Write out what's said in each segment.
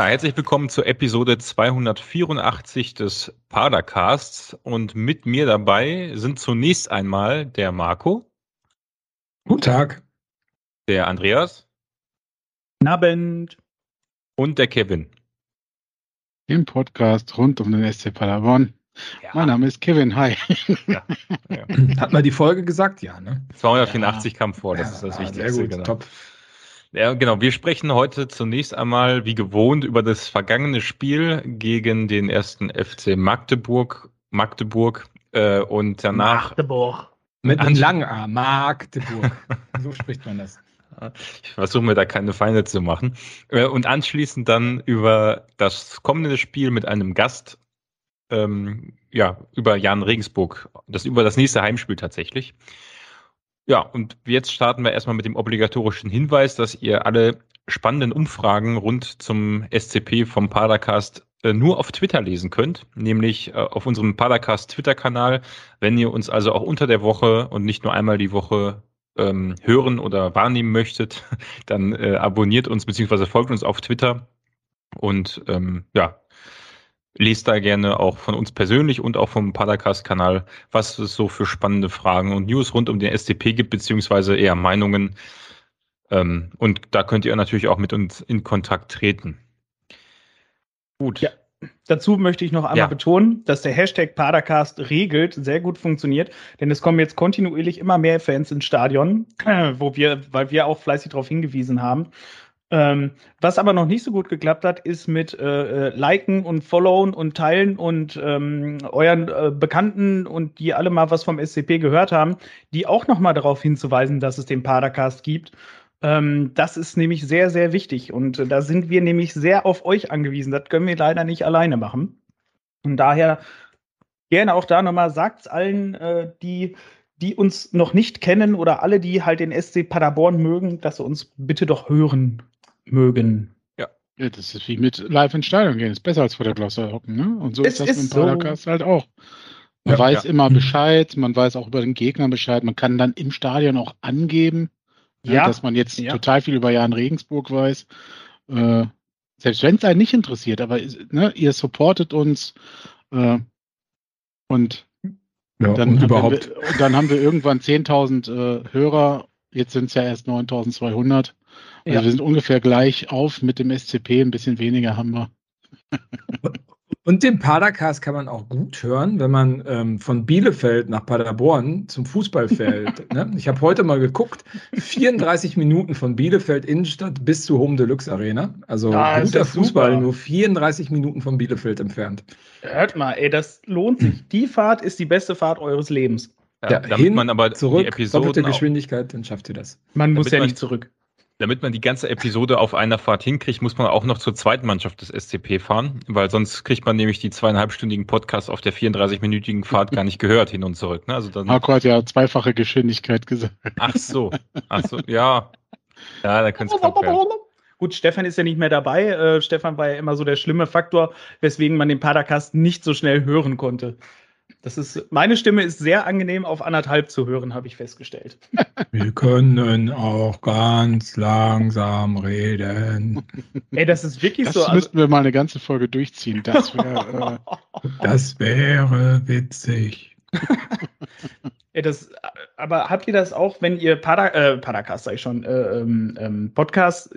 Ja, herzlich willkommen zur Episode 284 des Padercasts und mit mir dabei sind zunächst einmal der Marco. Guten Tag. Der Andreas. Abend. Und der Kevin. Im Podcast rund um den SC Paderborn. Ja. Mein Name ist Kevin. Hi. Ja. Ja. Hat man die Folge gesagt? Ja, ne? 284 kam vor, das ist das Wichtigste. Sehr gut, genau. top. Ja, genau. Wir sprechen heute zunächst einmal, wie gewohnt, über das vergangene Spiel gegen den ersten FC Magdeburg. Magdeburg äh, und danach. Magdeburg. Mit einem langen A. Magdeburg. so spricht man das. Ich versuche mir da keine Feinde zu machen. Äh, und anschließend dann über das kommende Spiel mit einem Gast, ähm, ja, über Jan Regensburg. Das über das nächste Heimspiel tatsächlich. Ja, und jetzt starten wir erstmal mit dem obligatorischen Hinweis, dass ihr alle spannenden Umfragen rund zum SCP vom Padercast äh, nur auf Twitter lesen könnt, nämlich äh, auf unserem Padercast Twitter-Kanal. Wenn ihr uns also auch unter der Woche und nicht nur einmal die Woche ähm, hören oder wahrnehmen möchtet, dann äh, abonniert uns bzw. folgt uns auf Twitter und ähm, ja, lest da gerne auch von uns persönlich und auch vom Padercast-Kanal, was es so für spannende Fragen und News rund um den SCP gibt, beziehungsweise eher Meinungen. Ähm, und da könnt ihr natürlich auch mit uns in Kontakt treten. Gut. Ja. Dazu möchte ich noch einmal ja. betonen, dass der Hashtag Padercast regelt sehr gut funktioniert, denn es kommen jetzt kontinuierlich immer mehr Fans ins Stadion, wo wir, weil wir auch fleißig darauf hingewiesen haben. Ähm, was aber noch nicht so gut geklappt hat, ist mit äh, äh, Liken und Followen und Teilen und ähm, euren äh, Bekannten und die alle mal was vom SCP gehört haben, die auch noch mal darauf hinzuweisen, dass es den Padercast gibt. Ähm, das ist nämlich sehr, sehr wichtig und äh, da sind wir nämlich sehr auf euch angewiesen. Das können wir leider nicht alleine machen. Und daher gerne auch da nochmal sagt's allen, äh, die die uns noch nicht kennen oder alle, die halt den SC Paderborn mögen, dass sie uns bitte doch hören mögen. Ja. ja das ist wie mit live in Stadion gehen. Ist besser als vor der Glosse hocken, ne? Und so es ist das ist mit dem Podcast so. halt auch. Man ja, weiß ja. immer Bescheid, man weiß auch über den Gegner Bescheid, man kann dann im Stadion auch angeben, ne, ja. dass man jetzt total viel über Jan Regensburg weiß. Äh, selbst wenn es einen nicht interessiert, aber ne, ihr supportet uns äh, und ja, dann, und überhaupt. Wir, dann haben wir irgendwann 10.000 äh, Hörer. Jetzt sind es ja erst 9.200. Also ja. wir sind ungefähr gleich auf mit dem SCP, ein bisschen weniger haben wir. Und den Padercast kann man auch gut hören, wenn man ähm, von Bielefeld nach Paderborn zum Fußball fährt. ne? Ich habe heute mal geguckt, 34 Minuten von Bielefeld Innenstadt bis zur Home Deluxe Arena. Also ja, guter Fußball, super. nur 34 Minuten von Bielefeld entfernt. Hört mal, ey, das lohnt sich. Die Fahrt ist die beste Fahrt eures Lebens. Ja, ja damit hin, man aber zurück, die Episoden doppelte Geschwindigkeit, dann schafft ihr das. Man muss ja nicht zurück damit man die ganze Episode auf einer Fahrt hinkriegt, muss man auch noch zur zweiten Mannschaft des SCP fahren, weil sonst kriegt man nämlich die zweieinhalbstündigen Podcasts auf der 34-minütigen Fahrt gar nicht gehört hin und zurück. Ne? Also dann Marco hat ja zweifache Geschwindigkeit gesagt. Ach so, ach so, ja. Ja, da könnte es. Gut, Stefan ist ja nicht mehr dabei. Äh, Stefan war ja immer so der schlimme Faktor, weswegen man den Padercast nicht so schnell hören konnte. Das ist, meine Stimme ist sehr angenehm auf anderthalb zu hören, habe ich festgestellt. Wir können auch ganz langsam reden. Ey, das ist wirklich das so. Das also müssten wir mal eine ganze Folge durchziehen. Das, wär, äh, das wäre witzig. Ja, das, aber habt ihr das auch, wenn ihr Pada, äh, Podcast, sag ich schon, äh, ähm, ähm Podcasts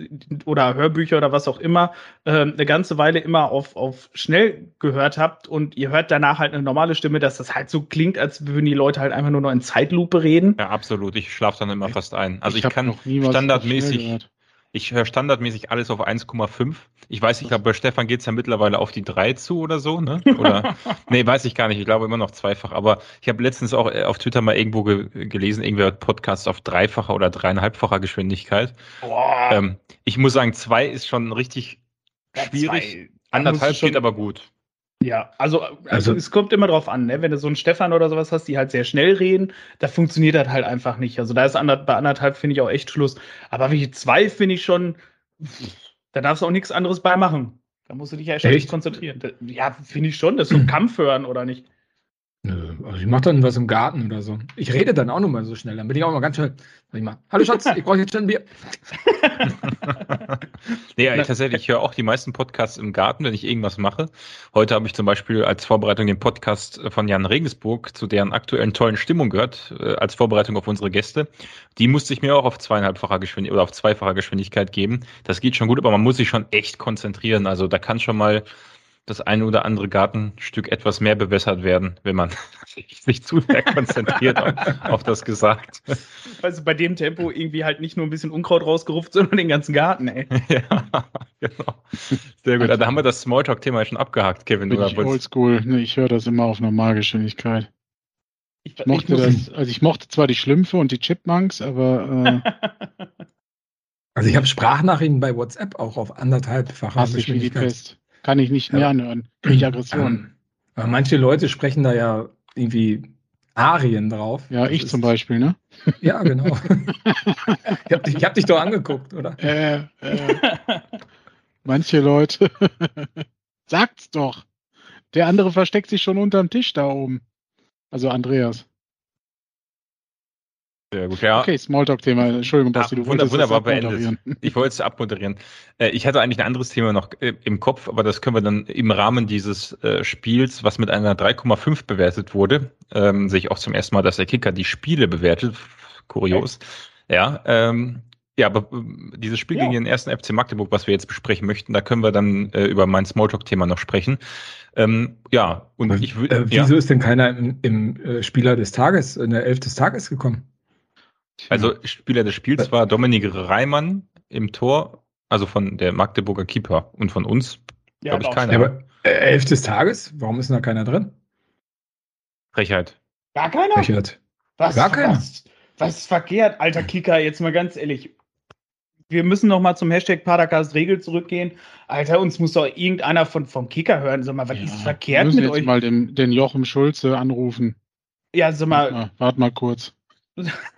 oder Hörbücher oder was auch immer, äh, eine ganze Weile immer auf, auf schnell gehört habt und ihr hört danach halt eine normale Stimme, dass das halt so klingt, als würden die Leute halt einfach nur noch in Zeitlupe reden? Ja, absolut. Ich schlafe dann immer fast ein. Also ich, ich kann standardmäßig ich höre standardmäßig alles auf 1,5. Ich weiß, ich glaube, bei Stefan geht's ja mittlerweile auf die 3 zu oder so, ne? Oder nee, weiß ich gar nicht. Ich glaube immer noch zweifach. Aber ich habe letztens auch äh, auf Twitter mal irgendwo ge gelesen, irgendwer hat Podcasts auf dreifacher oder dreieinhalbfacher Geschwindigkeit. Ähm, ich muss sagen, zwei ist schon richtig schwierig. Ja, Anderthalb geht aber gut. Ja, also, also, also, es kommt immer drauf an, ne? wenn du so einen Stefan oder sowas hast, die halt sehr schnell reden, da funktioniert das halt einfach nicht. Also da ist ander, bei anderthalb finde ich auch echt Schluss. Aber wie zwei finde ich schon, da darfst du auch nichts anderes bei machen. Da musst du dich ja echt, echt? konzentrieren. Ja, finde ich schon, das ist so ein Kampf hören, oder nicht? Nö, also ich mache dann was im Garten oder so. Ich rede dann auch nochmal so schnell. Dann bin ich auch mal ganz schnell. Ich mal, hallo Schatz, ich brauche jetzt schon ein Bier. nee, ich, tatsächlich, ich höre auch die meisten Podcasts im Garten, wenn ich irgendwas mache. Heute habe ich zum Beispiel als Vorbereitung den Podcast von Jan Regensburg zu deren aktuellen tollen Stimmung gehört, äh, als Vorbereitung auf unsere Gäste. Die musste ich mir auch auf zweieinhalbfacher Geschwindigkeit oder auf zweifacher Geschwindigkeit geben. Das geht schon gut, aber man muss sich schon echt konzentrieren. Also da kann schon mal das eine oder andere Gartenstück etwas mehr bewässert werden, wenn man sich zu sehr konzentriert auf, auf, das gesagt. Also bei dem Tempo irgendwie halt nicht nur ein bisschen Unkraut rausgerupft, sondern den ganzen Garten, ey. ja, genau. Sehr gut. Also, da haben wir das Smalltalk-Thema schon abgehakt, Kevin. Bin ich oldschool. Nee, ich höre das immer auf Normalgeschwindigkeit. Ich, ich mochte ich das, also ich mochte zwar die Schlümpfe und die Chipmunks, aber äh, also ich habe Sprachnachrichten bei WhatsApp auch auf anderthalbfacher Geschwindigkeit. Kann ich nicht mehr anhören. Kriege ich Aggression. Aber manche Leute sprechen da ja irgendwie Arien drauf. Ja, ich zum Beispiel, ne? Ja, genau. ich habe dich, hab dich doch angeguckt, oder? Äh, äh. Manche Leute. Sagt's doch. Der andere versteckt sich schon unterm Tisch da oben. Also Andreas. Sehr gut, ja. Okay, Smalltalk-Thema. Entschuldigung, Basti, ah, du wolltest wunderbar beendet. Ich wollte es abmoderieren. Äh, ich hatte eigentlich ein anderes Thema noch äh, im Kopf, aber das können wir dann im Rahmen dieses äh, Spiels, was mit einer 3,5 bewertet wurde, ähm, sehe ich auch zum ersten Mal, dass der Kicker die Spiele bewertet. Kurios. Okay. Ja, ähm, ja, aber dieses Spiel ja. gegen den ersten FC Magdeburg, was wir jetzt besprechen möchten, da können wir dann äh, über mein Smalltalk-Thema noch sprechen. Ähm, ja, und ich würde. Äh, wieso ja. ist denn keiner im, im äh, Spieler des Tages, in der Elf des Tages gekommen? Also Spieler des Spiels war Dominik Reimann im Tor, also von der Magdeburger Keeper und von uns, ja, glaube ich, keiner. Ja, aber äh, elf des Tages, warum ist denn da keiner drin? Frechheit. Gar keiner? Frechheit. Was, Gar keiner. Was, was ist verkehrt, alter Kicker, jetzt mal ganz ehrlich. Wir müssen noch mal zum Hashtag Padercast Regel zurückgehen. Alter, uns muss doch irgendeiner von, vom Kicker hören. Sag mal, was ja, ist verkehrt mit jetzt euch? mal den, den Jochen Schulze anrufen. Ja, sag mal. Warte mal, wart mal kurz.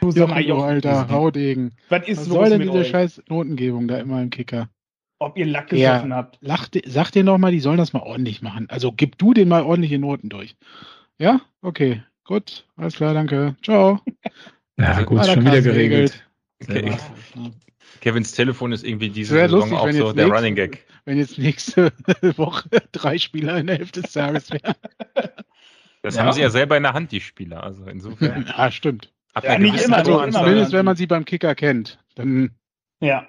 du sag mal, Jochen, alter Haudegen. Was ist Was los soll denn diese euch? scheiß Notengebung da immer im Kicker? Ob ihr Lack gesoffen ja, habt. Lach, sag dir noch mal, die sollen das mal ordentlich machen. Also gib du den mal ordentliche Noten durch. Ja? Okay. Gut. Alles klar, danke. Ciao. Ja, gut, schon wieder geregelt. Okay. Kevins Telefon ist irgendwie diese Saison lustig, auch so der nächste, Running Gag. Wenn jetzt nächste Woche drei Spieler in der Hälfte des Tages wären. Das ja. haben sie ja selber in der Hand, die Spieler. Also insofern. ja, stimmt. Ja, nicht immer, so Zumindest wenn man sie beim Kicker kennt. Dann. Ja.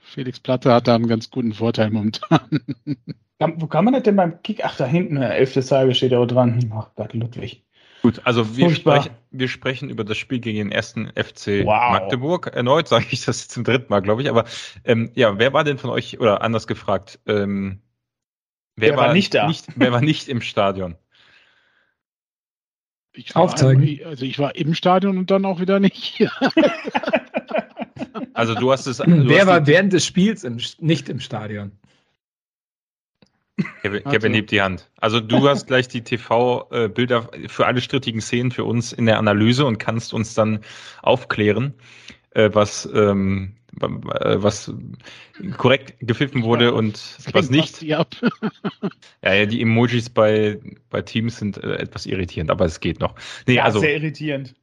Felix Platte hat da einen ganz guten Vorteil momentan. Wo kann man das denn beim Kick? Ach, da hinten, der elfte Salbe steht ja auch dran. Ach Gott, Ludwig. Gut, also wir sprechen, wir sprechen über das Spiel gegen den ersten FC wow. Magdeburg. Erneut sage ich das zum dritten Mal, glaube ich. Aber ähm, ja, wer war denn von euch, oder anders gefragt, ähm, wer, wer war, war, nicht da? Nicht, wer war nicht im Stadion? Ich Aufzeigen. War, also ich war im Stadion und dann auch wieder nicht. also du hast es. Du Wer hast war während des Spiels im, nicht im Stadion? Kevin, Kevin hebt die Hand. Also du hast gleich die TV-Bilder für alle strittigen Szenen für uns in der Analyse und kannst uns dann aufklären, äh, was ähm, äh, was korrekt gepfiffen wurde ja, und was nicht. ja, ja, die Emojis bei, bei Teams sind äh, etwas irritierend, aber es geht noch. Nee, ja, also, sehr irritierend.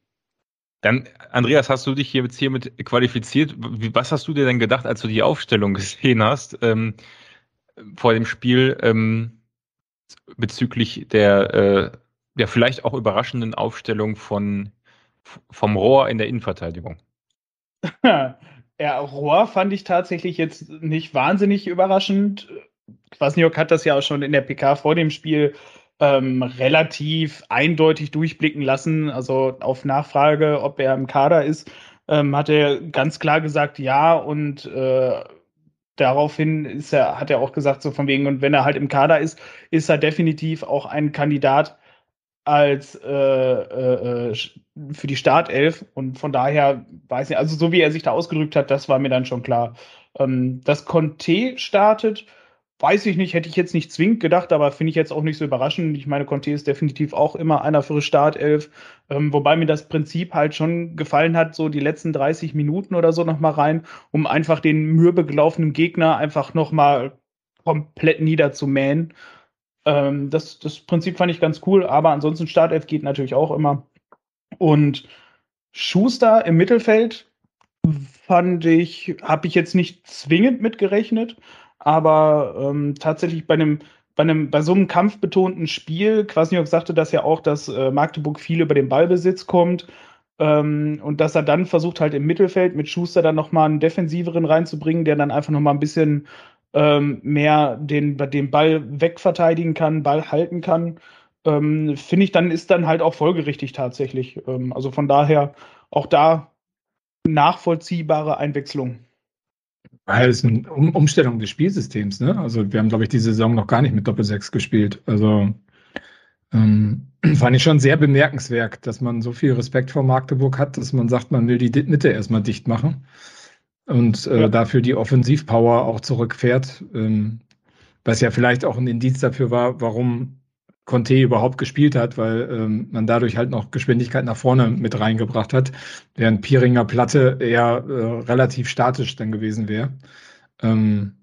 Dann, Andreas, hast du dich hier jetzt hiermit qualifiziert? Was hast du dir denn gedacht, als du die Aufstellung gesehen hast ähm, vor dem Spiel ähm, bezüglich der äh, ja vielleicht auch überraschenden Aufstellung von vom Rohr in der Innenverteidigung? Ja, Rohr fand ich tatsächlich jetzt nicht wahnsinnig überraschend. Kwasniok hat das ja auch schon in der PK vor dem Spiel ähm, relativ eindeutig durchblicken lassen. Also auf Nachfrage, ob er im Kader ist, ähm, hat er ganz klar gesagt, ja. Und äh, daraufhin ist er, hat er auch gesagt, so von wegen, und wenn er halt im Kader ist, ist er definitiv auch ein Kandidat als äh, äh, für die Startelf und von daher weiß ich, also so wie er sich da ausgedrückt hat, das war mir dann schon klar. Ähm, dass Conte startet, weiß ich nicht, hätte ich jetzt nicht zwingend gedacht, aber finde ich jetzt auch nicht so überraschend. Ich meine, Conte ist definitiv auch immer einer für Startelf, ähm, wobei mir das Prinzip halt schon gefallen hat, so die letzten 30 Minuten oder so nochmal rein, um einfach den mürbe gelaufenen Gegner einfach nochmal komplett niederzumähen Ähm, das, das Prinzip fand ich ganz cool, aber ansonsten Startelf geht natürlich auch immer. Und Schuster im Mittelfeld fand ich, habe ich jetzt nicht zwingend mitgerechnet, aber ähm, tatsächlich bei einem, bei einem, bei so einem kampfbetonten Spiel, Kwasniok sagte das ja auch, dass äh, Magdeburg viel über den Ballbesitz kommt ähm, und dass er dann versucht halt im Mittelfeld mit Schuster dann nochmal einen defensiveren reinzubringen, der dann einfach nochmal ein bisschen ähm, mehr den, den Ball wegverteidigen kann, Ball halten kann. Ähm, Finde ich, dann ist dann halt auch folgerichtig tatsächlich. Ähm, also von daher auch da nachvollziehbare Einwechslung. Weil es eine um Umstellung des Spielsystems, ne? Also wir haben, glaube ich, diese Saison noch gar nicht mit Doppel-6 gespielt. Also ähm, fand ich schon sehr bemerkenswert, dass man so viel Respekt vor Magdeburg hat, dass man sagt, man will die Mitte erstmal dicht machen und äh, ja. dafür die Offensivpower auch zurückfährt. Ähm, was ja vielleicht auch ein Indiz dafür war, warum Conte überhaupt gespielt hat, weil ähm, man dadurch halt noch Geschwindigkeit nach vorne mit reingebracht hat, während Pieringer Platte eher äh, relativ statisch dann gewesen wäre. Ähm,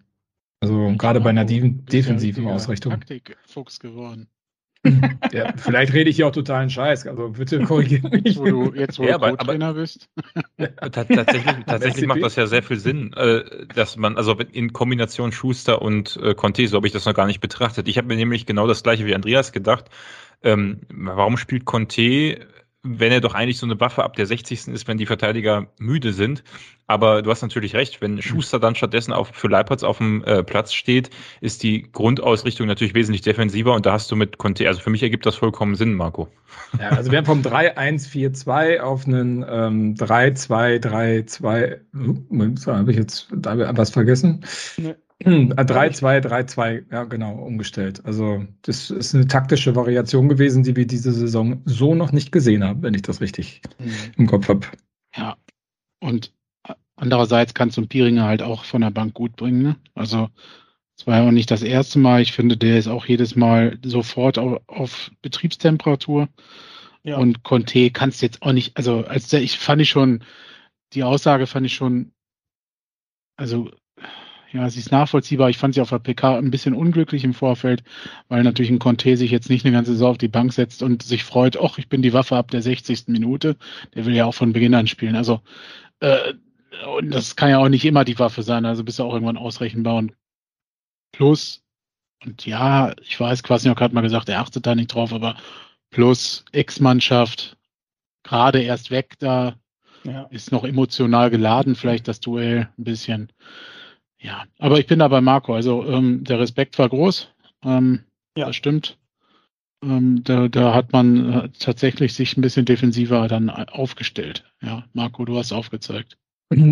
also gerade bei einer defensiven Ausrichtung. Taktik-Fuchs geworden ja, vielleicht rede ich hier auch totalen Scheiß, also bitte korrigiere mich. Jetzt, wo du, jetzt, wo ja, du Trainer bist. tatsächlich tatsächlich macht das ja sehr viel Sinn, äh, dass man, also in Kombination Schuster und äh, Conte, so habe ich das noch gar nicht betrachtet. Ich habe mir nämlich genau das gleiche wie Andreas gedacht. Ähm, warum spielt Conte wenn er doch eigentlich so eine Waffe ab der 60. ist, wenn die Verteidiger müde sind. Aber du hast natürlich recht, wenn Schuster dann stattdessen auf, für Leipertz auf dem äh, Platz steht, ist die Grundausrichtung natürlich wesentlich defensiver und da hast du mit Conte, also für mich ergibt das vollkommen Sinn, Marco. Ja, also wir haben vom 3-1-4-2 auf einen ähm, 3-2-3-2, uh, habe ich jetzt da was vergessen? Nee. 3-2-3-2, ja genau, umgestellt. Also das ist eine taktische Variation gewesen, die wir diese Saison so noch nicht gesehen haben, wenn ich das richtig mhm. im Kopf habe. Ja, und andererseits kannst du einen Pieringer halt auch von der Bank gut bringen. Ne? Also es war ja auch nicht das erste Mal. Ich finde, der ist auch jedes Mal sofort auf, auf Betriebstemperatur. Ja. Und Conte kannst jetzt auch nicht, also als der, ich fand ich schon, die Aussage fand ich schon, also ja, sie ist nachvollziehbar. Ich fand sie auf der PK ein bisschen unglücklich im Vorfeld, weil natürlich ein Conte sich jetzt nicht eine ganze Saison auf die Bank setzt und sich freut, ach, ich bin die Waffe ab der 60. Minute. Der will ja auch von Beginn an spielen. Also, äh, und das kann ja auch nicht immer die Waffe sein. Also bist du auch irgendwann ausrechenbar und plus, und ja, ich weiß, Quasniok hat mal gesagt, er achtet da nicht drauf, aber plus Ex-Mannschaft, gerade erst weg da, ja. ist noch emotional geladen, vielleicht das Duell ein bisschen. Ja, aber ich bin da bei Marco. Also ähm, der Respekt war groß. Ähm, ja, das stimmt. Ähm, da, da hat man äh, tatsächlich sich ein bisschen defensiver dann aufgestellt. Ja, Marco, du hast aufgezeigt.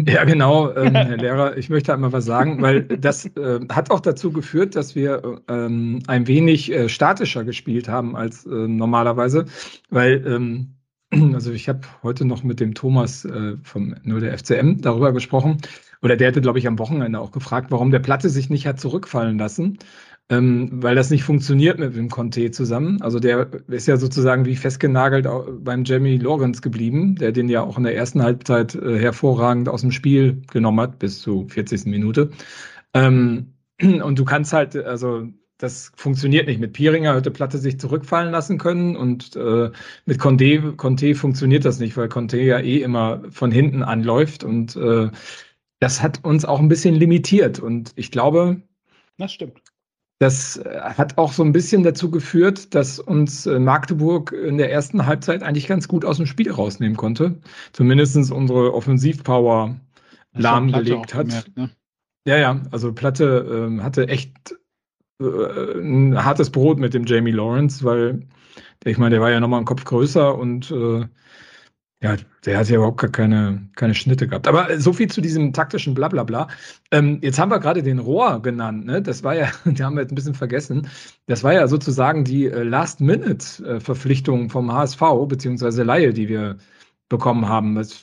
Ja, genau, ähm, Herr Lehrer. Ich möchte einmal was sagen, weil das äh, hat auch dazu geführt, dass wir ähm, ein wenig äh, statischer gespielt haben als äh, normalerweise, weil ähm, also ich habe heute noch mit dem Thomas äh, vom nur der FCM darüber gesprochen oder der hätte, glaube ich, am Wochenende auch gefragt, warum der Platte sich nicht hat zurückfallen lassen, ähm, weil das nicht funktioniert mit dem Conte zusammen. Also der ist ja sozusagen wie festgenagelt beim Jamie Lawrence geblieben, der den ja auch in der ersten Halbzeit äh, hervorragend aus dem Spiel genommen hat, bis zur 40. Minute. Ähm, und du kannst halt, also das funktioniert nicht. Mit Pieringer hätte Platte sich zurückfallen lassen können und äh, mit Conte, Conte funktioniert das nicht, weil Conte ja eh immer von hinten anläuft und äh, das hat uns auch ein bisschen limitiert. Und ich glaube, das stimmt. Das äh, hat auch so ein bisschen dazu geführt, dass uns äh, Magdeburg in der ersten Halbzeit eigentlich ganz gut aus dem Spiel rausnehmen konnte. Zumindest unsere Offensivpower lahmgelegt hat. Gemerkt, ne? Ja, ja, also Platte äh, hatte echt äh, ein hartes Brot mit dem Jamie Lawrence, weil ich meine, der war ja nochmal einen Kopf größer und äh, ja, der hat ja überhaupt gar keine, keine Schnitte gehabt. Aber so viel zu diesem taktischen Blablabla. Ähm, jetzt haben wir gerade den Rohr genannt. Ne? Das war ja, die haben wir jetzt ein bisschen vergessen. Das war ja sozusagen die äh, Last-Minute-Verpflichtung vom HSV, beziehungsweise Laie, die wir bekommen haben. Was,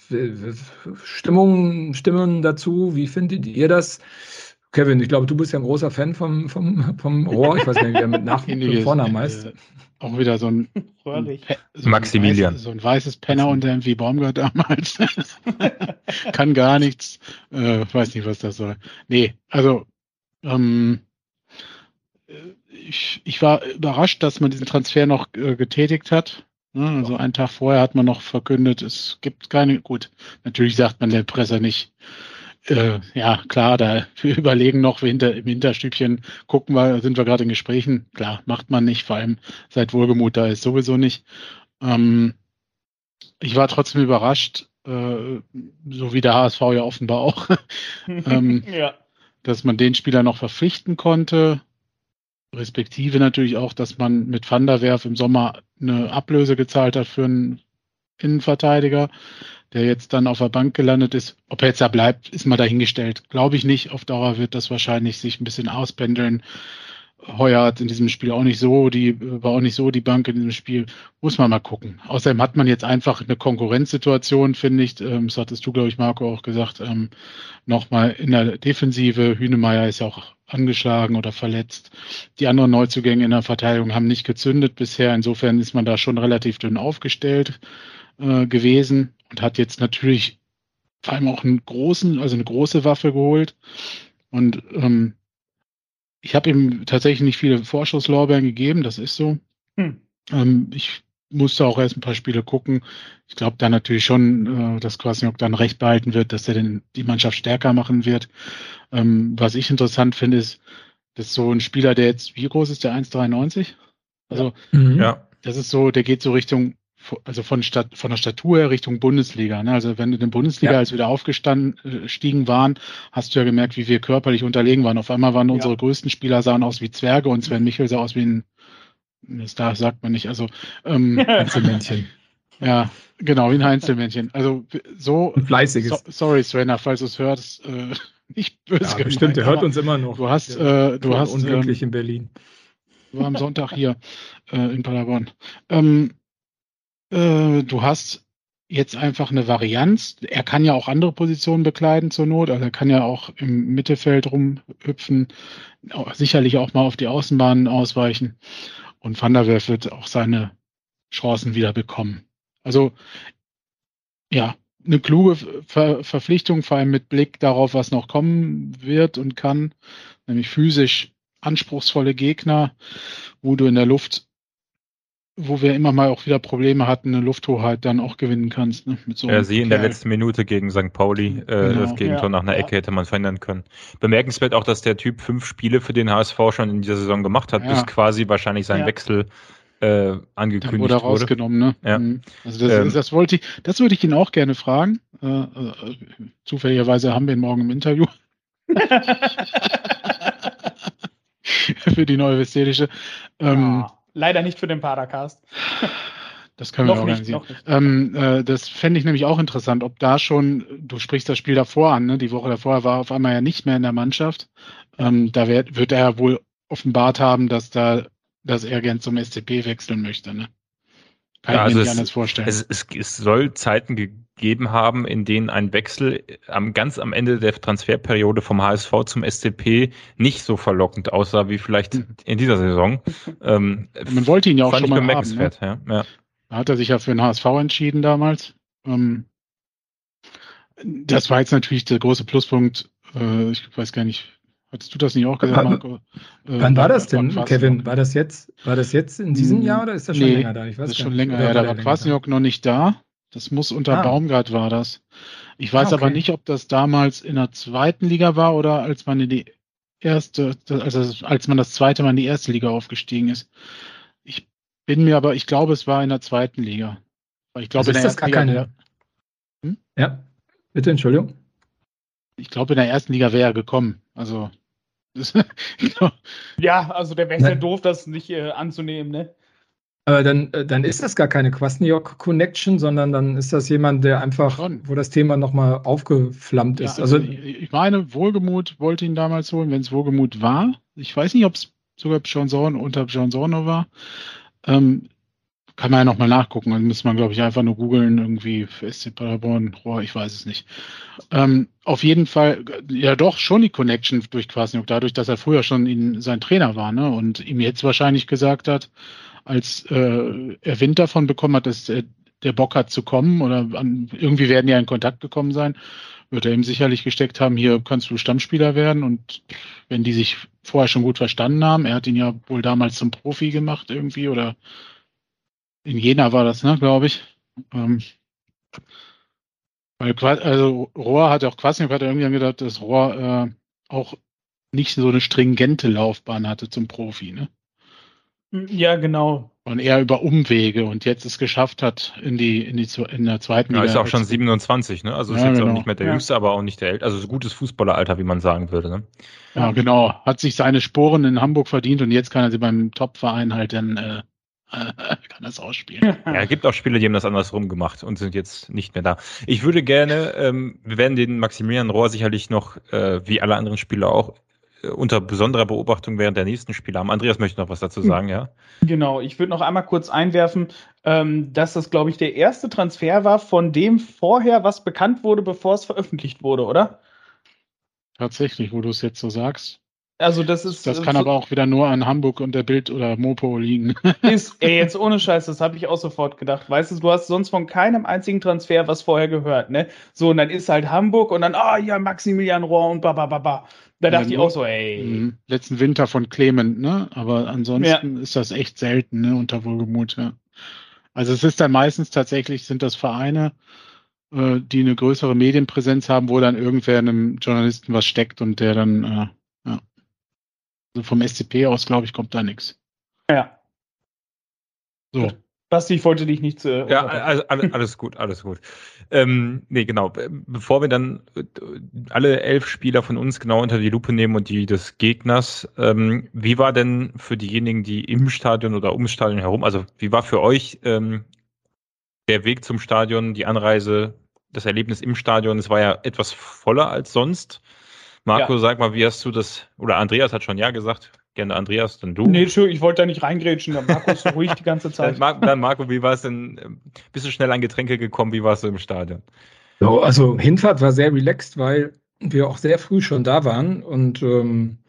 Stimmung, Stimmen dazu, wie findet ihr das? Kevin, ich glaube, du bist ja ein großer Fan vom, vom, vom Rohr. Ich weiß nicht, wie er mit Nach- und Vornamen heißt. Äh, auch wieder so ein, so Maximilian. Ein weißes, so ein weißes Penner unter irgendwie Baumgart damals. Kann gar nichts. Äh, weiß nicht, was das soll. Nee, also ähm, ich, ich war überrascht, dass man diesen Transfer noch äh, getätigt hat. Ja, also einen Tag vorher hat man noch verkündet, es gibt keine, gut, natürlich sagt man der Presse nicht, äh, ja, klar, da wir überlegen noch hinter, im Hinterstübchen, gucken wir, sind wir gerade in Gesprächen. Klar, macht man nicht, vor allem seit Wohlgemut da ist sowieso nicht. Ähm, ich war trotzdem überrascht, äh, so wie der HSV ja offenbar auch, ähm, ja. dass man den Spieler noch verpflichten konnte. Respektive natürlich auch, dass man mit Van der Werf im Sommer eine Ablöse gezahlt hat für einen Innenverteidiger der jetzt dann auf der Bank gelandet ist. Ob er jetzt da bleibt, ist mal dahingestellt. Glaube ich nicht. Auf Dauer wird das wahrscheinlich sich ein bisschen auspendeln. Heuer hat in diesem Spiel auch nicht so, die war auch nicht so die Bank in diesem Spiel. Muss man mal gucken. Außerdem hat man jetzt einfach eine Konkurrenzsituation, finde ich. Ähm, das hattest du, glaube ich, Marco, auch gesagt. Ähm, Nochmal in der Defensive. Hünemeyer ist ja auch angeschlagen oder verletzt. Die anderen Neuzugänge in der Verteidigung haben nicht gezündet bisher. Insofern ist man da schon relativ dünn aufgestellt äh, gewesen und hat jetzt natürlich vor allem auch einen großen, also eine große Waffe geholt. Und ähm, ich habe ihm tatsächlich nicht viele Vorschusslorbeeren gegeben, das ist so. Hm. Ähm, ich musste auch erst ein paar Spiele gucken. Ich glaube da natürlich schon, äh, dass Kwasniok dann recht behalten wird, dass er den, die Mannschaft stärker machen wird. Ähm, was ich interessant finde, ist, dass so ein Spieler, der jetzt, wie groß ist der 1,93? Also, mhm. ja. das ist so, der geht so Richtung also von, Stat von der Statur her Richtung Bundesliga. Ne? Also wenn du in der Bundesliga, ja. als wir da aufgestiegen waren, hast du ja gemerkt, wie wir körperlich unterlegen waren. Auf einmal waren ja. unsere größten Spieler sahen aus wie Zwerge und Sven Michel sah aus wie ein, das da sagt man nicht, also ähm, Einzelmännchen. Ja, genau, wie ein Einzelmännchen. Also so. Ein fleißiges. So, sorry, Svenna, falls du es hörst, äh, nicht böse. Ja, gemeint, bestimmt, der hört uns immer noch. Du hast, äh, du hast. Unglücklich ähm, in Berlin. War am Sonntag hier äh, in Paderborn. Ähm, äh, du hast jetzt einfach eine Varianz. Er kann ja auch andere Positionen bekleiden zur Not. Also er kann ja auch im Mittelfeld rumhüpfen, sicherlich auch mal auf die Außenbahnen ausweichen. Und Van der Werf wird auch seine Chancen wieder bekommen. Also ja, eine kluge Ver Verpflichtung, vor allem mit Blick darauf, was noch kommen wird und kann, nämlich physisch anspruchsvolle Gegner, wo du in der Luft wo wir immer mal auch wieder Probleme hatten, eine Lufthoheit dann auch gewinnen kannst. Ne? Mit so ja, sie in der letzten Minute gegen St. Pauli, äh, genau. das Gegentor ja. nach einer Ecke hätte man verhindern können. Bemerkenswert auch, dass der Typ fünf Spiele für den HSV schon in dieser Saison gemacht hat, ja. bis quasi wahrscheinlich sein Wechsel äh, angekündigt Dann wurde. Er rausgenommen, ne? Ja. Mhm. Also das, ähm, das wollte ich, das würde ich ihn auch gerne fragen. Äh, äh, zufälligerweise haben wir ihn morgen im Interview. für die neue Westfälische. Ähm, ja Leider nicht für den Padercast. Das können wir noch organisieren. Nicht, ähm, äh, das fände ich nämlich auch interessant, ob da schon, du sprichst das Spiel davor an, ne? die Woche davor war auf einmal ja nicht mehr in der Mannschaft. Ähm, da wird, wird er wohl offenbart haben, dass da, dass er gern zum SCP wechseln möchte. Ne? Kann ja, ich mir also nicht es, anders vorstellen. Es, es, es soll Zeiten gegeben haben, in denen ein Wechsel am ganz am Ende der Transferperiode vom HSV zum SCP nicht so verlockend aussah wie vielleicht hm. in dieser Saison. Ähm, Man wollte ihn ja auch schon mal haben. Ne? Ja. Ja. Da hat er sich ja für den HSV entschieden damals. Ähm, das war jetzt natürlich der große Pluspunkt. Äh, ich weiß gar nicht, Hattest du das nicht auch gesagt, Marco? Äh, Wann war das denn, Kevin? War das jetzt, war das jetzt in diesem hm, Jahr oder ist das schon nee, länger da? Ich weiß das ist schon länger. Ja, da war Kwasniok noch nicht da. Das muss unter ah. Baumgart war das. Ich weiß ah, okay. aber nicht, ob das damals in der zweiten Liga war oder als man in die erste, also als man das zweite Mal in die erste Liga aufgestiegen ist. Ich bin mir aber, ich glaube, es war in der zweiten Liga. Ich glaube, also in der ersten Liga. Keine... Hm? Ja, bitte, Entschuldigung. Ich glaube, in der ersten Liga wäre er gekommen. Also ja, also der wäre ja doof, das nicht äh, anzunehmen, ne? Aber dann, äh, dann ist das gar keine Kwasniok-Connection, sondern dann ist das jemand, der einfach, Schon. wo das Thema nochmal aufgeflammt ist. Ja, also, also, ich meine, Wohlgemut wollte ihn damals holen, wenn es Wohlgemut war. Ich weiß nicht, ob es sogar John Zorn unter John Zorno war. Ähm, kann man ja nochmal nachgucken. Dann muss man, glaube ich, einfach nur googeln, irgendwie SC Paderborn, Rohr, ich weiß es nicht. Ähm, auf jeden Fall, ja doch, schon die Connection durch Kwasniok, dadurch, dass er früher schon ihn, sein Trainer war, ne? Und ihm jetzt wahrscheinlich gesagt hat, als äh, er Wind davon bekommen hat, dass er der Bock hat zu kommen oder an, irgendwie werden ja in Kontakt gekommen sein, wird er ihm sicherlich gesteckt haben, hier kannst du Stammspieler werden und wenn die sich vorher schon gut verstanden haben, er hat ihn ja wohl damals zum Profi gemacht irgendwie oder in Jena war das, ne, glaube ich. Ähm, weil, also Rohr hat auch Quasniok hat irgendwie gedacht, dass Rohr äh, auch nicht so eine stringente Laufbahn hatte zum Profi, ne? Ja, genau. Und eher über Umwege und jetzt es geschafft hat in die, in die in der zweiten ja, Liga. ist auch schon 27, ne? Also ist ja, jetzt genau. auch nicht mehr der ja. jüngste, aber auch nicht der älteste. Also so gutes Fußballeralter, wie man sagen würde, ne? Ja, genau. Hat sich seine Sporen in Hamburg verdient und jetzt kann er sie beim Topverein halt dann äh, kann das ausspielen. Ja, es gibt auch Spiele, die haben das andersrum gemacht und sind jetzt nicht mehr da. Ich würde gerne, ähm, wir werden den Maximilian Rohr sicherlich noch, äh, wie alle anderen Spieler auch, unter besonderer Beobachtung während der nächsten Spiele haben. Andreas möchte noch was dazu sagen, ja? Genau, ich würde noch einmal kurz einwerfen, ähm, dass das, glaube ich, der erste Transfer war, von dem vorher was bekannt wurde, bevor es veröffentlicht wurde, oder? Tatsächlich, wo du es jetzt so sagst. Also das ist. Das kann so, aber auch wieder nur an Hamburg und der Bild oder Mopo liegen. Ist, ey, jetzt ohne Scheiß, das habe ich auch sofort gedacht. Weißt du, du hast sonst von keinem einzigen Transfer was vorher gehört, ne? So, und dann ist halt Hamburg und dann, ah oh, ja, Maximilian Rohr und ba, ba, ba, ba. Da dachte ja, ich auch so, ey. Mhm. Letzten Winter von Clement, ne? Aber ansonsten ja. ist das echt selten, ne? Unter Wohlgemut, ja. Also es ist dann meistens tatsächlich, sind das Vereine, äh, die eine größere Medienpräsenz haben, wo dann irgendwer einem Journalisten was steckt und der dann äh, also vom SCP aus, glaube ich, kommt da nichts. Ja. So. Basti, ich wollte dich nicht zu. Äh, ja, also, alles gut, alles gut. Ähm, nee, genau. Bevor wir dann äh, alle elf Spieler von uns genau unter die Lupe nehmen und die des Gegners, ähm, wie war denn für diejenigen, die im Stadion oder ums Stadion herum, also wie war für euch ähm, der Weg zum Stadion, die Anreise, das Erlebnis im Stadion? Es war ja etwas voller als sonst. Marco, ja. sag mal, wie hast du das, oder Andreas hat schon ja gesagt, gerne Andreas, dann du. Nee, Entschuldigung, ich wollte da nicht reingrätschen, Marco ist so ruhig die ganze Zeit. Dann, dann, Marco, wie war es denn, bist du schnell an Getränke gekommen, wie warst du im Stadion? So, also Hinfahrt war sehr relaxed, weil wir auch sehr früh schon da waren und ähm,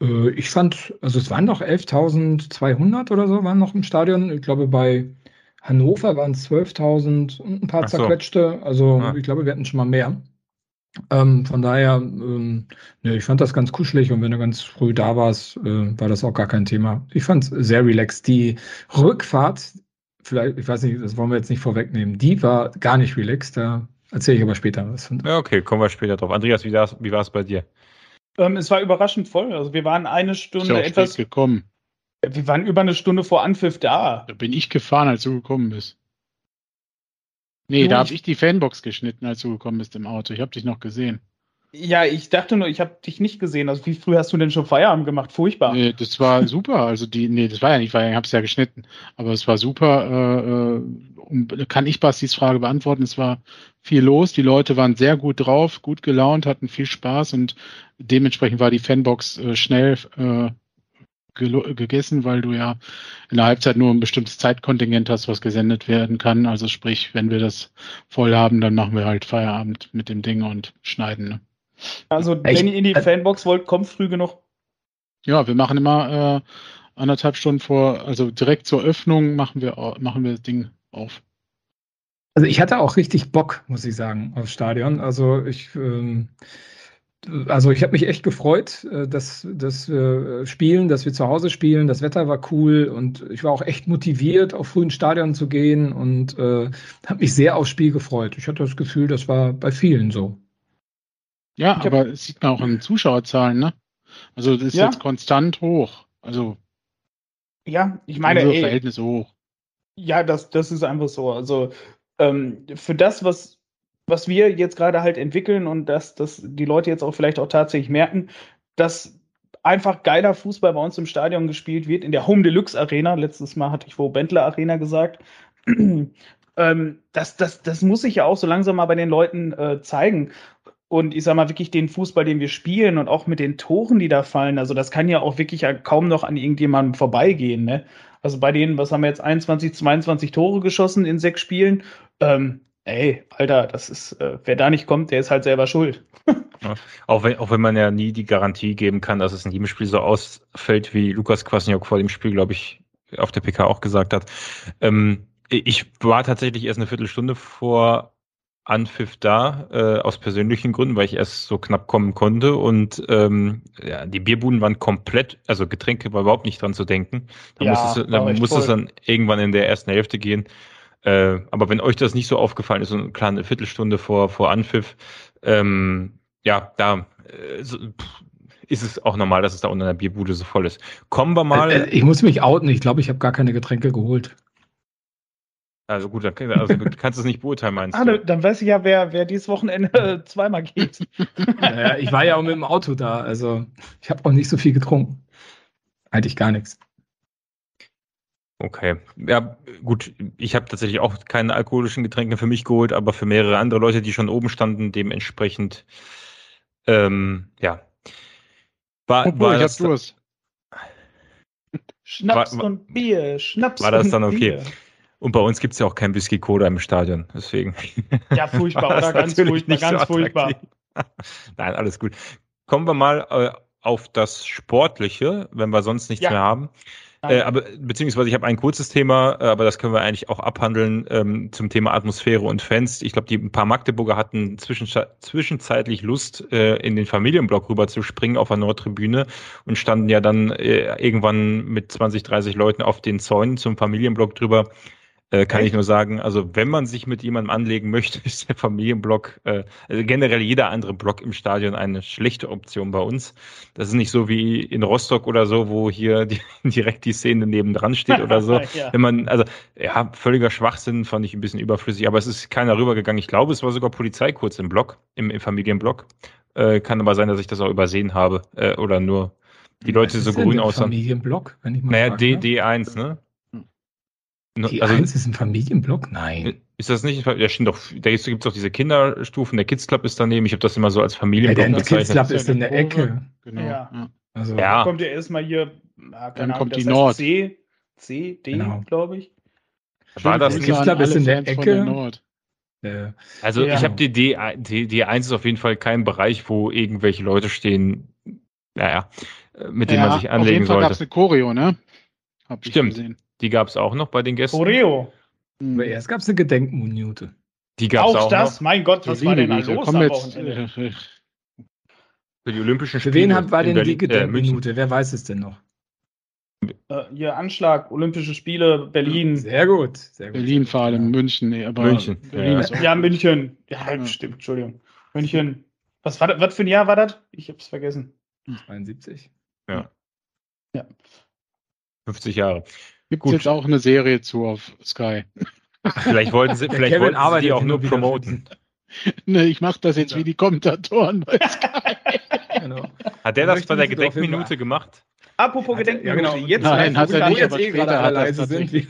äh, ich fand, also es waren noch 11.200 oder so, waren noch im Stadion. Ich glaube, bei Hannover waren es 12.000 und ein paar so. zerquetschte. Also ah. ich glaube, wir hatten schon mal mehr. Ähm, von daher, ähm, ne, ich fand das ganz kuschelig und wenn du ganz früh da warst, äh, war das auch gar kein Thema. Ich fand es sehr relaxed. Die Rückfahrt, vielleicht, ich weiß nicht, das wollen wir jetzt nicht vorwegnehmen, die war gar nicht relaxed. Da erzähle ich aber später was. Ja, okay, kommen wir später drauf. Andreas, wie war es bei dir? Ähm, es war überraschend voll. Also wir waren eine Stunde ja etwas gekommen. Wir waren über eine Stunde vor Anpfiff da. Da bin ich gefahren, als du gekommen bist. Nee, da habe ich die Fanbox geschnitten, als du gekommen bist im Auto. Ich habe dich noch gesehen. Ja, ich dachte nur, ich habe dich nicht gesehen. Also wie früh hast du denn schon Feierabend gemacht? Furchtbar. Nee, das war super. Also die, nee, das war ja nicht Feierabend, ich habe es ja geschnitten. Aber es war super. Äh, äh kann ich Bastis Frage beantworten? Es war viel los. Die Leute waren sehr gut drauf, gut gelaunt, hatten viel Spaß und dementsprechend war die Fanbox äh, schnell äh, gegessen, weil du ja in der Halbzeit nur ein bestimmtes Zeitkontingent hast, was gesendet werden kann. Also sprich, wenn wir das voll haben, dann machen wir halt Feierabend mit dem Ding und schneiden. Ne? Also Echt? wenn ihr in die Fanbox wollt, kommt früh genug. Ja, wir machen immer äh, anderthalb Stunden vor, also direkt zur Öffnung machen wir, machen wir das Ding auf. Also ich hatte auch richtig Bock, muss ich sagen, aufs Stadion. Also ich ähm, also ich habe mich echt gefreut, äh, dass, dass wir spielen, dass wir zu Hause spielen. Das Wetter war cool und ich war auch echt motiviert, auf frühen Stadion zu gehen und äh, habe mich sehr aufs Spiel gefreut. Ich hatte das Gefühl, das war bei vielen so. Ja, ich aber es sieht man auch in Zuschauerzahlen, ne? Also das ist ja. jetzt konstant hoch. Also ja, ich meine, ey, Verhältnis hoch. Ja, das, das ist einfach so. Also ähm, für das, was was wir jetzt gerade halt entwickeln und dass, dass die Leute jetzt auch vielleicht auch tatsächlich merken, dass einfach geiler Fußball bei uns im Stadion gespielt wird, in der Home Deluxe Arena. Letztes Mal hatte ich wo Bentler Arena gesagt. ähm, das, das, das muss sich ja auch so langsam mal bei den Leuten äh, zeigen. Und ich sag mal, wirklich den Fußball, den wir spielen und auch mit den Toren, die da fallen, also das kann ja auch wirklich ja kaum noch an irgendjemandem vorbeigehen. Ne? Also bei denen, was haben wir jetzt, 21, 22 Tore geschossen in sechs Spielen? Ähm, ey, Alter, das ist, äh, wer da nicht kommt, der ist halt selber schuld. ja, auch, wenn, auch wenn man ja nie die Garantie geben kann, dass es in jedem Spiel so ausfällt, wie Lukas Kwasniok vor dem Spiel, glaube ich, auf der PK auch gesagt hat. Ähm, Ich war tatsächlich erst eine Viertelstunde vor Anpfiff da, äh, aus persönlichen Gründen, weil ich erst so knapp kommen konnte. Und ähm, ja, die Bierbuden waren komplett, also Getränke war überhaupt nicht dran zu denken. Da ja, muss, es, da muss es dann irgendwann in der ersten Hälfte gehen. Äh, aber wenn euch das nicht so aufgefallen ist, so eine kleine Viertelstunde vor, vor Anpfiff, ähm, ja, da äh, so, ist es auch normal, dass es da unter der Bierbude so voll ist. Kommen wir mal. Äh, äh ich muss mich outen. Ich glaube, ich habe gar keine Getränke geholt. Also gut, dann also, du kannst es nicht beurteilen, meinst ah, du? Dann weiß ich ja, wer, wer dieses Wochenende äh, zweimal geht. naja, ich war ja auch mit dem Auto da, also ich habe auch nicht so viel getrunken. Eigentlich gar nichts. Okay. Ja, gut, ich habe tatsächlich auch keine alkoholischen Getränke für mich geholt, aber für mehrere andere Leute, die schon oben standen, dementsprechend, ähm, ja. War, Obwohl, war ich das, hab Durst. Schnaps war, und Bier, Schnaps War das dann okay? Bier. Und bei uns gibt es ja auch kein Whisky Cola im Stadion, deswegen. Ja, furchtbar, oder? Ganz furchtbar, ganz so furchtbar. Nein, alles gut. Kommen wir mal äh, auf das Sportliche, wenn wir sonst nichts ja. mehr haben. Äh, aber beziehungsweise ich habe ein kurzes Thema, äh, aber das können wir eigentlich auch abhandeln ähm, zum Thema Atmosphäre und Fans. Ich glaube, die ein paar Magdeburger hatten zwischenzeitlich Lust, äh, in den Familienblock rüber zu springen auf der Nordtribüne und standen ja dann äh, irgendwann mit 20, 30 Leuten auf den Zäunen zum Familienblock drüber äh, kann Echt? ich nur sagen, also wenn man sich mit jemandem anlegen möchte, ist der Familienblock, äh, also generell jeder andere Block im Stadion eine schlechte Option bei uns. Das ist nicht so wie in Rostock oder so, wo hier die, direkt die Szene nebendran steht oder so. ja. Wenn man, also ja, völliger Schwachsinn fand ich ein bisschen überflüssig, aber es ist keiner rübergegangen. Ich glaube, es war sogar Polizei kurz im Block, im, im Familienblock. Äh, kann aber sein, dass ich das auch übersehen habe äh, oder nur die Leute so grün aussahen. Familienblock, wenn ich mal Naja, D, ne? D1, ne? Die also, 1 ist ein Familienblock? Nein. Ist das nicht? Doch. Da gibt es doch diese Kinderstufen. Der Kids Club ist daneben. Ich habe das immer so als Familienblock ja, der bezeichnet. Kids Club ist in der Ecke. Genau. Ja. Also, ja. kommt ja erstmal hier. Na, dann kommt die Nord. C, C, D, genau. glaube ich. War das der Kids Club ist in der Ecke. Der also ja. ich habe die D, D, D1 ist auf jeden Fall kein Bereich, wo irgendwelche Leute stehen, naja, mit denen man sich anlegen sollte. Auf jeden Fall gab es eine Choreo, ne? Hab Stimmt. Gesehen. Die gab es auch noch bei den Gästen. Oreo. Aber erst gab es eine Gedenkminute. Die gab es auch, auch das? Noch. Mein Gott, was war denn da los am Wochenende? Für die Olympischen Spiele. Für wen hat, war denn die Gedenkminute? Äh, Wer weiß es denn noch? Äh, hier Anschlag, Olympische Spiele, Berlin. Sehr gut. Sehr gut. Berlin vor allem, München. Nee, aber München. Berlin ja. ja, München. Ja, ja, stimmt, Entschuldigung. München. Was, war das, was für ein Jahr war das? Ich hab's vergessen. 72. Ja. Ja. 50 Jahre. Gibt es jetzt auch eine Serie zu auf Sky. Vielleicht wollten sie, vielleicht Kevin wollten sie die auch nur promoten. ne, ich mache das jetzt ja. wie die Kommentatoren bei Sky. genau. Hat der das bei der Gedenkminute gemacht? Apropos Gedenkminute, ja, genau. jetzt Nein, hat er nicht, aber später hat leise sind.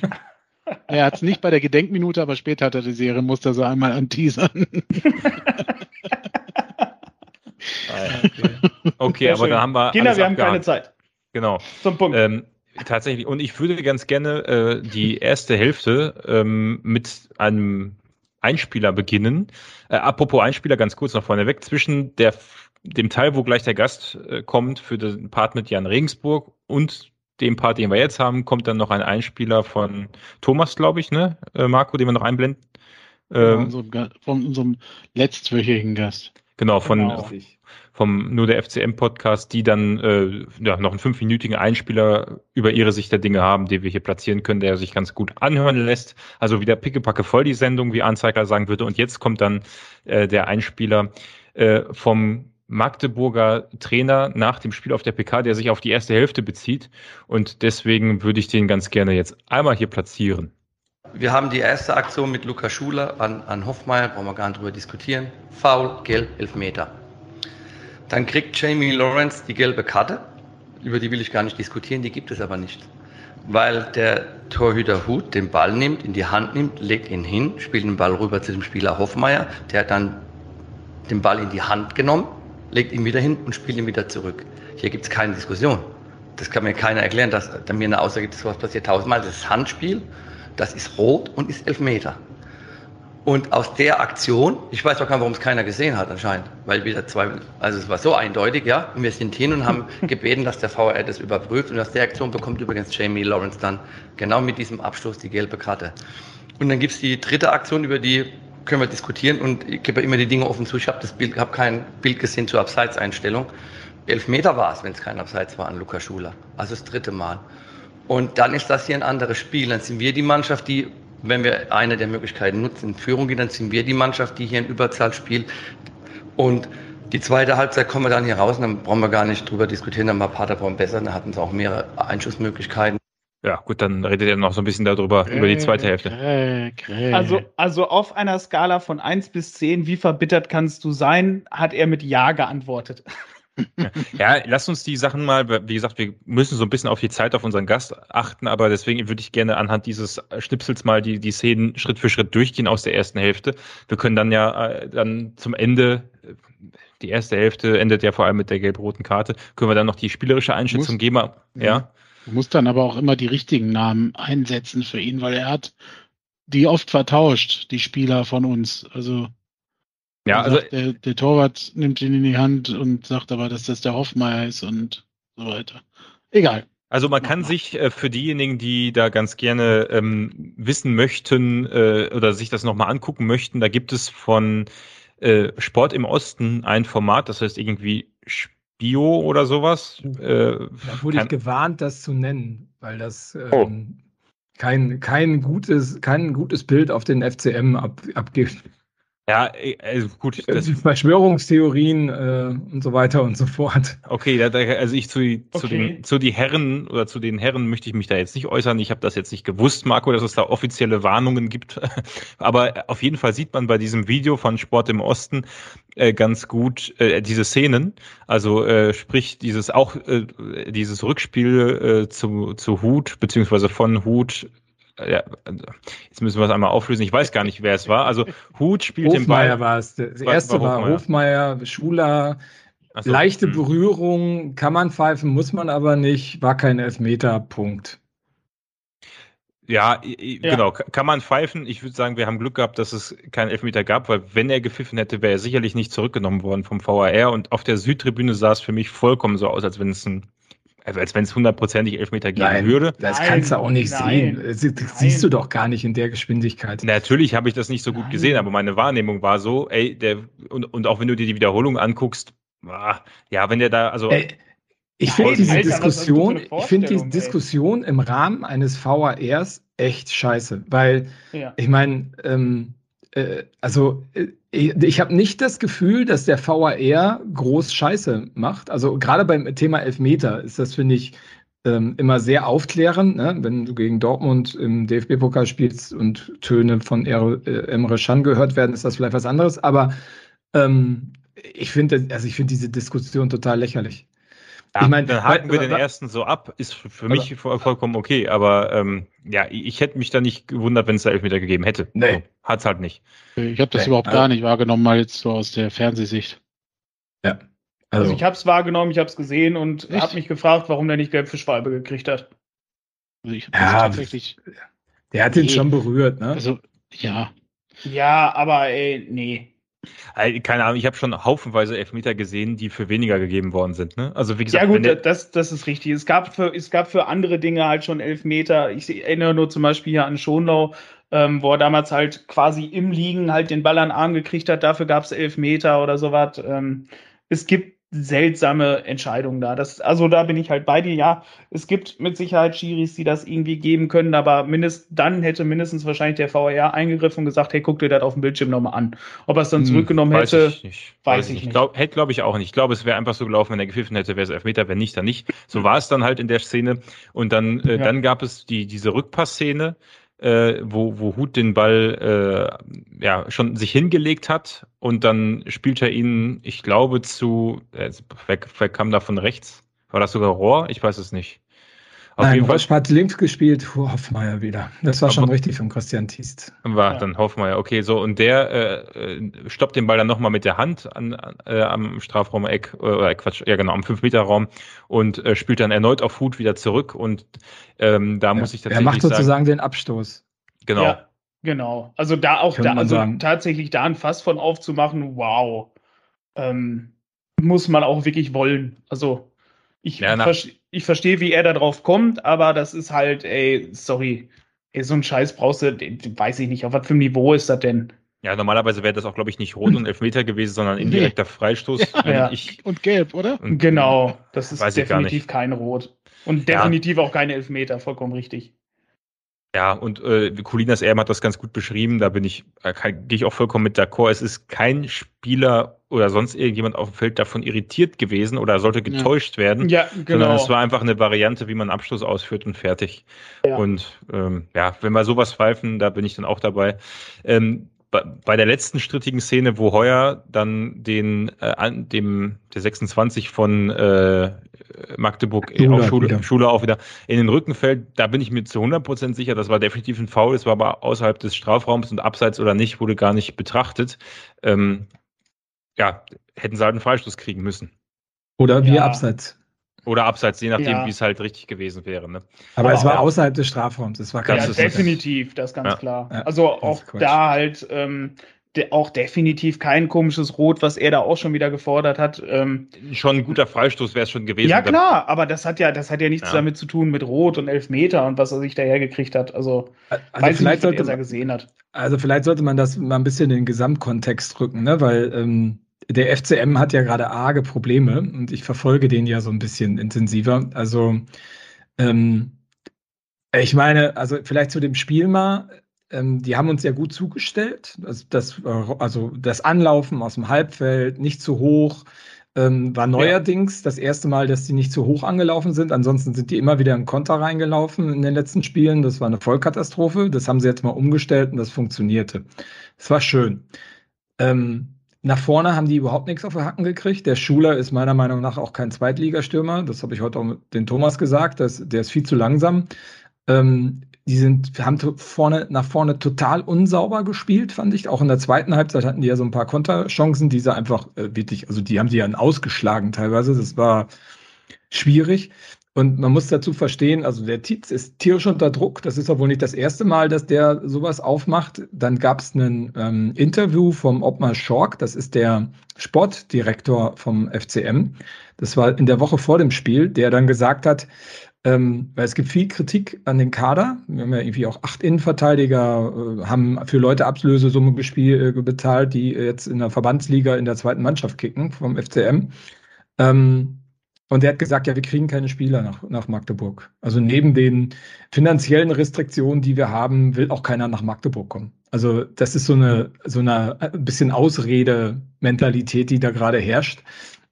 Er hat es nicht bei der Gedenkminute, aber später hat er die Serie, musste er so einmal anteasern. Ah, okay, okay aber da haben wir. Kinder, wir haben keine Zeit. Genau. Zum Punkt. Ähm, Tatsächlich. Und ich würde ganz gerne äh, die erste Hälfte ähm, mit einem Einspieler beginnen. Äh, apropos Einspieler, ganz kurz noch vorneweg. Zwischen der, dem Teil, wo gleich der Gast äh, kommt für den Part mit Jan Regensburg und dem Part, den wir jetzt haben, kommt dann noch ein Einspieler von Thomas, glaube ich, ne, äh, Marco, den wir noch einblenden. Ähm, von unserem letztwöchigen Gast. Genau, von, genau vom Nur der FCM Podcast, die dann äh, ja, noch einen fünfminütigen Einspieler über ihre Sicht der Dinge haben, den wir hier platzieren können, der sich ganz gut anhören lässt. Also wieder pickepacke voll die Sendung, wie Anzeiger sagen würde. Und jetzt kommt dann äh, der Einspieler äh, vom Magdeburger Trainer nach dem Spiel auf der PK, der sich auf die erste Hälfte bezieht. Und deswegen würde ich den ganz gerne jetzt einmal hier platzieren. Wir haben die erste Aktion mit Lukas Schuler an, an Hoffmeier, brauchen wir gar nicht drüber diskutieren. Foul, gelb, Elfmeter. Dann kriegt Jamie Lawrence die gelbe Karte. Über die will ich gar nicht diskutieren, die gibt es aber nicht. Weil der Torhüter Hut den Ball nimmt, in die Hand nimmt, legt ihn hin, spielt den Ball rüber zu dem Spieler Hoffmeier. Der hat dann den Ball in die Hand genommen, legt ihn wieder hin und spielt ihn wieder zurück. Hier gibt es keine Diskussion. Das kann mir keiner erklären, dass da mir eine Aussage gibt, sowas passiert tausendmal. Das ist Handspiel, das ist rot und ist Elfmeter. Und aus der Aktion, ich weiß auch gar nicht, warum es keiner gesehen hat anscheinend, weil wieder zwei, also es war so eindeutig, ja, und wir sind hin und haben gebeten, dass der VR das überprüft und aus der Aktion bekommt übrigens Jamie Lawrence dann genau mit diesem Abschluss die gelbe Karte. Und dann gibt es die dritte Aktion, über die können wir diskutieren und ich gebe immer die Dinge offen zu. Ich habe das Bild, habe kein Bild gesehen zur Abseitseinstellung. Elf Meter war es, wenn es kein Abseits war an Luca Schuler. Also das dritte Mal. Und dann ist das hier ein anderes Spiel. Dann sind wir die Mannschaft, die, wenn wir eine der Möglichkeiten nutzen, in Führung gehen, dann sind wir die Mannschaft, die hier in Überzahl spielt. Und die zweite Halbzeit kommen wir dann hier raus und dann brauchen wir gar nicht drüber diskutieren, dann war Paderborn besser, dann hatten sie auch mehrere Einschussmöglichkeiten. Ja, gut, dann redet ihr noch so ein bisschen darüber, äh, über die zweite Hälfte. Äh, also, also auf einer Skala von 1 bis 10, wie verbittert kannst du sein, hat er mit Ja geantwortet. Ja, ja, lass uns die Sachen mal, wie gesagt, wir müssen so ein bisschen auf die Zeit auf unseren Gast achten, aber deswegen würde ich gerne anhand dieses Schnipsels mal die, die Szenen Schritt für Schritt durchgehen aus der ersten Hälfte. Wir können dann ja äh, dann zum Ende, die erste Hälfte endet ja vor allem mit der gelb-roten Karte, können wir dann noch die spielerische Einschätzung geben. Ja. ja. Du musst dann aber auch immer die richtigen Namen einsetzen für ihn, weil er hat die oft vertauscht, die Spieler von uns. Also, ja, also sagt, der, der, Torwart nimmt ihn in die Hand und sagt aber, dass das der Hoffmeier ist und so weiter. Egal. Also man kann sich äh, für diejenigen, die da ganz gerne ähm, wissen möchten äh, oder sich das nochmal angucken möchten, da gibt es von äh, Sport im Osten ein Format, das heißt irgendwie Bio oder sowas. Äh, da wurde ich gewarnt, das zu nennen, weil das ähm, oh. kein, kein, gutes, kein gutes Bild auf den FCM ab, abgibt. Ja, also gut. Das Verschwörungstheorien äh, und so weiter und so fort. Okay, da, da, also ich zu, okay. zu, den, zu die Herren oder zu den Herren möchte ich mich da jetzt nicht äußern. Ich habe das jetzt nicht gewusst, Marco, dass es da offizielle Warnungen gibt. Aber auf jeden Fall sieht man bei diesem Video von Sport im Osten äh, ganz gut äh, diese Szenen. Also äh, sprich dieses auch äh, dieses Rückspiel äh, zu, zu Hut beziehungsweise von Hut ja, jetzt müssen wir es einmal auflösen. Ich weiß gar nicht, wer es war. Also Hut spielt Hofmeier den Ball. war es. Das erste war Hofmeier, war Schuler. So, leichte hm. Berührung, kann man pfeifen, muss man aber nicht, war kein Elfmeter, Punkt. Ja, ja, genau. Kann man pfeifen? Ich würde sagen, wir haben Glück gehabt, dass es keinen Elfmeter gab, weil wenn er gepfiffen hätte, wäre er sicherlich nicht zurückgenommen worden vom VAR. Und auf der Südtribüne sah es für mich vollkommen so aus, als wenn es ein also als wenn es hundertprozentig Elfmeter geben nein, würde. Das nein, kannst du auch nicht nein, sehen. Das siehst du doch gar nicht in der Geschwindigkeit. Natürlich habe ich das nicht so gut gesehen, aber meine Wahrnehmung war so, ey, der, und, und auch wenn du dir die Wiederholung anguckst, ah, ja, wenn der da, also. Ey, ich finde diese Alter, Diskussion, ich finde diese Diskussion im Rahmen eines VARs echt scheiße, weil ja. ich meine, ähm, äh, also äh, ich habe nicht das Gefühl, dass der VAR groß Scheiße macht. Also gerade beim Thema Elfmeter ist das, finde ich, ähm, immer sehr aufklärend. Ne? Wenn du gegen Dortmund im DFB-Pokal spielst und Töne von er äh, Emre Can gehört werden, ist das vielleicht was anderes. Aber ähm, ich finde, also ich finde diese Diskussion total lächerlich. Ja, ich meine, dann haken wir den ersten so ab, ist für mich voll, vollkommen okay, aber ähm, ja, ich hätte mich da nicht gewundert, wenn es da Elfmeter gegeben hätte. Nee. So, hat's halt nicht. Ich habe das nee. überhaupt gar nicht wahrgenommen, mal jetzt so aus der Fernsehsicht. Ja. Also, also ich habe es wahrgenommen, ich habe es gesehen und habe mich gefragt, warum der nicht gelb für Schwalbe gekriegt hat. Also ich ja, tatsächlich. Der hat nee. ihn schon berührt, ne? Also, ja. Ja, aber ey, nee. Keine Ahnung, ich habe schon haufenweise Elfmeter gesehen, die für weniger gegeben worden sind. Ne? Also wie gesagt, ja gut, das, das ist richtig. Es gab, für, es gab für andere Dinge halt schon Elfmeter. Ich erinnere nur zum Beispiel hier an Schonlau, ähm, wo er damals halt quasi im Liegen halt den Ball an den Arm gekriegt hat. Dafür gab es Elfmeter oder sowas. Ähm, es gibt seltsame Entscheidung da. Das, also da bin ich halt bei dir. Ja, es gibt mit Sicherheit Schiris, die das irgendwie geben können, aber mindest, dann hätte mindestens wahrscheinlich der VAR eingegriffen und gesagt, hey, guck dir das auf dem Bildschirm nochmal an. Ob er es dann hm, zurückgenommen weiß hätte, ich nicht. weiß, weiß ich nicht. nicht. Glaub, hätte, glaube ich, auch nicht. Ich glaube, es wäre einfach so gelaufen, wenn er gepfiffen hätte, wäre es Elfmeter, wenn nicht, dann nicht. So war es dann halt in der Szene. Und dann, äh, ja. dann gab es die, diese Rückpassszene, äh, wo, wo Hut den Ball äh, ja schon sich hingelegt hat und dann spielt er ihn, ich glaube, zu, äh, wer, wer kam da von rechts? War das sogar Rohr? Ich weiß es nicht. Auf Nein, jeden Fall hat links gespielt, Hoffmeier wieder. Das war schon aber, richtig von Christian Tiest. War ja. dann Hoffmeier, okay, so und der äh, äh stoppt den Ball dann nochmal mit der Hand an, äh, am Strafraum-Eck, äh, Quatsch, ja genau, am 5-Meter-Raum und äh, spielt dann erneut auf Hut wieder zurück und ähm, da ja, muss ich tatsächlich Er macht sozusagen sagen, den Abstoß. Genau. Ja, genau. Also da auch da, also sagen. tatsächlich da ein Fass von aufzumachen, wow. Ähm, muss man auch wirklich wollen. Also ich, ja, ich verstehe, wie er da drauf kommt, aber das ist halt, ey, sorry. Ey, so ein Scheiß brauchst du, weiß ich nicht, auf was für ein Niveau ist das denn? Ja, normalerweise wäre das auch, glaube ich, nicht rot und Elfmeter gewesen, sondern indirekter Freistoß. Ja, ich, und gelb, oder? Und genau, das ist definitiv kein Rot. Und definitiv ja. auch keine Elfmeter, vollkommen richtig. Ja, und äh, Colinas Erben hat das ganz gut beschrieben, da bin ich, äh, gehe ich auch vollkommen mit d'accord. Es ist kein Spieler oder sonst irgendjemand auf dem Feld davon irritiert gewesen oder sollte getäuscht ja. werden. Ja, genau. Sondern es war einfach eine Variante, wie man Abschluss ausführt und fertig. Ja. Und ähm, ja, wenn wir sowas pfeifen, da bin ich dann auch dabei. Ähm, bei der letzten strittigen Szene, wo Heuer dann den äh, an dem der 26 von äh, Magdeburg Schule, auf Schule, wieder. Schule auch wieder in den Rücken fällt, da bin ich mir zu 100% sicher, das war definitiv ein Foul, es war aber außerhalb des Strafraums und abseits oder nicht, wurde gar nicht betrachtet. Ähm, ja, hätten sie halt einen Freistoß kriegen müssen. Oder wir ja. abseits. Oder abseits, je nachdem, ja. wie es halt richtig gewesen wäre. Ne? Aber, Aber, es war außerhalb des Strafraums. Es war ganz ja, definitiv, das ist ganz ja. klar. also auch da halt ähm, de auch definitiv kein komisches Rot, was er da auch schon wieder gefordert hat. Ähm, schon ein guter Freistoß wäre es schon gewesen. Ja klar, aber das hat ja, das hat ja nichts damit zu tun mit Rot und Elfmeter und was er sich daher gekriegt hat. Also, also weiß vielleicht nicht, sollte, er gesehen hat. Also vielleicht sollte man das mal ein bisschen in den Gesamtkontext rücken, ne? weil ähm, der FCM hat ja gerade arge Probleme und ich verfolge den ja so ein bisschen intensiver. Also, ähm, ich meine, also vielleicht zu dem Spiel mal, ähm, die haben uns ja gut zugestellt. Das, das, also das Anlaufen aus dem Halbfeld, nicht zu hoch, ähm, war neuerdings ja. das erste Mal, dass die nicht zu hoch angelaufen sind. Ansonsten sind die immer wieder im Konter reingelaufen in den letzten Spielen. Das war eine Vollkatastrophe. Das haben sie jetzt mal umgestellt und das funktionierte. Es war schön. Ähm, nach vorne haben die überhaupt nichts auf die Hacken gekriegt. Der Schuler ist meiner Meinung nach auch kein Zweitligastürmer. Das habe ich heute auch mit den Thomas gesagt. Das, der ist viel zu langsam. Ähm, die sind, haben vorne, nach vorne total unsauber gespielt, fand ich. Auch in der zweiten Halbzeit hatten die ja so ein paar Konterchancen, die sie einfach äh, wirklich, also die haben sie ja ausgeschlagen teilweise. Das war schwierig. Und man muss dazu verstehen, also der Tietz ist tierisch unter Druck. Das ist auch wohl nicht das erste Mal, dass der sowas aufmacht. Dann gab es ein ähm, Interview vom Obmar Schork, das ist der Sportdirektor vom FCM. Das war in der Woche vor dem Spiel, der dann gesagt hat, ähm, weil es gibt viel Kritik an den Kader. Wir haben ja irgendwie auch acht Innenverteidiger, äh, haben für Leute Ablösesumme äh, bezahlt, die jetzt in der Verbandsliga in der zweiten Mannschaft kicken vom FCM. Ähm, und er hat gesagt, ja, wir kriegen keine Spieler nach, nach Magdeburg. Also neben den finanziellen Restriktionen, die wir haben, will auch keiner nach Magdeburg kommen. Also das ist so eine, so eine ein äh, bisschen Ausrede-Mentalität, die da gerade herrscht,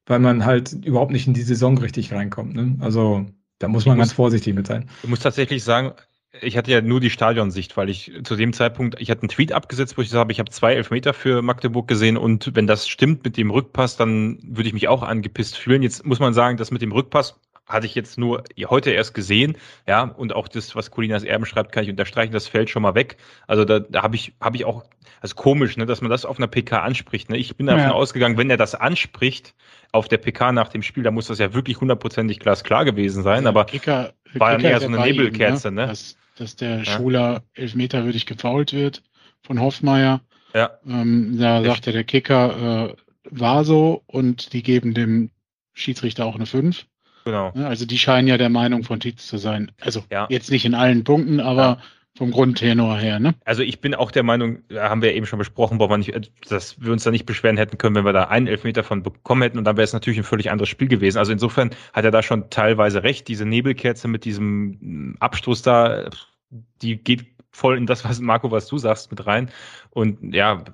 weil man halt überhaupt nicht in die Saison richtig reinkommt. Ne? Also da muss man ganz vorsichtig mit sein. Ich muss tatsächlich sagen, ich hatte ja nur die Stadionsicht, weil ich zu dem Zeitpunkt, ich hatte einen Tweet abgesetzt, wo ich gesagt habe, ich habe zwei Elfmeter für Magdeburg gesehen und wenn das stimmt mit dem Rückpass, dann würde ich mich auch angepisst fühlen. Jetzt muss man sagen, dass mit dem Rückpass hatte ich jetzt nur heute erst gesehen, ja, und auch das, was Colinas Erben schreibt, kann ich unterstreichen, das fällt schon mal weg. Also da, da habe ich, habe ich auch, also komisch, ne, dass man das auf einer PK anspricht. Ne? Ich bin davon ja. ausgegangen, wenn er das anspricht auf der PK nach dem Spiel, da muss das ja wirklich hundertprozentig glasklar gewesen sein, aber Kicker, war dann eher so eine Nebelkerze, ihm, ne? ne? Dass, dass der ja. Schuler elfmeterwürdig gefault wird von Hoffmeier. Ja. Ähm, da sagt ja der Kicker, äh, war so und die geben dem Schiedsrichter auch eine 5. Genau. Also die scheinen ja der Meinung von Tietz zu sein. Also ja. jetzt nicht in allen Punkten, aber. Vom Grundtenor her. Ne? Also ich bin auch der Meinung, haben wir eben schon besprochen, man nicht, dass wir uns da nicht beschweren hätten können, wenn wir da einen Elfmeter von bekommen hätten und dann wäre es natürlich ein völlig anderes Spiel gewesen. Also insofern hat er da schon teilweise recht. Diese Nebelkerze mit diesem Abstoß da, die geht voll in das, was Marco, was du sagst, mit rein. Und ja,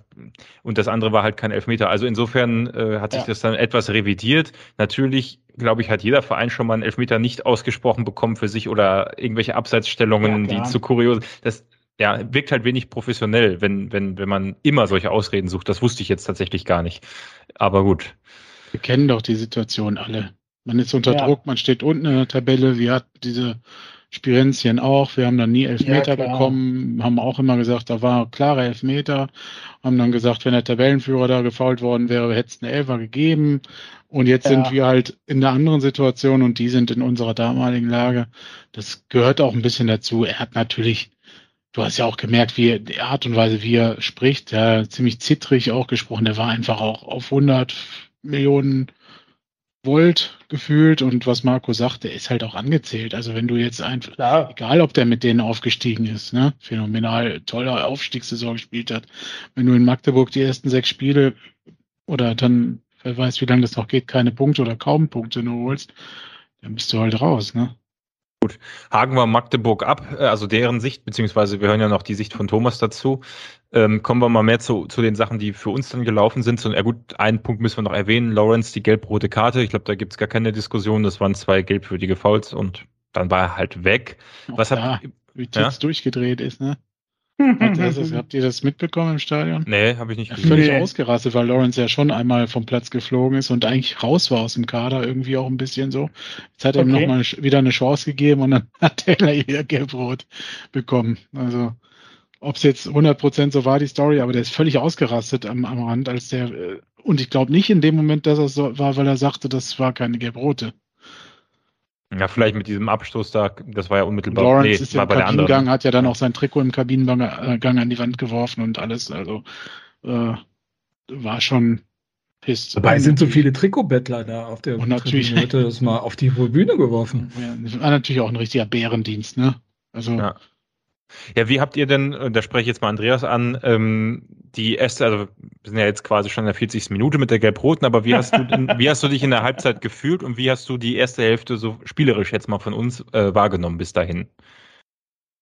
und das andere war halt kein Elfmeter. Also insofern äh, hat sich ja. das dann etwas revidiert. Natürlich, glaube ich, hat jeder Verein schon mal einen Elfmeter nicht ausgesprochen bekommen für sich oder irgendwelche Abseitsstellungen, ja, die zu kurios. Das ja, wirkt halt wenig professionell, wenn, wenn, wenn man immer solche Ausreden sucht. Das wusste ich jetzt tatsächlich gar nicht. Aber gut. Wir kennen doch die Situation alle. Man ist unter ja. Druck, man steht unten in der Tabelle. Wir hatten diese Spirenzien auch. Wir haben dann nie Elfmeter ja, bekommen, haben auch immer gesagt, da war klare Elfmeter. Haben dann gesagt, wenn der Tabellenführer da gefault worden wäre, hätte es eine Elfer gegeben. Und jetzt ja. sind wir halt in der anderen Situation und die sind in unserer damaligen Lage. Das gehört auch ein bisschen dazu. Er hat natürlich, du hast ja auch gemerkt, wie die Art und Weise, wie er spricht, ja, ziemlich zittrig auch gesprochen. Der war einfach auch auf 100 Millionen wollt, gefühlt. Und was Marco sagte, ist halt auch angezählt. Also wenn du jetzt einfach, Klar. egal ob der mit denen aufgestiegen ist, ne, phänomenal tolle Aufstiegssaison gespielt hat. Wenn du in Magdeburg die ersten sechs Spiele oder dann, wer weiß, wie lange das noch geht, keine Punkte oder kaum Punkte nur holst, dann bist du halt raus, ne? Gut, haken wir Magdeburg ab, äh, also deren Sicht, beziehungsweise wir hören ja noch die Sicht von Thomas dazu. Ähm, kommen wir mal mehr zu, zu den Sachen, die für uns dann gelaufen sind. So, ja gut, einen Punkt müssen wir noch erwähnen. Lawrence, die gelb-rote Karte. Ich glaube, da gibt es gar keine Diskussion. Das waren zwei gelbwürdige Fouls und dann war er halt weg. Was hat, wie ja? durchgedreht ist, ne? Habt ihr, das, habt ihr das mitbekommen im Stadion? Nee, habe ich nicht gesehen. Völlig nee. ausgerastet, weil Lawrence ja schon einmal vom Platz geflogen ist und eigentlich raus war aus dem Kader, irgendwie auch ein bisschen so. Jetzt hat er okay. ihm nochmal wieder eine Chance gegeben und dann hat Taylor hier gelb-rot bekommen. Also, ob es jetzt 100% so war, die Story, aber der ist völlig ausgerastet am, am Rand, als der, äh, und ich glaube nicht in dem Moment, dass es so war, weil er sagte, das war keine gelb-rote. Ja, vielleicht mit diesem Abstoß da, das war ja unmittelbar. Lawrence nee, ist ja im Kabinengang, hat ja dann auch sein Trikot im Kabinengang äh, an die Wand geworfen und alles. Also äh, war schon pisst. Dabei sind so viele Trikotbettler da auf der und natürlich hätte das mal auf die Bühne geworfen. Ja, war natürlich auch ein richtiger Bärendienst, ne? Also ja. Ja, wie habt ihr denn, äh, da spreche ich jetzt mal Andreas an, ähm, die erste, also wir sind ja jetzt quasi schon in der 40. Minute mit der Gelb-Roten, aber wie hast, du denn, wie hast du dich in der Halbzeit gefühlt und wie hast du die erste Hälfte so spielerisch jetzt mal von uns äh, wahrgenommen bis dahin?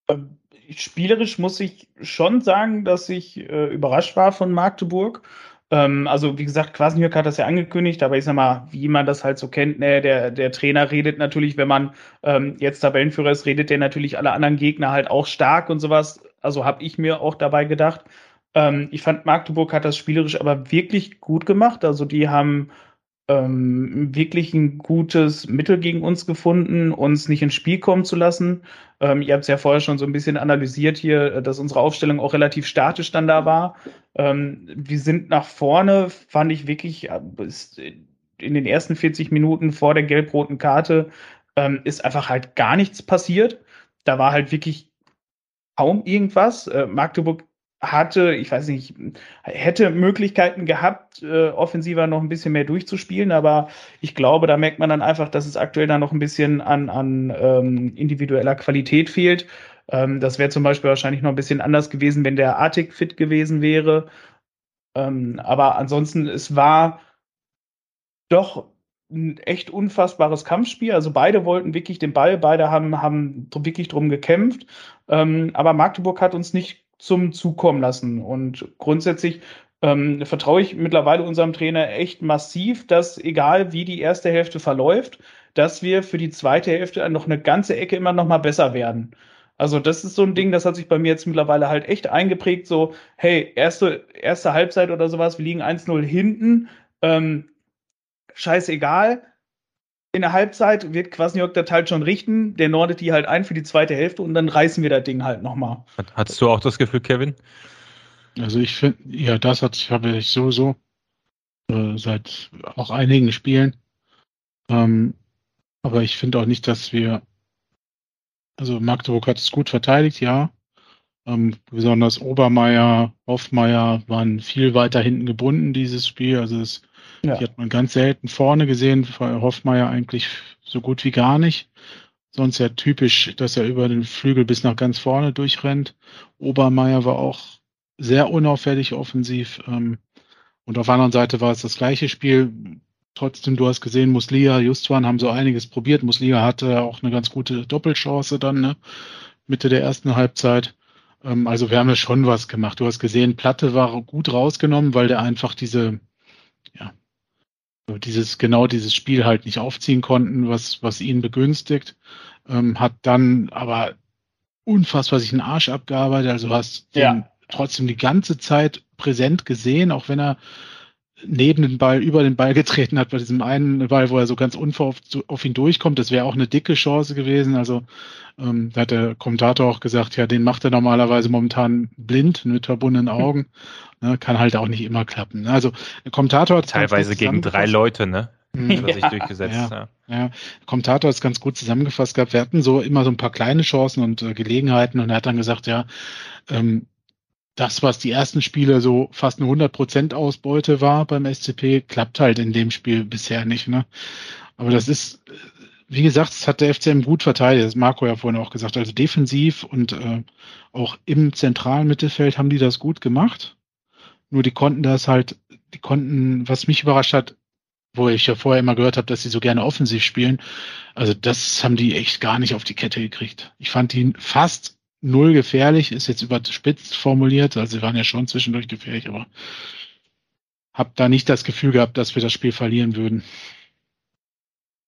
Ähm, spielerisch muss ich schon sagen, dass ich äh, überrascht war von Magdeburg. Ähm, also, wie gesagt, Quasniok hat das ja angekündigt, aber ich sag mal, wie man das halt so kennt, ne, der, der Trainer redet natürlich, wenn man ähm, jetzt Tabellenführer ist, redet der natürlich alle anderen Gegner halt auch stark und sowas. Also habe ich mir auch dabei gedacht. Ähm, ich fand, Magdeburg hat das spielerisch aber wirklich gut gemacht. Also die haben ähm, wirklich ein gutes Mittel gegen uns gefunden, uns nicht ins Spiel kommen zu lassen. Ähm, ihr habt es ja vorher schon so ein bisschen analysiert hier, dass unsere Aufstellung auch relativ statisch dann da war. Ähm, wir sind nach vorne, fand ich wirklich, in den ersten 40 Minuten vor der gelb-roten Karte ähm, ist einfach halt gar nichts passiert. Da war halt wirklich kaum irgendwas. Äh, Magdeburg hatte, ich weiß nicht, hätte Möglichkeiten gehabt, äh, offensiver noch ein bisschen mehr durchzuspielen, aber ich glaube, da merkt man dann einfach, dass es aktuell da noch ein bisschen an, an ähm, individueller Qualität fehlt. Ähm, das wäre zum Beispiel wahrscheinlich noch ein bisschen anders gewesen, wenn der Artik fit gewesen wäre. Ähm, aber ansonsten, es war doch ein echt unfassbares Kampfspiel. Also beide wollten wirklich den Ball, beide haben, haben wirklich drum gekämpft. Ähm, aber Magdeburg hat uns nicht zum Zug kommen lassen. Und grundsätzlich ähm, vertraue ich mittlerweile unserem Trainer echt massiv, dass egal wie die erste Hälfte verläuft, dass wir für die zweite Hälfte noch eine ganze Ecke immer noch mal besser werden. Also das ist so ein Ding, das hat sich bei mir jetzt mittlerweile halt echt eingeprägt, so, hey, erste, erste Halbzeit oder sowas, wir liegen 1-0 hinten, ähm, scheißegal, in der Halbzeit wird Kwasniok das halt schon richten, der nordet die halt ein für die zweite Hälfte und dann reißen wir das Ding halt nochmal. Hattest du auch das Gefühl, Kevin? Also ich finde, ja, das hat, habe ich sowieso äh, seit auch einigen Spielen. Ähm, aber ich finde auch nicht, dass wir, also Magdeburg hat es gut verteidigt, ja. Ähm, besonders Obermeier, Hoffmeier waren viel weiter hinten gebunden, dieses Spiel. Also es ja. Die hat man ganz selten vorne gesehen, Hoffmeier eigentlich so gut wie gar nicht. Sonst ja typisch, dass er über den Flügel bis nach ganz vorne durchrennt. Obermeier war auch sehr unauffällig offensiv. Ähm, und auf der anderen Seite war es das gleiche Spiel. Trotzdem, du hast gesehen, Muslia, Justwan haben so einiges probiert. Muslia hatte auch eine ganz gute Doppelchance dann, ne? Mitte der ersten Halbzeit. Ähm, also wir haben ja schon was gemacht. Du hast gesehen, Platte war gut rausgenommen, weil der einfach diese, dieses, genau dieses Spiel halt nicht aufziehen konnten, was, was ihn begünstigt. Ähm, hat dann aber unfassbar sich einen Arsch abgearbeitet. Also hast ja. den trotzdem die ganze Zeit präsent gesehen, auch wenn er neben den Ball, über den Ball getreten hat bei diesem einen Ball, wo er so ganz unverhofft auf ihn durchkommt. Das wäre auch eine dicke Chance gewesen. Also ähm, da hat der Kommentator auch gesagt, ja, den macht er normalerweise momentan blind mit verbundenen Augen. Ne, kann halt auch nicht immer klappen. Ne? Also der Kommentator hat teilweise gegen drei Leute, ne? Mhm. Hat sich durchgesetzt. Ja, ja. ja. Der Kommentator hat es ganz gut zusammengefasst gehabt. Wir hatten so immer so ein paar kleine Chancen und äh, Gelegenheiten und er hat dann gesagt, ja, ähm, das, was die ersten Spiele so fast eine 100% Ausbeute war beim SCP, klappt halt in dem Spiel bisher nicht. Ne? Aber das ist, wie gesagt, das hat der FCM gut verteidigt. Das Marco ja vorhin auch gesagt. Also defensiv und äh, auch im zentralen Mittelfeld haben die das gut gemacht. Nur die konnten das halt, die konnten, was mich überrascht hat, wo ich ja vorher immer gehört habe, dass sie so gerne offensiv spielen. Also das haben die echt gar nicht auf die Kette gekriegt. Ich fand die fast null gefährlich, ist jetzt überspitzt formuliert. Also sie waren ja schon zwischendurch gefährlich, aber habe da nicht das Gefühl gehabt, dass wir das Spiel verlieren würden.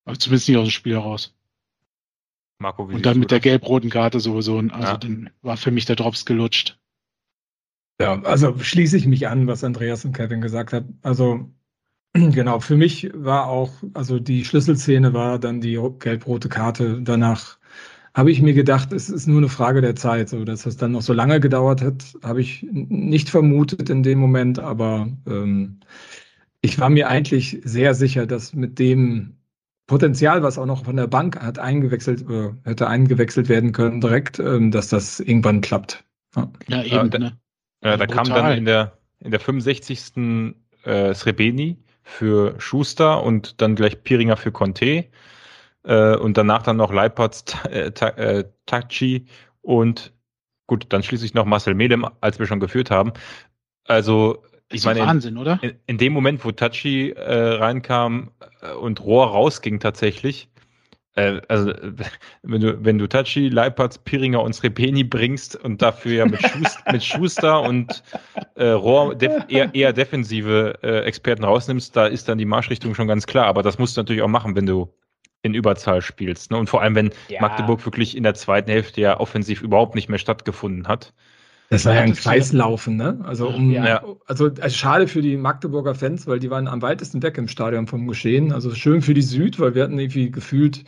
Aber zumindest nicht aus dem Spiel heraus. Marco, wie Und dann mit der gelb-roten Karte sowieso. Also ja. dann war für mich der Drops gelutscht. Ja, also schließe ich mich an, was Andreas und Kevin gesagt hat. Also genau, für mich war auch, also die Schlüsselszene war dann die gelb-rote Karte. Danach habe ich mir gedacht, es ist nur eine Frage der Zeit. So, dass es dann noch so lange gedauert hat, habe ich nicht vermutet in dem Moment, aber ähm, ich war mir eigentlich sehr sicher, dass mit dem Potenzial, was auch noch von der Bank hat eingewechselt, äh, hätte eingewechselt werden können, direkt, ähm, dass das irgendwann klappt. Ja, ja eben. Äh, ne? Da, da kam dann in der, in der 65. Äh, Srebeni für Schuster und dann gleich Piringer für Conte äh, und danach dann noch Leipertz, äh, äh, Tachi und gut, dann schließlich noch Marcel Medem, als wir schon geführt haben. Also ich meine, Wahnsinn, oder? In, in, dem Moment, wo Tachi äh, reinkam äh, und Rohr rausging tatsächlich, äh, also wenn du, wenn du Tachi, Leipertz, Piringer und Srepeni bringst und dafür ja mit, Schuster, mit Schuster und äh, Rohr def, eher, eher defensive äh, Experten rausnimmst, da ist dann die Marschrichtung schon ganz klar. Aber das musst du natürlich auch machen, wenn du in Überzahl spielst. Ne? Und vor allem, wenn ja. Magdeburg wirklich in der zweiten Hälfte ja offensiv überhaupt nicht mehr stattgefunden hat. Das war ja ein Kreislaufen, ne? Also, um, ja. also, also schade für die Magdeburger Fans, weil die waren am weitesten weg im Stadion vom Geschehen. Also schön für die Süd, weil wir hatten irgendwie gefühlt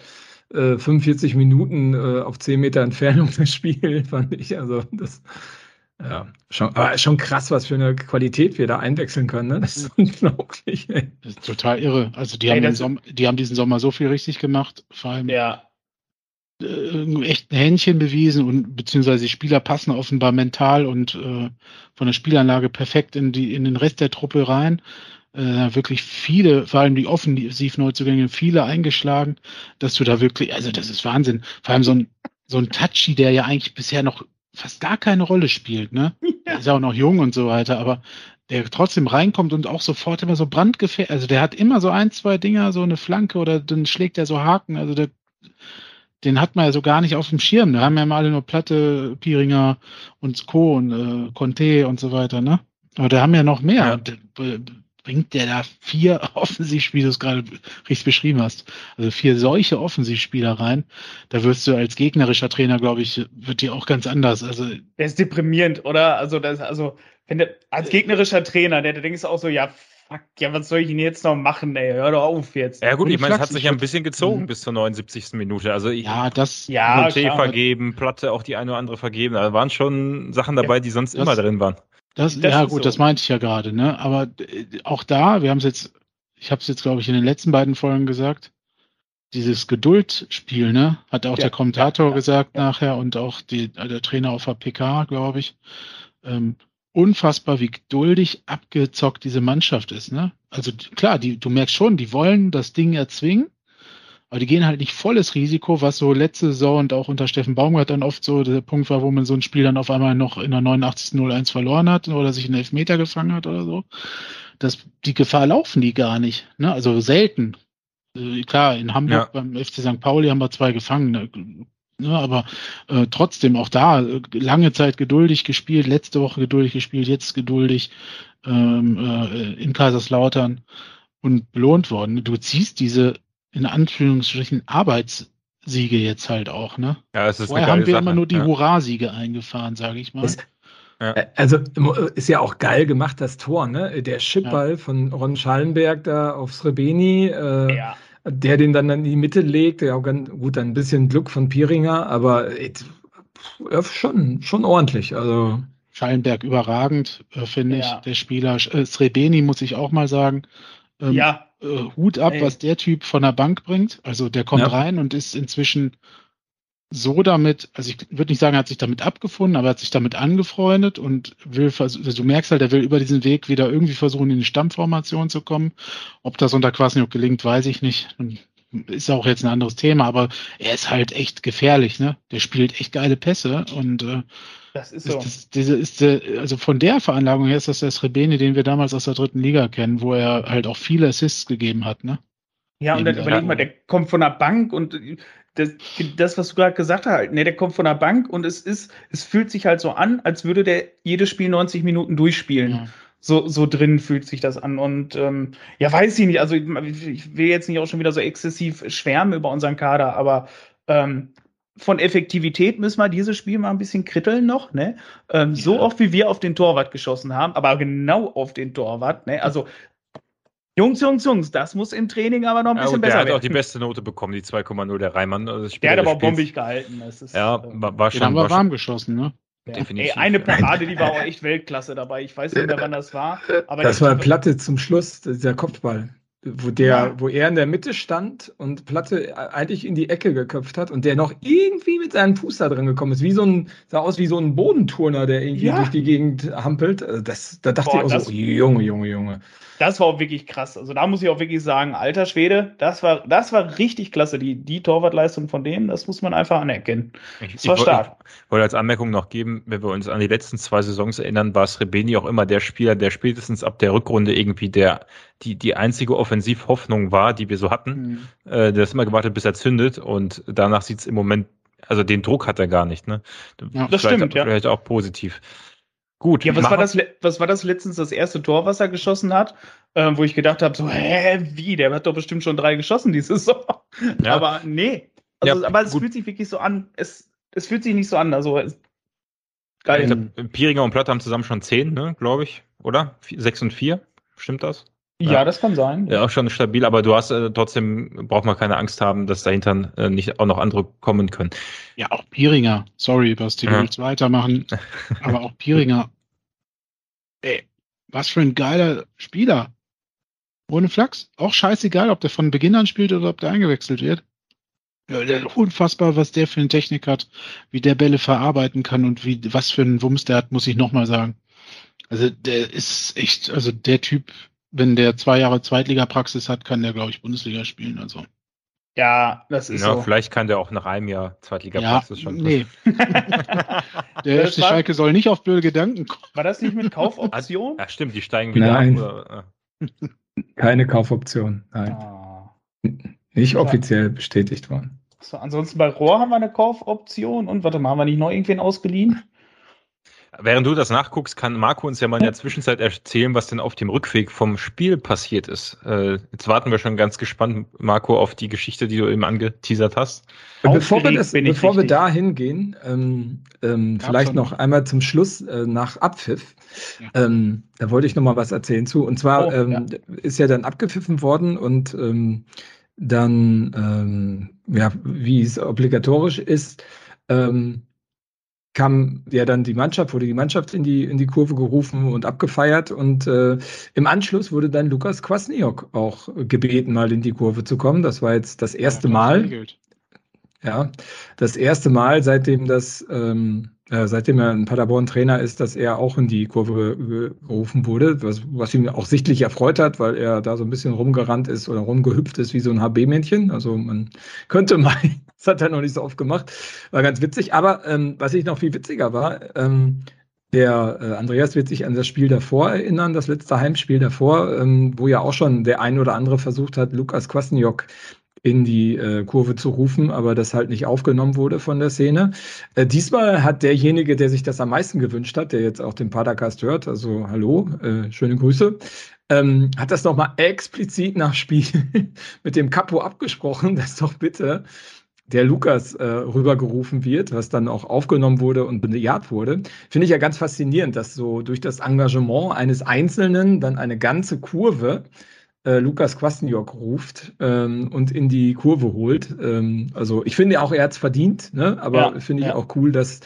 äh, 45 Minuten äh, auf 10 Meter Entfernung das Spiel, fand ich. Also das ja, schon, aber schon krass, was für eine Qualität wir da einwechseln können. Ne? Das ist unglaublich. Ey. Das ist total irre. Also die, ey, haben Sommer, die haben diesen Sommer so viel richtig gemacht. Vor allem ja. Äh, echt ein Händchen bewiesen und beziehungsweise die Spieler passen offenbar mental und äh, von der Spielanlage perfekt in, die, in den Rest der Truppe rein. Äh, wirklich viele, vor allem die Offensivneuzugänge, viele eingeschlagen, dass du da wirklich, also das ist Wahnsinn. Vor allem so ein, so ein Touchy, der ja eigentlich bisher noch fast gar keine Rolle spielt, ne? Ja. Ist ja auch noch jung und so weiter, aber der trotzdem reinkommt und auch sofort immer so brandgefährlich, also der hat immer so ein, zwei Dinger, so eine Flanke oder dann schlägt er so Haken, also der, den hat man ja so gar nicht auf dem Schirm. Da haben ja mal alle nur Platte, Piringer und Co. und äh, Conte und so weiter, ne? Aber da haben ja noch mehr. Ja. Und, äh, bringt der da vier Offensivspieler, wie du es gerade richtig beschrieben hast, also vier solche Offensivspieler rein, da wirst du als gegnerischer Trainer, glaube ich, wird dir auch ganz anders. Also der ist deprimierend, oder? Also das, also wenn der als gegnerischer Trainer, der, der denkst auch so, ja, fuck, ja, was soll ich denn jetzt noch machen, ey? Hör doch auf jetzt. Ja gut, ich meine, es hat sich ja ein bisschen gezogen mhm. bis zur 79. Minute. Also ich ja, das ja, Monté vergeben, Platte auch die eine oder andere vergeben. Da waren schon Sachen dabei, die sonst das, immer drin waren. Das, das ja gut, so. das meinte ich ja gerade, ne? Aber äh, auch da, wir haben es jetzt, ich habe es jetzt, glaube ich, in den letzten beiden Folgen gesagt, dieses Geduldspiel, ne? Hat auch ja, der Kommentator ja, gesagt ja, nachher und auch die, der Trainer auf der PK, glaube ich. Ähm, unfassbar, wie geduldig abgezockt diese Mannschaft ist, ne? Also klar, die, du merkst schon, die wollen das Ding erzwingen, aber die gehen halt nicht volles Risiko, was so letzte Saison und auch unter Steffen Baumgart dann oft so der Punkt war, wo man so ein Spiel dann auf einmal noch in der 89.01 verloren hat oder sich einen Elfmeter gefangen hat oder so. Das, die Gefahr laufen die gar nicht. Ne? Also selten. Äh, klar, in Hamburg ja. beim FC St. Pauli haben wir zwei gefangen. Ne? Ne, aber äh, trotzdem auch da äh, lange Zeit geduldig gespielt, letzte Woche geduldig gespielt, jetzt geduldig ähm, äh, in Kaiserslautern und belohnt worden. Du ziehst diese in Anführungsstrichen Arbeitssiege jetzt halt auch, ne? Ja, es ist Vorher haben wir Sache. immer nur die ja. Hurra-Siege eingefahren, sage ich mal. Es, ja. Äh, also ist ja auch geil gemacht, das Tor, ne? Der Chipball ja. von Ron Schallenberg da auf Srebeni, äh, ja. Der den dann in die Mitte legt, ja, ganz, gut, ein bisschen Glück von Piringer, aber äh, schon, schon ordentlich. Also. Schallenberg überragend, äh, finde ich, der Spieler. Äh, Srebeni muss ich auch mal sagen. Ähm, ja äh, Hut ab, Ey. was der Typ von der Bank bringt. Also der kommt ja. rein und ist inzwischen so damit, also ich würde nicht sagen, er hat sich damit abgefunden, aber er hat sich damit angefreundet und will, also du merkst halt, er will über diesen Weg wieder irgendwie versuchen, in die Stammformation zu kommen. Ob das unter Kwasniok gelingt, weiß ich nicht. Ist auch jetzt ein anderes Thema, aber er ist halt echt gefährlich, ne? Der spielt echt geile Pässe und äh, das ist so. Das, diese ist, also von der Veranlagung her ist das der Srebeni, den wir damals aus der dritten Liga kennen, wo er halt auch viele Assists gegeben hat, ne? Ja, und dann überleg mal, der kommt von der Bank und das, das was du gerade gesagt hast, ne, der kommt von der Bank und es ist, es fühlt sich halt so an, als würde der jedes Spiel 90 Minuten durchspielen. Ja. So, so drin fühlt sich das an. Und ähm, ja, weiß ich nicht. Also ich will jetzt nicht auch schon wieder so exzessiv schwärmen über unseren Kader, aber ähm, von Effektivität müssen wir dieses Spiel mal ein bisschen kritteln noch, ne? Ähm, ja. So oft wie wir auf den Torwart geschossen haben, aber genau auf den Torwart, ne? Also Jungs, Jungs, Jungs, das muss im Training aber noch ein bisschen ja, besser werden. Der hat auch die beste Note bekommen, die 2,0 der Reimann. Also der hat aber auch bombig gehalten. Ist, ja, äh, war, war schon. Den haben wir warm geschossen, ne? Ja. Definitiv. Ey, eine Parade, die war auch echt Weltklasse dabei. Ich weiß nicht mehr, wann das war. Aber das war Platte zum Schluss, dieser Kopfball wo der, ja. wo er in der Mitte stand und Platte eigentlich in die Ecke geköpft hat und der noch irgendwie mit seinem Fuß da drin gekommen ist, wie so ein, sah aus wie so ein Bodenturner, der irgendwie ja. durch die Gegend hampelt. Also das, da dachte Boah, ich auch so, Junge, Junge, Junge. Das war auch wirklich krass. Also da muss ich auch wirklich sagen, alter Schwede, das war, das war richtig klasse. Die, die Torwartleistung von dem, das muss man einfach anerkennen. Das war stark. Ich wollte als Anmerkung noch geben, wenn wir uns an die letzten zwei Saisons erinnern, war Srebeni auch immer der Spieler, der spätestens ab der Rückrunde irgendwie der, die, die einzige Offensivhoffnung war, die wir so hatten. Mhm. Äh, der ist immer gewartet, bis er zündet und danach sieht es im Moment, also den Druck hat er gar nicht. Ne? Ja, das stimmt, ja. Vielleicht auch positiv. Gut. Ja, was war, das, was war das letztens das erste Tor, was er geschossen hat? Ähm, wo ich gedacht habe, so, hä, wie? Der hat doch bestimmt schon drei geschossen diese Saison. Ja. Aber nee. Also, ja, aber es gut. fühlt sich wirklich so an. Es, es fühlt sich nicht so an. Also, es, geil. Glaub, Piringer und Platt haben zusammen schon zehn, ne, glaube ich, oder? Sechs und vier. Stimmt das? Ja, ja, das kann sein. Ja, auch schon stabil, aber du hast äh, trotzdem, braucht man keine Angst haben, dass dahinter äh, nicht auch noch andere kommen können. Ja, auch Piringer. Sorry, Basti, du ja. willst weitermachen. aber auch Piringer. Ey, was für ein geiler Spieler. Ohne Flachs. Auch scheißegal, ob der von Beginn an spielt oder ob der eingewechselt wird. Ja, der, unfassbar, was der für eine Technik hat, wie der Bälle verarbeiten kann und wie, was für einen Wumms der hat, muss ich nochmal sagen. Also der ist echt, also der Typ, wenn der zwei Jahre Zweitliga-Praxis hat, kann der, glaube ich, Bundesliga spielen. Also. Ja, das ist ja, so. Vielleicht kann der auch nach einem Jahr Zweitliga-Praxis ja, schon. Nee. der FC Schalke soll nicht auf blöde Gedanken kommen. War das nicht mit Kaufoption? Ja, stimmt, die steigen wieder Nein. ab. Oder? Keine Kaufoption, nein. Ah. Nicht offiziell bestätigt worden. So, ansonsten bei Rohr haben wir eine Kaufoption und warte mal, haben wir nicht noch irgendwen ausgeliehen? Während du das nachguckst, kann Marco uns ja mal in der Zwischenzeit erzählen, was denn auf dem Rückweg vom Spiel passiert ist. Äh, jetzt warten wir schon ganz gespannt, Marco, auf die Geschichte, die du eben angeteasert hast. Bevor wir, das, bevor wir da hingehen, ähm, ähm, vielleicht noch einmal zum Schluss äh, nach Abpfiff. Ja. Ähm, da wollte ich noch mal was erzählen zu. Und zwar oh, ähm, ja. ist ja dann abgepfiffen worden und ähm, dann, ähm, ja, wie es obligatorisch ist, ähm, kam ja dann die Mannschaft, wurde die Mannschaft in die, in die Kurve gerufen und abgefeiert und äh, im Anschluss wurde dann Lukas Kwasniok auch gebeten, mal in die Kurve zu kommen. Das war jetzt das erste ja, Mal. Ja, das erste Mal, seitdem das ähm, äh, seitdem er ein Paderborn Trainer ist, dass er auch in die Kurve gerufen wurde, was, was ihn auch sichtlich erfreut hat, weil er da so ein bisschen rumgerannt ist oder rumgehüpft ist wie so ein HB-Männchen. Also man könnte meinen, das hat er noch nicht so oft gemacht, war ganz witzig. Aber ähm, was ich noch viel witziger war, ähm, der äh, Andreas wird sich an das Spiel davor erinnern, das letzte Heimspiel davor, ähm, wo ja auch schon der ein oder andere versucht hat, Lukas Kwasniok in die äh, Kurve zu rufen, aber das halt nicht aufgenommen wurde von der Szene. Äh, diesmal hat derjenige, der sich das am meisten gewünscht hat, der jetzt auch den Padercast hört, also hallo, äh, schöne Grüße, ähm, hat das nochmal explizit nach Spiel mit dem Capo abgesprochen, dass doch bitte der Lukas äh, rübergerufen wird, was dann auch aufgenommen wurde und bejaht wurde. Finde ich ja ganz faszinierend, dass so durch das Engagement eines Einzelnen dann eine ganze Kurve äh, Lukas Kwasniok ruft ähm, und in die Kurve holt. Ähm, also ich finde auch, er hat es verdient, ne? aber ja, finde ich ja. auch cool, dass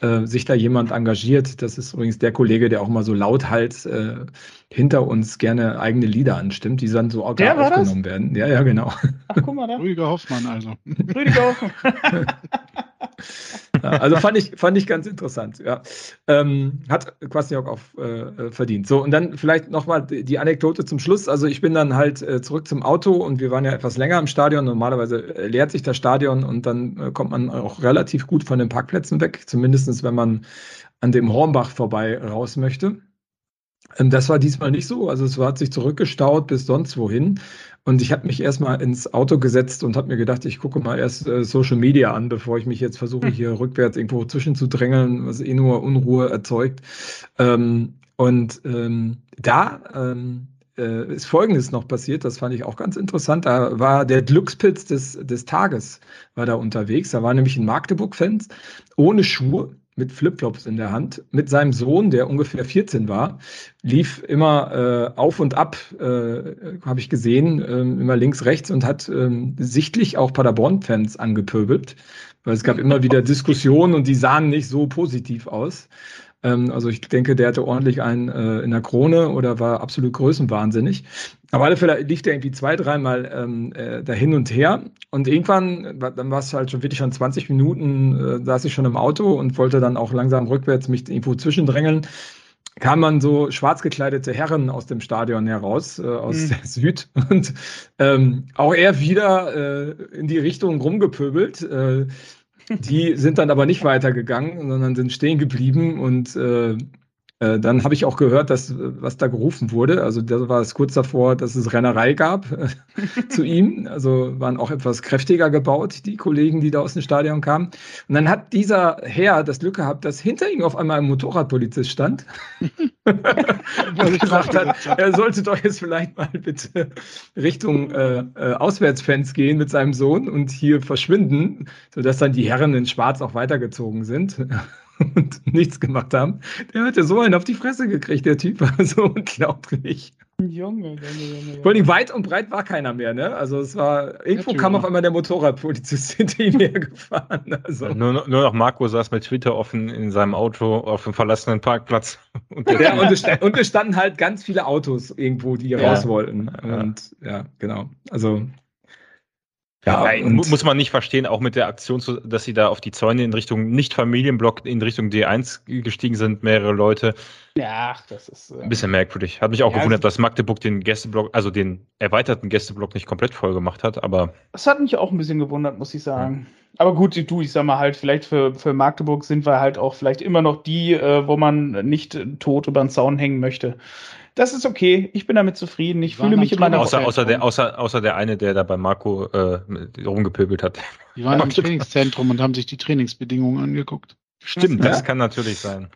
äh, sich da jemand engagiert. Das ist übrigens der Kollege, der auch mal so lauthals äh, hinter uns gerne eigene Lieder anstimmt, die dann so auch aufgenommen das? werden. Ja, ja, genau. Ach, guck mal da. Rüdiger Hoffmann also. Rüdiger Hoffmann. also fand ich, fand ich ganz interessant, ja. Ähm, hat Kwasniok auch äh, verdient. So, und dann vielleicht nochmal die Anekdote zum Schluss. Also ich bin dann halt äh, zurück zum Auto und wir waren ja etwas länger im Stadion. Normalerweise äh, leert sich das Stadion und dann äh, kommt man auch relativ gut von den Parkplätzen weg, zumindest wenn man an dem Hornbach vorbei raus möchte. Ähm, das war diesmal nicht so. Also es hat sich zurückgestaut bis sonst wohin. Und ich habe mich erstmal ins Auto gesetzt und habe mir gedacht, ich gucke mal erst äh, Social Media an, bevor ich mich jetzt versuche, hm. hier rückwärts irgendwo zwischenzudrängeln, was eh nur Unruhe erzeugt. Ähm, und ähm, da ähm, äh, ist Folgendes noch passiert, das fand ich auch ganz interessant. Da war der Glückspilz des, des Tages war da unterwegs. Da war nämlich ein Magdeburg-Fans ohne Schuhe mit Flipflops in der Hand, mit seinem Sohn, der ungefähr 14 war, lief immer äh, auf und ab, äh, habe ich gesehen, äh, immer links, rechts und hat äh, sichtlich auch Paderborn-Fans angepöbelt, weil es gab immer wieder Diskussionen und die sahen nicht so positiv aus. Ähm, also ich denke, der hatte ordentlich einen äh, in der Krone oder war absolut größenwahnsinnig. Auf alle Fälle lief der irgendwie zwei, dreimal ähm, äh, da hin und her. Und irgendwann, dann war es halt schon wirklich schon 20 Minuten, äh, saß ich schon im Auto und wollte dann auch langsam rückwärts mich irgendwo zwischendrängeln. Kam man so schwarz gekleidete Herren aus dem Stadion heraus, äh, aus mhm. der Süd. Und ähm, auch er wieder äh, in die Richtung rumgepöbelt. Die sind dann aber nicht weitergegangen, sondern sind stehen geblieben und äh, dann habe ich auch gehört, dass was da gerufen wurde. Also da war es kurz davor, dass es Rennerei gab äh, zu ihm. Also waren auch etwas kräftiger gebaut, die Kollegen, die da aus dem Stadion kamen. Und dann hat dieser Herr das Glück gehabt, dass hinter ihm auf einmal ein Motorradpolizist stand. und gesagt hat, er sollte doch jetzt vielleicht mal bitte Richtung äh, äh, Auswärtsfans gehen mit seinem Sohn und hier verschwinden, sodass dann die Herren in Schwarz auch weitergezogen sind und nichts gemacht haben, der hat ja so einen auf die Fresse gekriegt, der Typ war so unglaublich. Junge, Junge, Junge. Vor allem weit und breit war keiner mehr, ne? Also es war, irgendwo ja, kam auf einmal der Motorradpolizist hinter ihm hergefahren. Also. Nur, nur noch Marco saß mit Twitter offen in seinem Auto auf dem verlassenen Parkplatz. Und, ja, und, es, und, es, standen halt ganz viele Autos irgendwo, die ja. raus wollten. Und ja, genau. Also ja, Nein, muss man nicht verstehen, auch mit der Aktion, dass sie da auf die Zäune in Richtung nicht Familienblock, in Richtung D1 gestiegen sind, mehrere Leute. Ja, das ist äh, ein bisschen merkwürdig. Hat mich auch ja, gewundert, dass Magdeburg den Gästeblock, also den erweiterten Gästeblock nicht komplett voll gemacht hat, aber. Das hat mich auch ein bisschen gewundert, muss ich sagen. Ja. Aber gut, du, ich sag mal halt, vielleicht für, für Magdeburg sind wir halt auch vielleicht immer noch die, äh, wo man nicht tot über den Zaun hängen möchte. Das ist okay. Ich bin damit zufrieden. Ich fühle mich in meiner außer, außer der, außer, außer der eine, der da bei Marco äh, rumgepöbelt hat. Die waren im Trainingszentrum und haben sich die Trainingsbedingungen angeguckt. Stimmt, das ja? kann natürlich sein.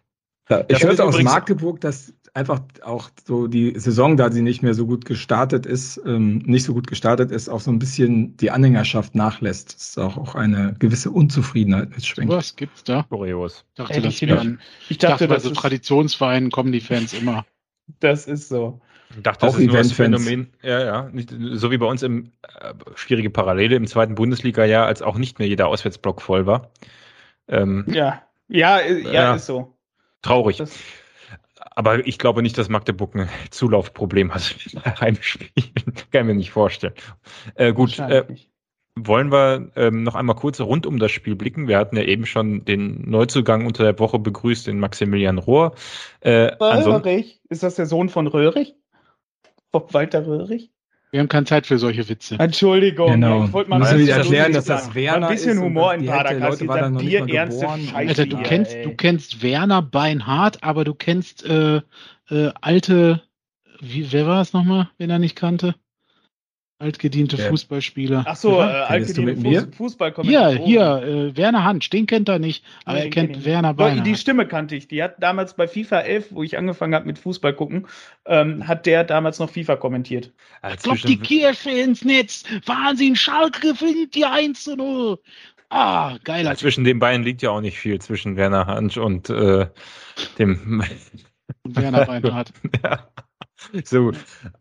Ja, ich hörte aus Magdeburg, dass einfach auch so die Saison, da sie nicht mehr so gut gestartet ist, ähm, nicht so gut gestartet ist, auch so ein bisschen die Anhängerschaft nachlässt. Das ist auch, auch eine gewisse Unzufriedenheit mitschwingt. Was gibt's da? Kurios. Ich dachte, das ich, ich dachte, bei so Traditionsvereinen kommen die Fans immer. Das ist so. Ich dachte, das auch ist nur das Phänomen. Ja, ja. Nicht, so wie bei uns im äh, schwierige Parallele im zweiten Bundesliga-Jahr, als auch nicht mehr jeder Auswärtsblock voll war. Ähm, ja. ja, ja, ja, ist so. Traurig. Das aber ich glaube nicht, dass Magdeburg ein Zulaufproblem hat bei Heimspielen. Kann ich mir nicht vorstellen. Äh, gut, äh, wollen wir ähm, noch einmal kurz rund um das Spiel blicken. Wir hatten ja eben schon den Neuzugang unter der Woche begrüßt, den Maximilian Rohr. Äh, Röhrig? Ist das der Sohn von Röhrig? Von Walter Röhrig? Wir haben keine Zeit für solche Witze. Entschuldigung, genau. ich wollte mal Müssen wieder erklären, dass das Werner ein bisschen Humor in Padercast. Dieser bierernste Scheiße. Alter, du kennst, du kennst Werner Beinhardt, aber du kennst äh, äh, alte, wie, wer war es nochmal, wen er nicht kannte? Altgediente ja. Fußballspieler. Ach so, äh, altgediente Fuß, Fußballkommentator. Hier, hier, äh, Werner Hand, den kennt er nicht, aber er kennt Werner Beiner. Die Stimme kannte ich. Die hat damals bei FIFA 11, wo ich angefangen habe mit Fußball gucken, ähm, hat der damals noch FIFA kommentiert. Als Kloppt die Kirche ins Netz. Wahnsinn, Schalke gewinnt die 1 zu 0. Ah, geiler. Zwischen den beiden liegt ja auch nicht viel, zwischen Werner Hand und äh, dem Werner Beinhardt. ja. So,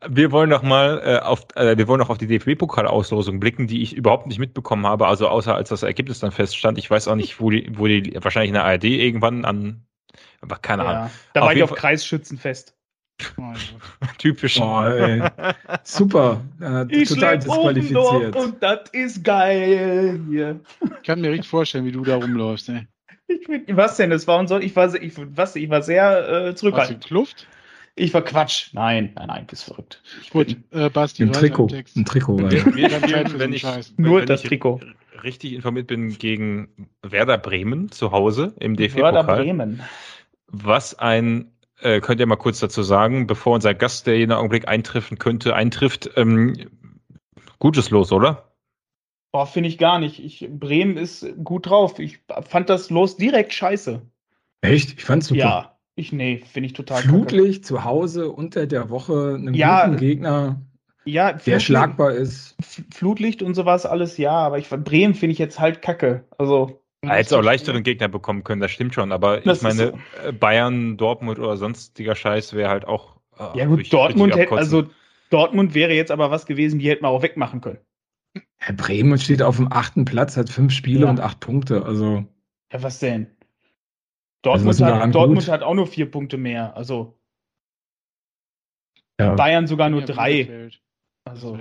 wir wollen noch mal äh, auf, äh, wir wollen noch auf die DFB-Pokalauslosung blicken, die ich überhaupt nicht mitbekommen habe. Also außer als das Ergebnis dann feststand. Ich weiß auch nicht, wo die, wo die wahrscheinlich in der ARD irgendwann an, aber keine ja, Ahnung. Da war ich auf Kreisschützenfest. Typisch. Oh, Super. Äh, ich total disqualifiziert. Und das ist geil hier. Ich kann mir richtig vorstellen, wie du da rumläufst. Ey. Ich, was denn? Das war und so. Ich war, ich, was, ich war sehr äh, zurückhaltend. Kluft? Ich war Quatsch. Nein, nein, nein, bist verrückt. Gut, äh, Basti. Ein Trikot. Ein Trikot. wenn ich, Nur wenn das ich Trikot. richtig informiert bin, gegen Werder Bremen zu Hause im DFB-Pokal. Werder Bremen. Was ein äh, könnt ihr mal kurz dazu sagen, bevor unser Gast, der jeden Augenblick eintreffen könnte, eintrifft. Ähm, gutes Los, oder? Boah, finde ich gar nicht. Ich, Bremen ist gut drauf. Ich fand das Los direkt scheiße. Echt? Ich fand's super. Ja, ich nee, finde ich total Flutlicht zu Hause unter der Woche einen ja, guten Gegner, ja, der schlagbar ist. Flutlicht und sowas alles, ja, aber ich Bremen finde ich jetzt halt kacke. Also er hätte auch leichteren Gegner bekommen können, das stimmt schon, aber das ich meine, so. Äh, Bayern, Dortmund oder sonstiger Scheiß wäre halt auch. Äh, ja, gut, Dortmund hätte, also Dortmund wäre jetzt aber was gewesen, die hätten wir auch wegmachen können. Herr Bremen steht auf dem achten Platz, hat fünf Spiele ja. und acht Punkte, also. Ja, was denn? Dortmund, also hat, Dortmund hat auch nur vier Punkte mehr, also. Ja. Bayern sogar nur ja, drei. Also.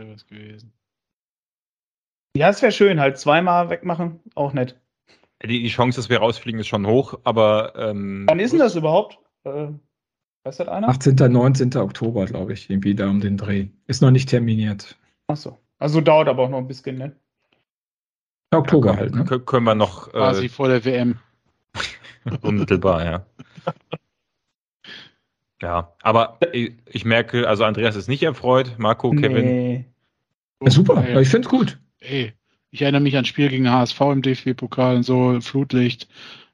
Ja, es wäre schön, halt zweimal wegmachen, auch nett. Die, die Chance, dass wir rausfliegen, ist schon hoch, aber. Ähm, Wann ist denn das überhaupt? Äh, weiß das einer? 18. 19. Oktober, glaube ich, irgendwie da um den Dreh. Ist noch nicht terminiert. Achso. Also dauert aber auch noch ein bisschen, ne? Oktober ja, halt, ne? Können wir noch. Äh, Quasi vor der WM. Unmittelbar, ja. Ja, aber ich, ich, merke, also Andreas ist nicht erfreut, Marco, nee. Kevin. Ja, super, ich finde es gut. Ey, ich erinnere mich an ein Spiel gegen HSV im DFB-Pokal und so, Flutlicht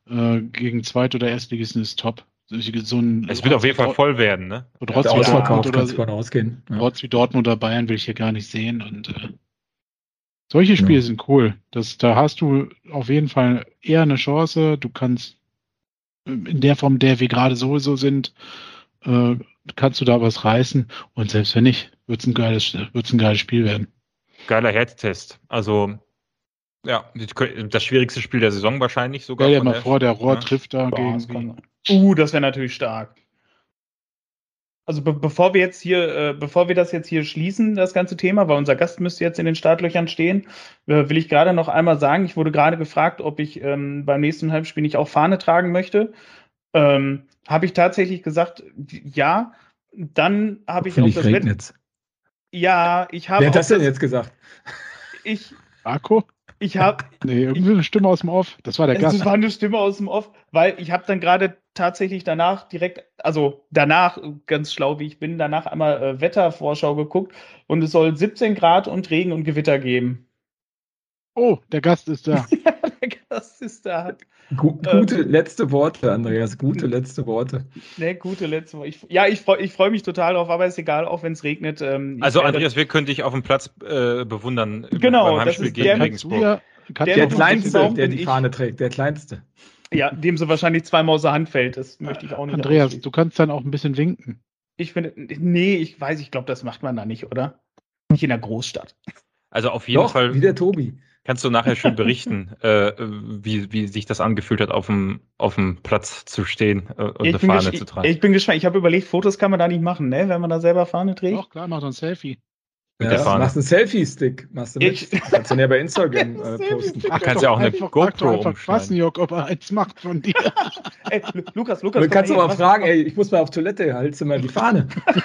äh, gegen Zweit- oder Erstligisten ist top. So ein, es wird auf jeden Fall voll werden, ne? Und trotz ja, wie Dortmund oder, von ausgehen. Ja. Trotz wie Dortmund oder Bayern will ich hier gar nicht sehen. Und äh, solche Spiele ja. sind cool. Das, da hast du auf jeden Fall eher eine Chance. Du kannst in der Form, der wir gerade sowieso sind, äh, kannst du da was reißen. Und selbst wenn nicht, wird es ein geiles, wird's ein geiles Spiel werden. Geiler Härtetest. Also ja, das schwierigste Spiel der Saison wahrscheinlich sogar. Stell dir mal vor, der Rohr ja. trifft da Boah, gegen. Uh, das wäre natürlich stark. Also be bevor wir jetzt hier, äh, bevor wir das jetzt hier schließen, das ganze Thema, weil unser Gast müsste jetzt in den Startlöchern stehen, äh, will ich gerade noch einmal sagen, ich wurde gerade gefragt, ob ich ähm, beim nächsten Halbspiel nicht auch Fahne tragen möchte. Ähm, habe ich tatsächlich gesagt, ja. Dann habe ich auch das Wetter. Ja, ich habe. Wer hat das denn jetzt gesagt? Ich. Marco? Ich habe. Nee, irgendwie eine Stimme aus dem Off. Das war der Gast. Das war eine Stimme aus dem Off, weil ich habe dann gerade tatsächlich danach direkt, also danach, ganz schlau wie ich bin, danach einmal äh, Wettervorschau geguckt und es soll 17 Grad und Regen und Gewitter geben. Oh, der Gast ist da. ja, der Gast ist da. Gu gute ähm, letzte Worte, Andreas, gute letzte Worte. Ne, gute letzte Worte. Ich, ja, ich freue ich freu mich total drauf, aber ist egal, auch wenn es regnet. Ähm, also, Andreas, wir können dich auf dem Platz äh, bewundern. Genau, beim das ist gegen der, Regensburg. Der, der, der Kleinste, der die Fahne trägt, der Kleinste. Ja, dem so wahrscheinlich zweimal aus der Hand fällt. Das möchte ich auch nicht. Andreas, du kannst dann auch ein bisschen winken. Ich finde, nee, ich weiß, ich glaube, das macht man da nicht, oder? Nicht in der Großstadt. Also auf jeden Doch, Fall. Wie der Tobi. Kannst du nachher schön berichten, äh, wie, wie sich das angefühlt hat, auf dem, auf dem Platz zu stehen äh, und ich eine Fahne zu tragen? Ich, ich bin gespannt. Ich habe überlegt, Fotos kann man da nicht machen, ne? wenn man da selber Fahne trägt. Doch, klar, macht ein Selfie. Ja. Machst einen Selfie-Stick. Machst du mit. Ich, kannst du ja bei Instagram äh, posten. Ach, kannst ja auch eine GoPro umschneiden. Jörg, ob er eins macht von dir. ey, Lukas, Lukas. Du kannst aber fragen, ey, ich muss mal auf Toilette, halte mal die Fahne.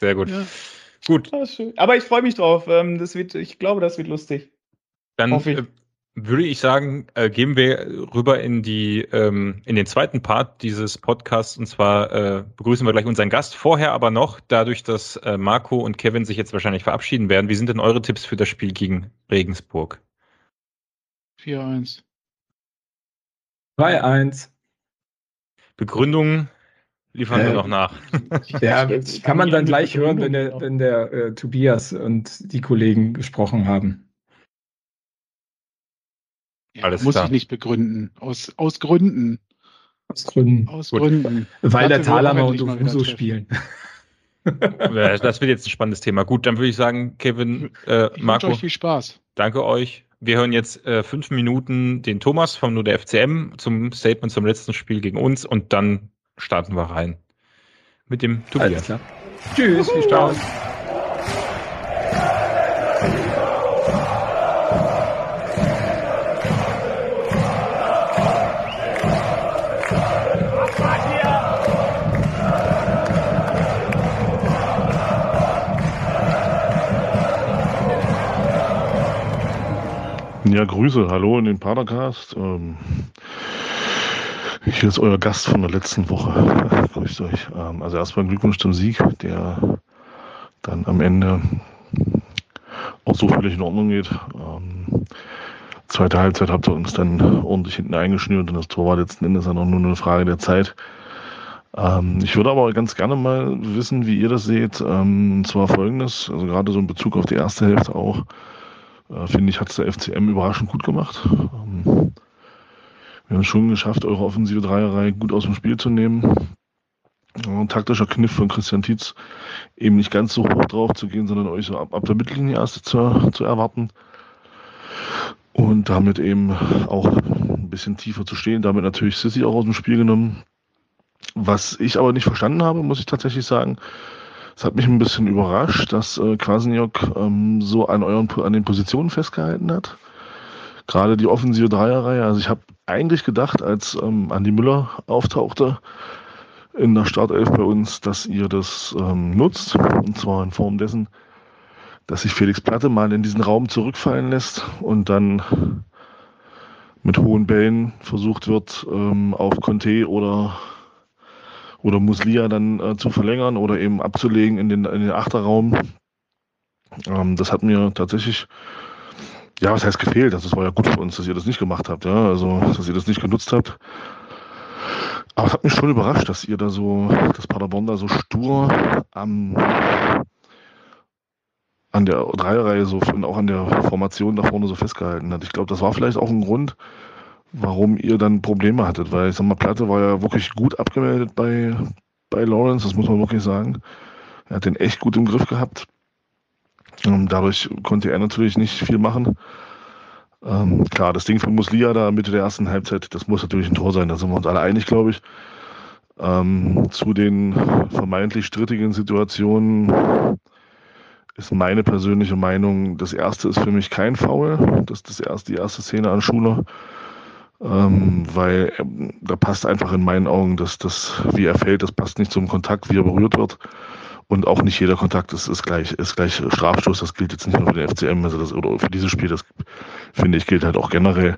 Sehr gut. Ja. Gut. Ah, Aber ich freue mich drauf. Ähm, das wird, ich glaube, das wird lustig. Dann äh, würde ich sagen, äh, gehen wir rüber in die ähm, in den zweiten Part dieses Podcasts und zwar äh, begrüßen wir gleich unseren Gast. Vorher aber noch, dadurch, dass äh, Marco und Kevin sich jetzt wahrscheinlich verabschieden werden, wie sind denn eure Tipps für das Spiel gegen Regensburg? 4-1. 2-1. Begründung liefern wir äh, noch nach. Ja, kann man dann gleich hören, wenn der, wenn der äh, Tobias und die Kollegen gesprochen haben. Ja, Alles muss klar. ich nicht begründen. Aus, aus Gründen. Aus Gründen. Aus Gründen. Weil der Talamer und Ufuso spielen. das wird jetzt ein spannendes Thema. Gut, dann würde ich sagen, Kevin, äh, ich Marco. euch viel Spaß. Danke euch. Wir hören jetzt äh, fünf Minuten den Thomas vom Nur der FCM zum Statement zum letzten Spiel gegen uns und dann starten wir rein. mit dem Tobias. Tschüss, viel Spaß. Ja, Grüße, hallo in den Padercast. Ähm, hier ist euer Gast von der letzten Woche. Grüßt euch. Ähm, also erstmal Glückwunsch zum Sieg, der dann am Ende auch so völlig in Ordnung geht. Ähm, zweite Halbzeit habt ihr uns dann ordentlich hinten eingeschnürt und das Tor war letzten Endes dann auch nur eine Frage der Zeit. Ähm, ich würde aber ganz gerne mal wissen, wie ihr das seht. Ähm, und zwar folgendes, also gerade so in Bezug auf die erste Hälfte auch. Äh, finde ich, hat es der FCM überraschend gut gemacht. Ähm, wir haben es schon geschafft, eure offensive Dreierreihe gut aus dem Spiel zu nehmen. Ein taktischer Kniff von Christian Tietz, eben nicht ganz so hoch drauf zu gehen, sondern euch so ab, ab der Mittellinie erst zu, zu erwarten. Und damit eben auch ein bisschen tiefer zu stehen. Damit natürlich Sissy auch aus dem Spiel genommen. Was ich aber nicht verstanden habe, muss ich tatsächlich sagen, es hat mich ein bisschen überrascht, dass äh, Kwasniok ähm, so an, euren, an den Positionen festgehalten hat. Gerade die offensive Dreierreihe. Also ich habe eigentlich gedacht, als ähm, Andi Müller auftauchte in der Startelf bei uns, dass ihr das ähm, nutzt. Und zwar in Form dessen, dass sich Felix Platte mal in diesen Raum zurückfallen lässt und dann mit hohen Bällen versucht wird, ähm, auf Conte oder oder Muslia dann äh, zu verlängern oder eben abzulegen in den, in den Achterraum. Ähm, das hat mir tatsächlich, ja, was heißt gefehlt? Das war ja gut für uns, dass ihr das nicht gemacht habt, ja, also dass ihr das nicht genutzt habt. Aber es hat mich schon überrascht, dass ihr da so, dass Paderborn da so stur am, an der Dreierreihe so und auch an der Formation da vorne so festgehalten hat. Ich glaube, das war vielleicht auch ein Grund, warum ihr dann Probleme hattet, weil ich sag mal, Platte war ja wirklich gut abgemeldet bei, bei Lawrence, das muss man wirklich sagen. Er hat den echt gut im Griff gehabt. Ähm, dadurch konnte er natürlich nicht viel machen. Ähm, klar, das Ding von Muslia da Mitte der ersten Halbzeit, das muss natürlich ein Tor sein, da sind wir uns alle einig, glaube ich. Ähm, zu den vermeintlich strittigen Situationen ist meine persönliche Meinung, das erste ist für mich kein Foul. Das ist das erste, die erste Szene an Schuler ähm, weil ähm, da passt einfach in meinen Augen, dass das, wie er fällt, das passt nicht zum Kontakt, wie er berührt wird. Und auch nicht jeder Kontakt ist, ist gleich, ist gleich Strafstoß. Das gilt jetzt nicht nur für den FCM, also das, oder für dieses Spiel, das finde ich gilt halt auch generell.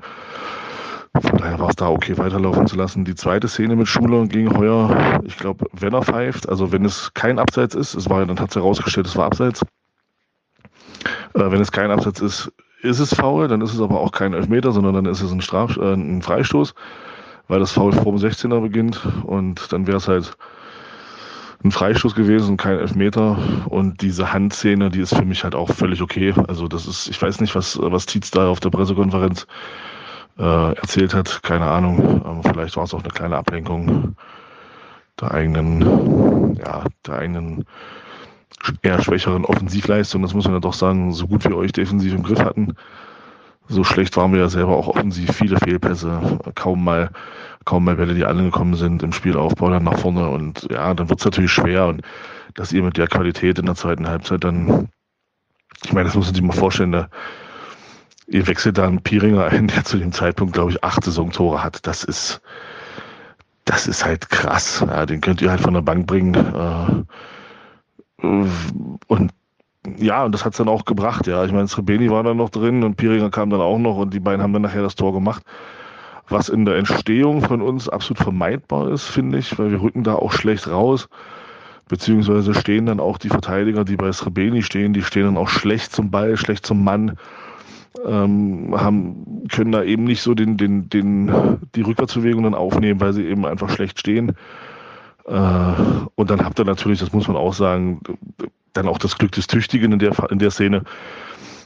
Von daher war es da okay, weiterlaufen zu lassen. Die zweite Szene mit Schuler gegen Heuer, ich glaube, wenn er pfeift, also wenn es kein Abseits ist, es war, dann hat es herausgestellt, es war Abseits. Äh, wenn es kein Abseits ist, ist es faul, dann ist es aber auch kein Elfmeter, sondern dann ist es ein, Straf äh, ein Freistoß, weil das Foul vor dem 16er beginnt und dann wäre es halt ein Freistoß gewesen, kein Elfmeter und diese Handszene, die ist für mich halt auch völlig okay. Also das ist, ich weiß nicht, was, was Tietz da auf der Pressekonferenz äh, erzählt hat, keine Ahnung, aber vielleicht war es auch eine kleine Ablenkung der eigenen, ja, der eigenen eher schwächeren Offensivleistung, das muss man ja doch sagen, so gut wir euch defensiv im Griff hatten, so schlecht waren wir ja selber auch offensiv, viele Fehlpässe, kaum mal, kaum mal Bälle, die angekommen sind im Spielaufbau dann nach vorne. Und ja, dann wird es natürlich schwer. Und dass ihr mit der Qualität in der zweiten Halbzeit dann, ich meine, das muss man sich mal vorstellen, da, ihr wechselt da einen Piringer ein, der zu dem Zeitpunkt, glaube ich, acht Saisontore hat, das ist, das ist halt krass, ja, den könnt ihr halt von der Bank bringen, äh, und ja, und das hat es dann auch gebracht, ja. Ich meine, Srebeni war dann noch drin und Piringer kam dann auch noch und die beiden haben dann nachher das Tor gemacht. Was in der Entstehung von uns absolut vermeidbar ist, finde ich, weil wir rücken da auch schlecht raus. Beziehungsweise stehen dann auch die Verteidiger, die bei Srebeni stehen, die stehen dann auch schlecht zum Ball, schlecht zum Mann. Ähm, haben, können da eben nicht so den, den, den, die Rückwärtsbewegung dann aufnehmen, weil sie eben einfach schlecht stehen. Äh, und dann habt ihr natürlich, das muss man auch sagen, dann auch das Glück des Tüchtigen in der, in der Szene,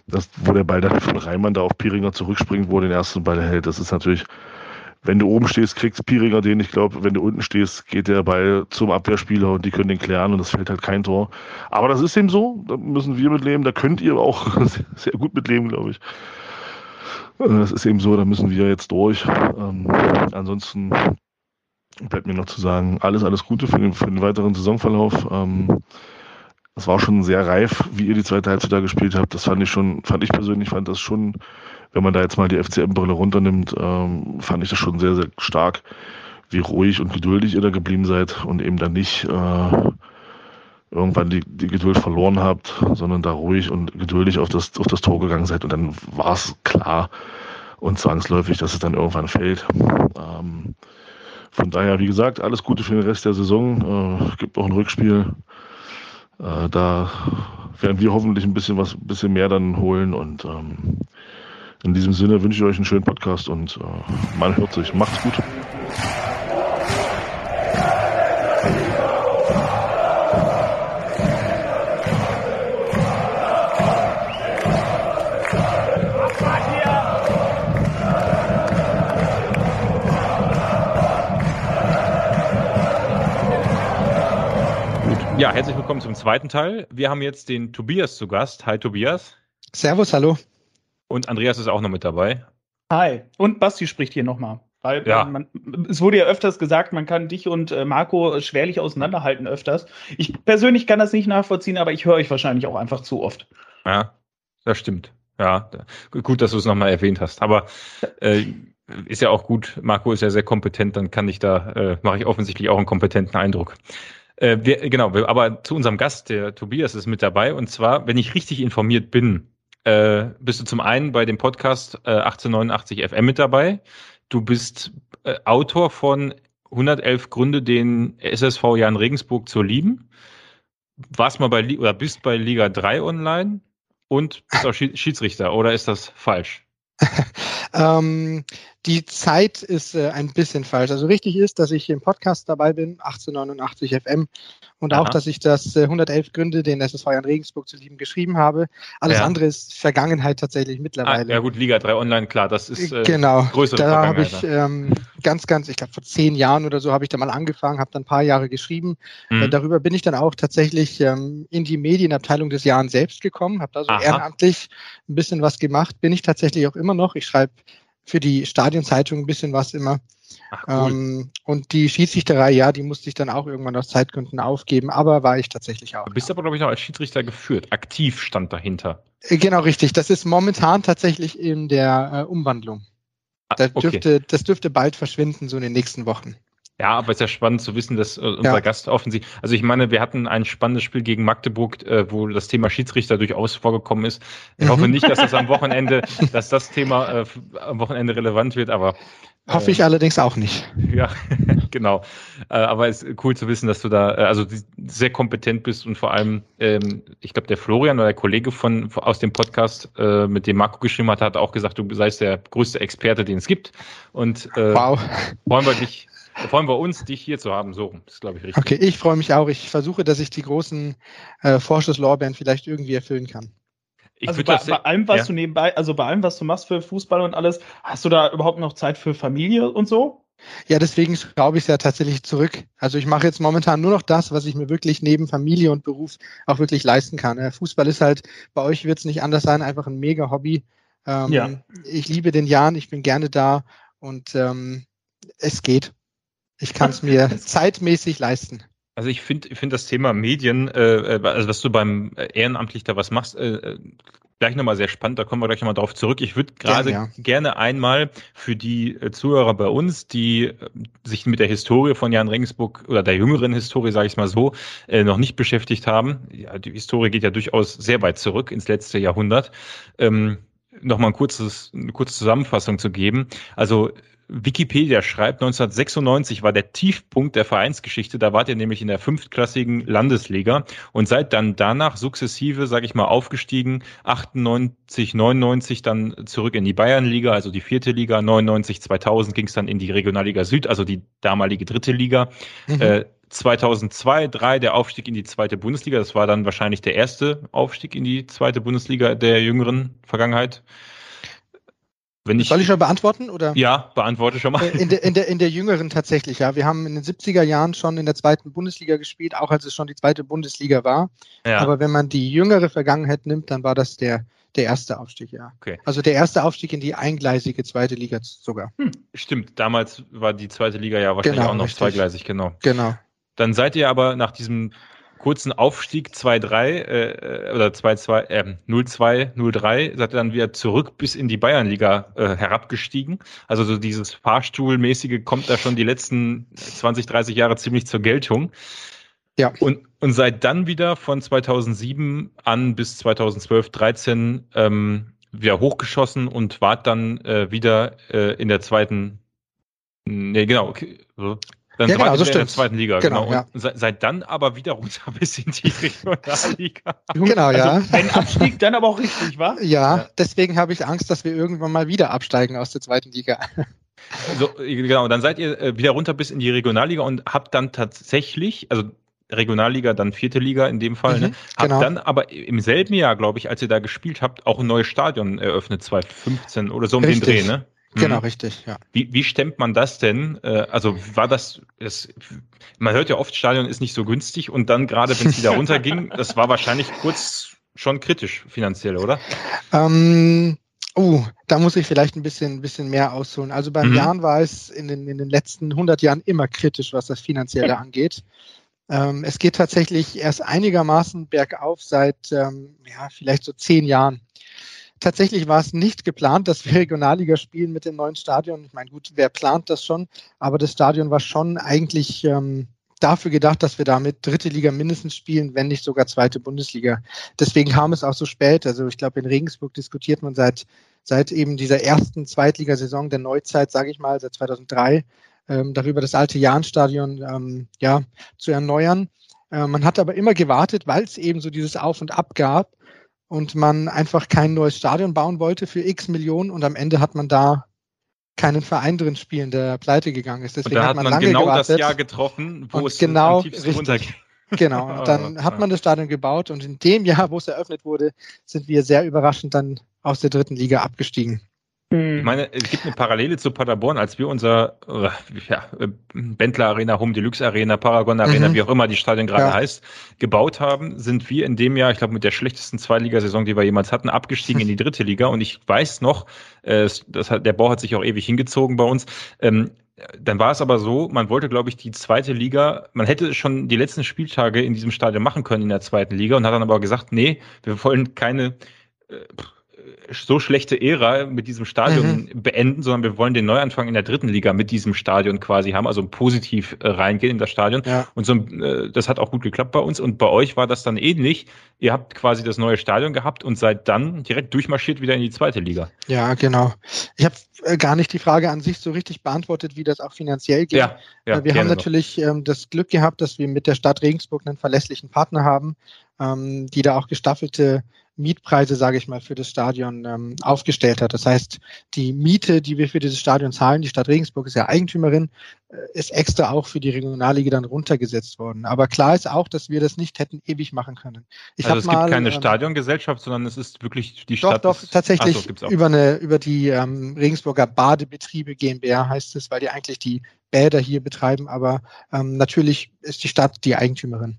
das, wo der Ball dann von Reimann da auf Piringer zurückspringt, wo er den ersten Ball hält. Das ist natürlich, wenn du oben stehst, kriegst Piringer den. Ich glaube, wenn du unten stehst, geht der Ball zum Abwehrspieler und die können den klären und es fällt halt kein Tor. Aber das ist eben so, da müssen wir mitleben, da könnt ihr auch sehr gut mitleben, glaube ich. Äh, das ist eben so, da müssen wir jetzt durch. Ähm, ansonsten bleibt mir noch zu sagen, alles, alles Gute für den, für den weiteren Saisonverlauf. Ähm, das war schon sehr reif, wie ihr die zweite Halbzeit da gespielt habt. Das fand ich schon, fand ich persönlich, fand das schon, wenn man da jetzt mal die FCM-Brille runternimmt, ähm, fand ich das schon sehr, sehr stark, wie ruhig und geduldig ihr da geblieben seid und eben dann nicht äh, irgendwann die, die Geduld verloren habt, sondern da ruhig und geduldig auf das, auf das Tor gegangen seid und dann war es klar und zwangsläufig, dass es dann irgendwann fällt. Ähm, von daher, wie gesagt, alles Gute für den Rest der Saison. Äh, gibt auch ein Rückspiel. Äh, da werden wir hoffentlich ein bisschen was, ein bisschen mehr dann holen. Und ähm, in diesem Sinne wünsche ich euch einen schönen Podcast und äh, man hört sich. Macht's gut. Ja, herzlich willkommen zum zweiten Teil. Wir haben jetzt den Tobias zu Gast. Hi Tobias. Servus, hallo. Und Andreas ist auch noch mit dabei. Hi. Und Basti spricht hier nochmal. Weil ja. man, es wurde ja öfters gesagt, man kann dich und äh, Marco schwerlich auseinanderhalten öfters. Ich persönlich kann das nicht nachvollziehen, aber ich höre euch wahrscheinlich auch einfach zu oft. Ja, das stimmt. Ja, gut, dass du es nochmal erwähnt hast. Aber äh, ist ja auch gut. Marco ist ja sehr kompetent, dann kann ich da, äh, mache ich offensichtlich auch einen kompetenten Eindruck. Äh, wir, genau, wir, aber zu unserem Gast, der Tobias ist mit dabei. Und zwar, wenn ich richtig informiert bin, äh, bist du zum einen bei dem Podcast äh, 1889 FM mit dabei. Du bist äh, Autor von 111 Gründe, den SSV Jan Regensburg zu lieben. Warst mal bei oder bist bei Liga 3 online und bist auch Schiedsrichter, oder ist das falsch? ähm, die Zeit ist äh, ein bisschen falsch. Also richtig ist, dass ich im Podcast dabei bin, 1889 FM, und Aha. auch, dass ich das äh, 111 Gründe, den SSV in Regensburg zu lieben, geschrieben habe. Alles ja. andere ist Vergangenheit tatsächlich mittlerweile. Ah, ja gut, Liga 3 Online, klar, das ist äh, genau. größere Da habe ich ähm, ganz, ganz, ich glaube vor zehn Jahren oder so habe ich da mal angefangen, habe dann ein paar Jahre geschrieben. Mhm. Äh, darüber bin ich dann auch tatsächlich ähm, in die Medienabteilung des Jahres selbst gekommen, habe da so Aha. ehrenamtlich ein bisschen was gemacht, bin ich tatsächlich auch immer noch. Ich schreibe für die Stadionzeitung ein bisschen was immer. Ach, cool. ähm, und die Schiedsrichterei, ja, die musste ich dann auch irgendwann aus Zeitgründen aufgeben, aber war ich tatsächlich auch. Du bist ja. aber, glaube ich, noch als Schiedsrichter geführt. Aktiv stand dahinter. Äh, genau, richtig. Das ist momentan tatsächlich in der äh, Umwandlung. Ah, da dürfte, okay. Das dürfte bald verschwinden, so in den nächsten Wochen. Ja, aber es ist ja spannend zu wissen, dass äh, unser ja. Gast offensichtlich, also ich meine, wir hatten ein spannendes Spiel gegen Magdeburg, äh, wo das Thema Schiedsrichter durchaus vorgekommen ist. Ich hoffe mhm. nicht, dass das am Wochenende, dass das Thema äh, am Wochenende relevant wird, aber Hoffe ich äh, allerdings auch nicht. Ja, genau. Äh, aber es ist cool zu wissen, dass du da also sehr kompetent bist und vor allem, ähm, ich glaube, der Florian oder der Kollege von aus dem Podcast, mit dem Marco geschrieben hat, hat auch gesagt, du seist der größte Experte, den es gibt. Und wow. freuen wir dich freuen wir uns, dich hier zu haben. So, das ist, glaube ich, richtig. Okay, ich freue mich auch. Ich versuche, dass ich die großen äh, Vorschusslorbeeren vielleicht irgendwie erfüllen kann. Ich also bei, bei, allem, was ja. du nebenbei, also bei allem, was du machst für Fußball und alles, hast du da überhaupt noch Zeit für Familie und so? Ja, deswegen schraube ich es ja tatsächlich zurück. Also ich mache jetzt momentan nur noch das, was ich mir wirklich neben Familie und Beruf auch wirklich leisten kann. Fußball ist halt, bei euch wird es nicht anders sein, einfach ein mega Hobby. Ähm, ja. Ich liebe den Jan, ich bin gerne da und ähm, es geht. Ich kann es mir zeitmäßig leisten. Also ich finde ich finde das Thema Medien, äh, äh, also dass du beim ehrenamtlich da was machst, äh, äh gleich nochmal sehr spannend, da kommen wir gleich nochmal drauf zurück. Ich würde gerade ja, ja. gerne einmal für die äh, Zuhörer bei uns, die sich mit der Historie von Jan Regensburg oder der jüngeren Historie, sage ich mal so, äh, noch nicht beschäftigt haben. Ja, die Historie geht ja durchaus sehr weit zurück ins letzte Jahrhundert. Ähm, nochmal ein kurzes, eine kurze Zusammenfassung zu geben. Also Wikipedia schreibt, 1996 war der Tiefpunkt der Vereinsgeschichte. Da wart ihr nämlich in der fünftklassigen Landesliga und seid dann danach sukzessive, sage ich mal, aufgestiegen. 98, 99 dann zurück in die Bayernliga, also die vierte Liga. 99, 2000 ging es dann in die Regionalliga Süd, also die damalige dritte Liga. Mhm. Äh, 2002, 3 der Aufstieg in die zweite Bundesliga. Das war dann wahrscheinlich der erste Aufstieg in die zweite Bundesliga der jüngeren Vergangenheit. Wenn ich, Soll ich schon beantworten? Oder? Ja, beantworte schon mal. Äh, in der, in, der, in der jüngeren tatsächlich, ja. Wir haben in den 70er Jahren schon in der zweiten Bundesliga gespielt, auch als es schon die zweite Bundesliga war. Ja. Aber wenn man die jüngere Vergangenheit nimmt, dann war das der, Der erste Aufstieg, ja. Okay. Also der erste Aufstieg in die eingleisige zweite Liga sogar. Hm. Stimmt, damals war die zweite Liga ja wahrscheinlich genau, auch noch richtig. zweigleisig, genau. Genau. Dann seid ihr aber nach diesem kurzen Aufstieg 2-3 äh, oder 2-2, äh, 0-2, 0-3, seid ihr dann wieder zurück bis in die Bayernliga äh, herabgestiegen. Also so dieses Fahrstuhlmäßige kommt da schon die letzten 20, 30 Jahre ziemlich zur Geltung. Ja. Und, und seid dann wieder von 2007 an bis 2012, 13 ähm, wieder hochgeschossen und wart dann äh, wieder äh, in der zweiten, nee, genau, okay, so, dann ja, genau, so in der zweiten Liga, genau. genau. Ja. Und se seid dann aber wieder runter bis in die Regionalliga. genau, ja. Also ein Abstieg dann aber auch richtig, wa? Ja, ja. deswegen habe ich Angst, dass wir irgendwann mal wieder absteigen aus der zweiten Liga. So, genau, dann seid ihr äh, wieder runter bis in die Regionalliga und habt dann tatsächlich, also Regionalliga, dann vierte Liga in dem Fall, ne? mhm, ne? habt genau. dann aber im selben Jahr, glaube ich, als ihr da gespielt habt, auch ein neues Stadion eröffnet, 2015 oder so um Richtig. den Dreh, ne? Genau, mhm. richtig, ja. Wie, wie stemmt man das denn? Äh, also war das, das, man hört ja oft, Stadion ist nicht so günstig und dann gerade, wenn es wieder runterging, das war wahrscheinlich kurz schon kritisch finanziell, oder? Ähm, uh, da muss ich vielleicht ein bisschen, bisschen mehr ausholen. Also beim mhm. Jahren war es in den, in den letzten 100 Jahren immer kritisch, was das Finanzielle angeht. Ähm, es geht tatsächlich erst einigermaßen bergauf seit ähm, ja, vielleicht so zehn Jahren tatsächlich war es nicht geplant, dass wir Regionalliga spielen mit dem neuen Stadion. Ich meine, gut, wer plant das schon? Aber das Stadion war schon eigentlich ähm, dafür gedacht, dass wir damit dritte Liga mindestens spielen, wenn nicht sogar zweite Bundesliga. Deswegen kam es auch so spät. Also ich glaube, in Regensburg diskutiert man seit, seit eben dieser ersten Zweitligasaison der Neuzeit, sage ich mal, seit 2003, ähm, darüber das alte Jahnstadion ähm, ja, zu erneuern. Äh, man hat aber immer gewartet, weil es eben so dieses Auf und Ab gab und man einfach kein neues Stadion bauen wollte für x Millionen und am Ende hat man da keinen Verein drin spielen, der pleite gegangen ist. Deswegen und da hat man, man genau gewartet. das Jahr getroffen, wo es genau am Genau, und dann hat man das Stadion gebaut und in dem Jahr, wo es eröffnet wurde, sind wir sehr überraschend dann aus der dritten Liga abgestiegen. Ich meine, es gibt eine Parallele zu Paderborn, als wir unser äh, ja, Bentler Arena, Home Deluxe Arena, Paragon Arena, mhm. wie auch immer die Stadion gerade ja. heißt, gebaut haben, sind wir in dem Jahr, ich glaube, mit der schlechtesten Zweitligasaison, die wir jemals hatten, abgestiegen in die dritte Liga. Und ich weiß noch, äh, das hat, der Bau hat sich auch ewig hingezogen bei uns. Ähm, dann war es aber so, man wollte, glaube ich, die zweite Liga, man hätte schon die letzten Spieltage in diesem Stadion machen können in der zweiten Liga und hat dann aber gesagt, nee, wir wollen keine äh, so schlechte Ära mit diesem Stadion mhm. beenden, sondern wir wollen den Neuanfang in der dritten Liga mit diesem Stadion quasi haben, also positiv äh, reingehen in das Stadion. Ja. Und so, äh, das hat auch gut geklappt bei uns. Und bei euch war das dann ähnlich. Ihr habt quasi das neue Stadion gehabt und seid dann direkt durchmarschiert wieder in die zweite Liga. Ja, genau. Ich habe äh, gar nicht die Frage an sich so richtig beantwortet, wie das auch finanziell geht. Ja, ja, wir haben natürlich ähm, das Glück gehabt, dass wir mit der Stadt Regensburg einen verlässlichen Partner haben, ähm, die da auch gestaffelte Mietpreise, sage ich mal, für das Stadion ähm, aufgestellt hat. Das heißt, die Miete, die wir für dieses Stadion zahlen, die Stadt Regensburg ist ja Eigentümerin, äh, ist extra auch für die Regionalliga dann runtergesetzt worden. Aber klar ist auch, dass wir das nicht hätten ewig machen können. Ich also es mal, gibt keine ähm, Stadiongesellschaft, sondern es ist wirklich die Stadt. Doch, doch, tatsächlich so, über eine über die ähm, Regensburger Badebetriebe GmbH heißt es, weil die eigentlich die Bäder hier betreiben, aber ähm, natürlich ist die Stadt die Eigentümerin.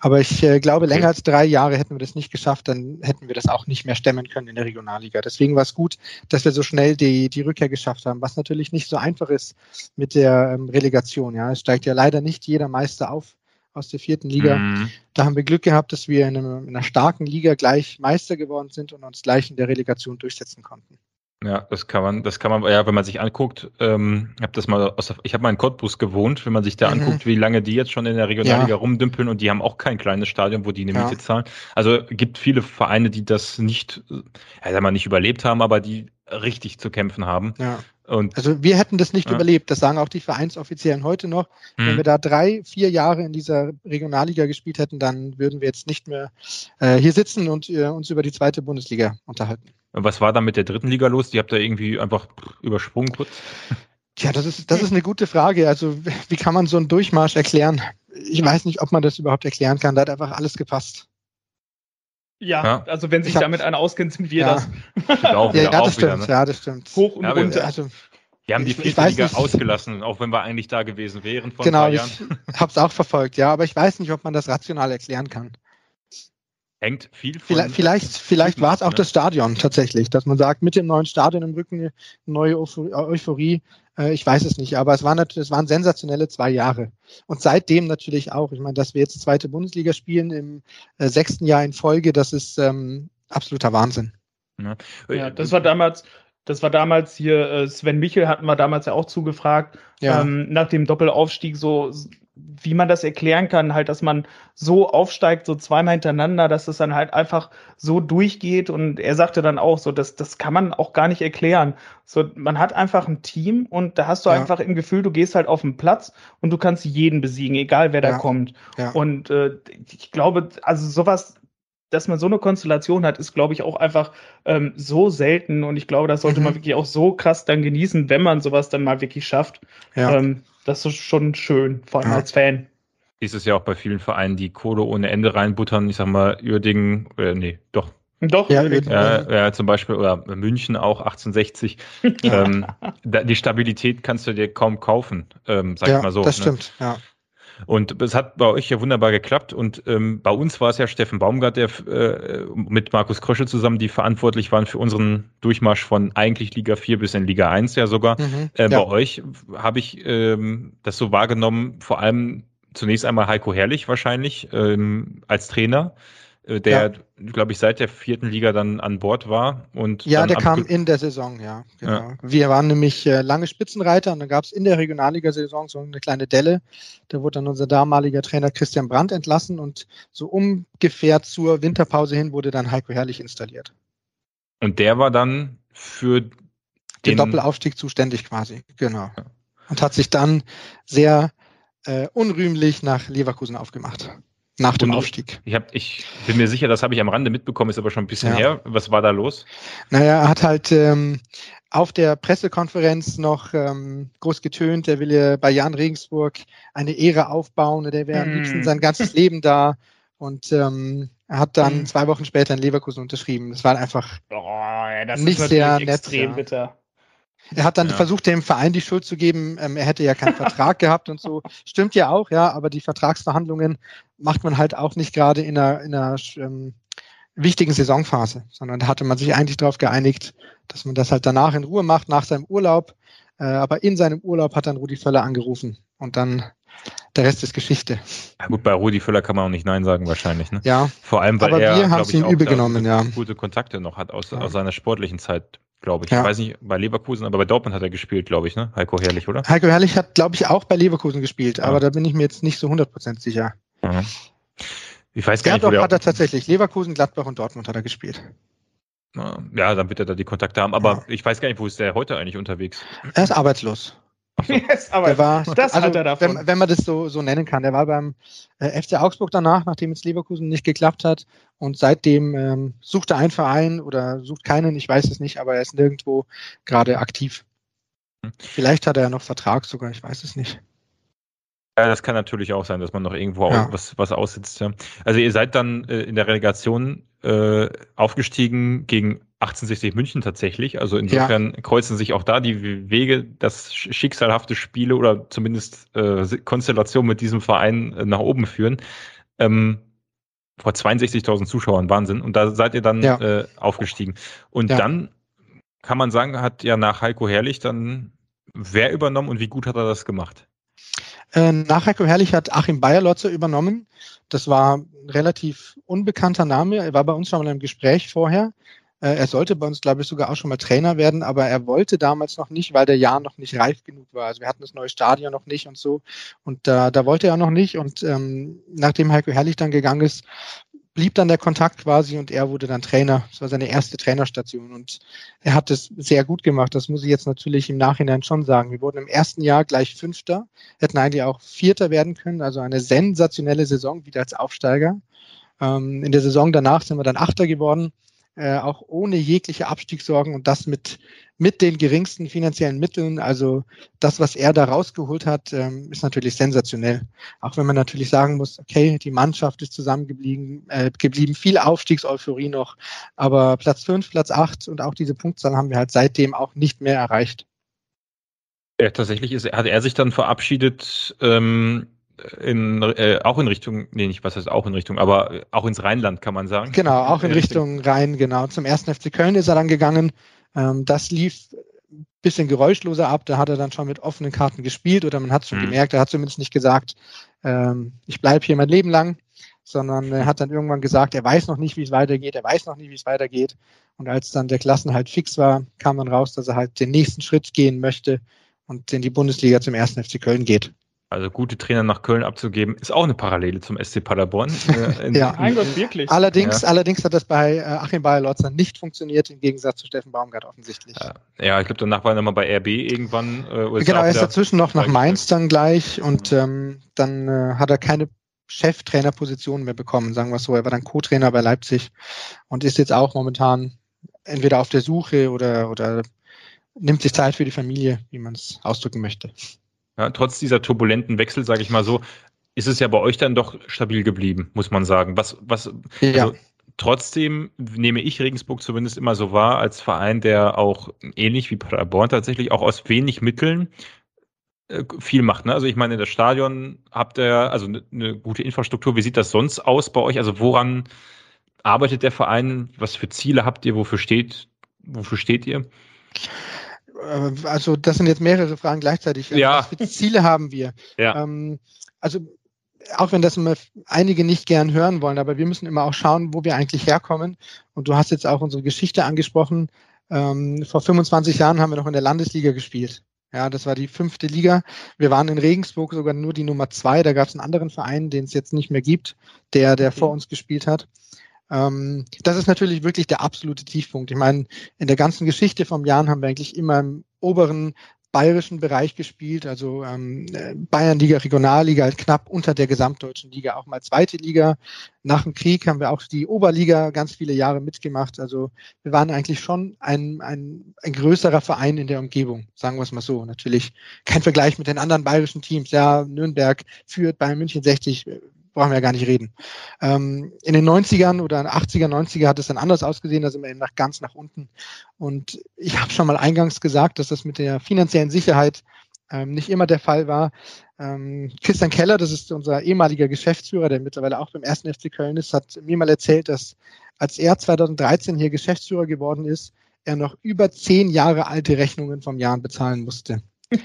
Aber ich äh, glaube, länger als drei Jahre hätten wir das nicht geschafft, dann hätten wir das auch nicht mehr stemmen können in der Regionalliga. Deswegen war es gut, dass wir so schnell die, die Rückkehr geschafft haben, was natürlich nicht so einfach ist mit der ähm, Relegation. Ja, es steigt ja leider nicht jeder Meister auf aus der vierten Liga. Mhm. Da haben wir Glück gehabt, dass wir in, einem, in einer starken Liga gleich Meister geworden sind und uns gleich in der Relegation durchsetzen konnten. Ja, das kann man, das kann man, ja, wenn man sich anguckt, ähm, ich habe das mal aus der, ich habe mal in Cottbus gewohnt, wenn man sich da mhm. anguckt, wie lange die jetzt schon in der Regionalliga ja. rumdümpeln und die haben auch kein kleines Stadion, wo die eine ja. Miete zahlen. Also gibt viele Vereine, die das nicht, ja, sag mal, nicht überlebt haben, aber die richtig zu kämpfen haben. Ja. Und, also wir hätten das nicht ja. überlebt, das sagen auch die Vereinsoffiziellen heute noch. Mhm. Wenn wir da drei, vier Jahre in dieser Regionalliga gespielt hätten, dann würden wir jetzt nicht mehr äh, hier sitzen und äh, uns über die zweite Bundesliga unterhalten. Was war da mit der dritten Liga los? Die habt ihr irgendwie einfach übersprungen kurz? Tja, das ist, das ist eine gute Frage. Also, wie kann man so einen Durchmarsch erklären? Ich weiß nicht, ob man das überhaupt erklären kann. Da hat einfach alles gepasst. Ja, ja. also wenn sich hab, damit einer auskennt, sind wir ja. das. Auch, ja, ja, das stimmt, ne? ja, das stimmt. Hoch und ja, runter. Also, wir haben die vierte Liga nicht. ausgelassen, auch wenn wir eigentlich da gewesen wären vor genau, ein paar Jahren. ich habe es auch verfolgt, ja, aber ich weiß nicht, ob man das rational erklären kann. Hängt viel von. Vielleicht, vielleicht, vielleicht war es auch ne? das Stadion tatsächlich, dass man sagt, mit dem neuen Stadion im Rücken eine neue Euphorie. Äh, ich weiß es nicht, aber es waren natürlich, es waren sensationelle zwei Jahre. Und seitdem natürlich auch. Ich meine, dass wir jetzt zweite Bundesliga spielen im äh, sechsten Jahr in Folge, das ist ähm, absoluter Wahnsinn. Ja. ja, das war damals, das war damals hier, äh, Sven Michel hatten wir damals ja auch zugefragt, ja. ähm, nach dem Doppelaufstieg so, wie man das erklären kann, halt, dass man so aufsteigt, so zweimal hintereinander, dass es dann halt einfach so durchgeht. Und er sagte dann auch so, das, das kann man auch gar nicht erklären. So, man hat einfach ein Team und da hast du ja. einfach im Gefühl, du gehst halt auf den Platz und du kannst jeden besiegen, egal wer ja. da kommt. Ja. Und äh, ich glaube, also sowas dass man so eine Konstellation hat, ist, glaube ich, auch einfach ähm, so selten. Und ich glaube, das sollte mhm. man wirklich auch so krass dann genießen, wenn man sowas dann mal wirklich schafft. Ja. Ähm, das ist schon schön, vor allem ja. als Fan. Ist es ja auch bei vielen Vereinen, die Kohle ohne Ende reinbuttern. Ich sag mal, Uerdingen, äh, nee, doch. Doch, ja, ja, ja, zum Beispiel, oder München auch 1860. ähm, die Stabilität kannst du dir kaum kaufen, ähm, sag ja, ich mal so. Das ne? stimmt, ja. Und es hat bei euch ja wunderbar geklappt. Und ähm, bei uns war es ja Steffen Baumgart, der äh, mit Markus Krösche zusammen, die verantwortlich waren für unseren Durchmarsch von eigentlich Liga 4 bis in Liga 1 ja sogar. Mhm, äh, ja. Bei euch habe ich ähm, das so wahrgenommen, vor allem zunächst einmal Heiko Herrlich wahrscheinlich ähm, als Trainer. Äh, der, ja. glaube ich, seit der vierten Liga dann an Bord war. Und ja, der kam in der Saison, ja. Genau. Ja. Wir waren nämlich äh, lange Spitzenreiter und dann gab es in der Regionalliga-Saison so eine kleine Delle. Da wurde dann unser damaliger Trainer Christian Brandt entlassen und so ungefähr zur Winterpause hin wurde dann Heiko Herrlich installiert. Und der war dann für den, den Doppelaufstieg zuständig quasi, genau. Ja. Und hat sich dann sehr äh, unrühmlich nach Leverkusen aufgemacht. Nach dem und Aufstieg. Ich, hab, ich bin mir sicher, das habe ich am Rande mitbekommen, ist aber schon ein bisschen ja. her. Was war da los? Naja, er hat halt ähm, auf der Pressekonferenz noch ähm, groß getönt, er will ja bei Jan Regensburg eine Ehre aufbauen, der wäre am mm. liebsten sein ganzes Leben da. Und ähm, er hat dann mm. zwei Wochen später in Leverkusen unterschrieben. Das war einfach oh, das nicht sehr nett. Extrem bitter. Er hat dann ja. versucht, dem Verein die Schuld zu geben, ähm, er hätte ja keinen Vertrag gehabt und so. Stimmt ja auch, ja, aber die Vertragsverhandlungen macht man halt auch nicht gerade in einer, in einer ähm, wichtigen Saisonphase, sondern da hatte man sich eigentlich darauf geeinigt, dass man das halt danach in Ruhe macht, nach seinem Urlaub. Äh, aber in seinem Urlaub hat dann Rudi Völler angerufen und dann der Rest ist Geschichte. Ja, gut, bei Rudi Völler kann man auch nicht Nein sagen wahrscheinlich. Ne? Ja. Vor allem, weil aber er, wir haben es ihm übel genommen, ja. gute Kontakte noch hat aus, ja. aus seiner sportlichen Zeit glaube ich. Ja. Ich weiß nicht, bei Leverkusen, aber bei Dortmund hat er gespielt, glaube ich, ne? Heiko Herrlich, oder? Heiko Herrlich hat, glaube ich, auch bei Leverkusen gespielt, ja. aber da bin ich mir jetzt nicht so 100% sicher. Ja. Ich weiß gar ja, nicht, doch, hat er tatsächlich. Leverkusen, Gladbach und Dortmund hat er gespielt. Ja, dann wird er da die Kontakte haben, aber ich weiß gar nicht, wo ist der heute eigentlich unterwegs? Er ist arbeitslos. So. Yes, aber der war, das also, hat er davon. Wenn, wenn, man das so, so nennen kann. Der war beim äh, FC Augsburg danach, nachdem es Leverkusen nicht geklappt hat. Und seitdem ähm, sucht er einen Verein oder sucht keinen, ich weiß es nicht, aber er ist nirgendwo gerade aktiv. Hm. Vielleicht hat er ja noch Vertrag sogar, ich weiß es nicht. Ja, das kann natürlich auch sein, dass man noch irgendwo ja. was, was aussitzt. Ja. Also ihr seid dann äh, in der Relegation äh, aufgestiegen gegen 1860 München tatsächlich. Also insofern ja. kreuzen sich auch da die Wege, dass schicksalhafte Spiele oder zumindest äh, Konstellationen mit diesem Verein äh, nach oben führen. Ähm, vor 62.000 Zuschauern, Wahnsinn. Und da seid ihr dann äh, aufgestiegen. Und dann kann man sagen, hat ja nach Heiko Herrlich dann wer übernommen und wie gut hat er das gemacht? Äh, nach Heiko Herrlich hat Achim Bayerlotzer übernommen. Das war ein relativ unbekannter Name. Er war bei uns schon mal im Gespräch vorher. Äh, er sollte bei uns, glaube ich, sogar auch schon mal Trainer werden, aber er wollte damals noch nicht, weil der Jahr noch nicht reif genug war. Also wir hatten das neue Stadion noch nicht und so. Und da, da wollte er noch nicht. Und ähm, nachdem Heiko Herrlich dann gegangen ist, blieb dann der Kontakt quasi und er wurde dann Trainer. Das war seine erste Trainerstation und er hat es sehr gut gemacht. Das muss ich jetzt natürlich im Nachhinein schon sagen. Wir wurden im ersten Jahr gleich Fünfter, hätten eigentlich auch Vierter werden können. Also eine sensationelle Saison wieder als Aufsteiger. Ähm, in der Saison danach sind wir dann Achter geworden äh, auch ohne jegliche Abstiegssorgen und das mit, mit den geringsten finanziellen Mitteln. Also das, was er da rausgeholt hat, ähm, ist natürlich sensationell. Auch wenn man natürlich sagen muss, okay, die Mannschaft ist zusammengeblieben, äh, geblieben, viel Aufstiegseuphorie noch, aber Platz fünf, Platz acht und auch diese Punktzahl haben wir halt seitdem auch nicht mehr erreicht. Ja, tatsächlich ist, hat er sich dann verabschiedet, ähm, in, äh, auch in Richtung, nee, nicht was heißt auch in Richtung, aber auch ins Rheinland kann man sagen. Genau, auch in Richtung Rhein, genau. Zum ersten FC Köln ist er dann gegangen. Ähm, das lief ein bisschen geräuschloser ab. Da hat er dann schon mit offenen Karten gespielt oder man hat es schon mhm. gemerkt, er hat zumindest nicht gesagt, ähm, ich bleibe hier mein Leben lang, sondern er hat dann irgendwann gesagt, er weiß noch nicht, wie es weitergeht, er weiß noch nicht, wie es weitergeht. Und als dann der Klassenhalt fix war, kam dann raus, dass er halt den nächsten Schritt gehen möchte und in die Bundesliga zum ersten FC Köln geht. Also gute Trainer nach Köln abzugeben, ist auch eine Parallele zum SC Paderborn. Äh, ja, mein Gott, wirklich. Allerdings, ja. allerdings hat das bei äh, Achim Bayer-Lotzer nicht funktioniert, im Gegensatz zu Steffen Baumgart offensichtlich. Ja, ja ich glaube, danach war er nochmal bei RB irgendwann. Äh, genau, er ist dazwischen noch nach Mainz dann gleich und ähm, dann äh, hat er keine Cheftrainerposition mehr bekommen, sagen wir so. Er war dann Co-Trainer bei Leipzig und ist jetzt auch momentan entweder auf der Suche oder, oder nimmt sich Zeit für die Familie, wie man es ausdrücken möchte. Ja, trotz dieser turbulenten Wechsel, sage ich mal so, ist es ja bei euch dann doch stabil geblieben, muss man sagen. Was, was, ja. also, trotzdem nehme ich Regensburg zumindest immer so wahr als Verein, der auch ähnlich wie Paderborn tatsächlich auch aus wenig Mitteln äh, viel macht. Ne? Also ich meine, das Stadion habt ihr, also eine ne gute Infrastruktur. Wie sieht das sonst aus bei euch? Also woran arbeitet der Verein? Was für Ziele habt ihr? Wofür steht, wofür steht ihr? Äh, also das sind jetzt mehrere Fragen gleichzeitig. Ja. Was für Ziele haben wir? Ja. Ähm, also auch wenn das immer einige nicht gern hören wollen, aber wir müssen immer auch schauen, wo wir eigentlich herkommen. Und du hast jetzt auch unsere Geschichte angesprochen. Ähm, vor 25 Jahren haben wir noch in der Landesliga gespielt. Ja, das war die fünfte Liga. Wir waren in Regensburg sogar nur die Nummer zwei. Da gab es einen anderen Verein, den es jetzt nicht mehr gibt, der, der vor uns gespielt hat. Ähm, das ist natürlich wirklich der absolute Tiefpunkt. Ich meine, in der ganzen Geschichte vom Jahren haben wir eigentlich immer im oberen bayerischen Bereich gespielt, also ähm, Bayernliga, Regionalliga, halt knapp unter der gesamtdeutschen Liga, auch mal zweite Liga. Nach dem Krieg haben wir auch die Oberliga ganz viele Jahre mitgemacht. Also wir waren eigentlich schon ein, ein, ein größerer Verein in der Umgebung, sagen wir es mal so. Natürlich kein Vergleich mit den anderen bayerischen Teams. Ja, Nürnberg führt bei München 60 brauchen wir ja gar nicht reden. Ähm, in den 90ern oder 80er, 90er hat es dann anders ausgesehen, da sind wir eben nach, ganz nach unten. Und ich habe schon mal eingangs gesagt, dass das mit der finanziellen Sicherheit ähm, nicht immer der Fall war. Ähm, Christian Keller, das ist unser ehemaliger Geschäftsführer, der mittlerweile auch beim ersten FC Köln ist, hat mir mal erzählt, dass als er 2013 hier Geschäftsführer geworden ist, er noch über zehn Jahre alte Rechnungen vom Jahren bezahlen musste.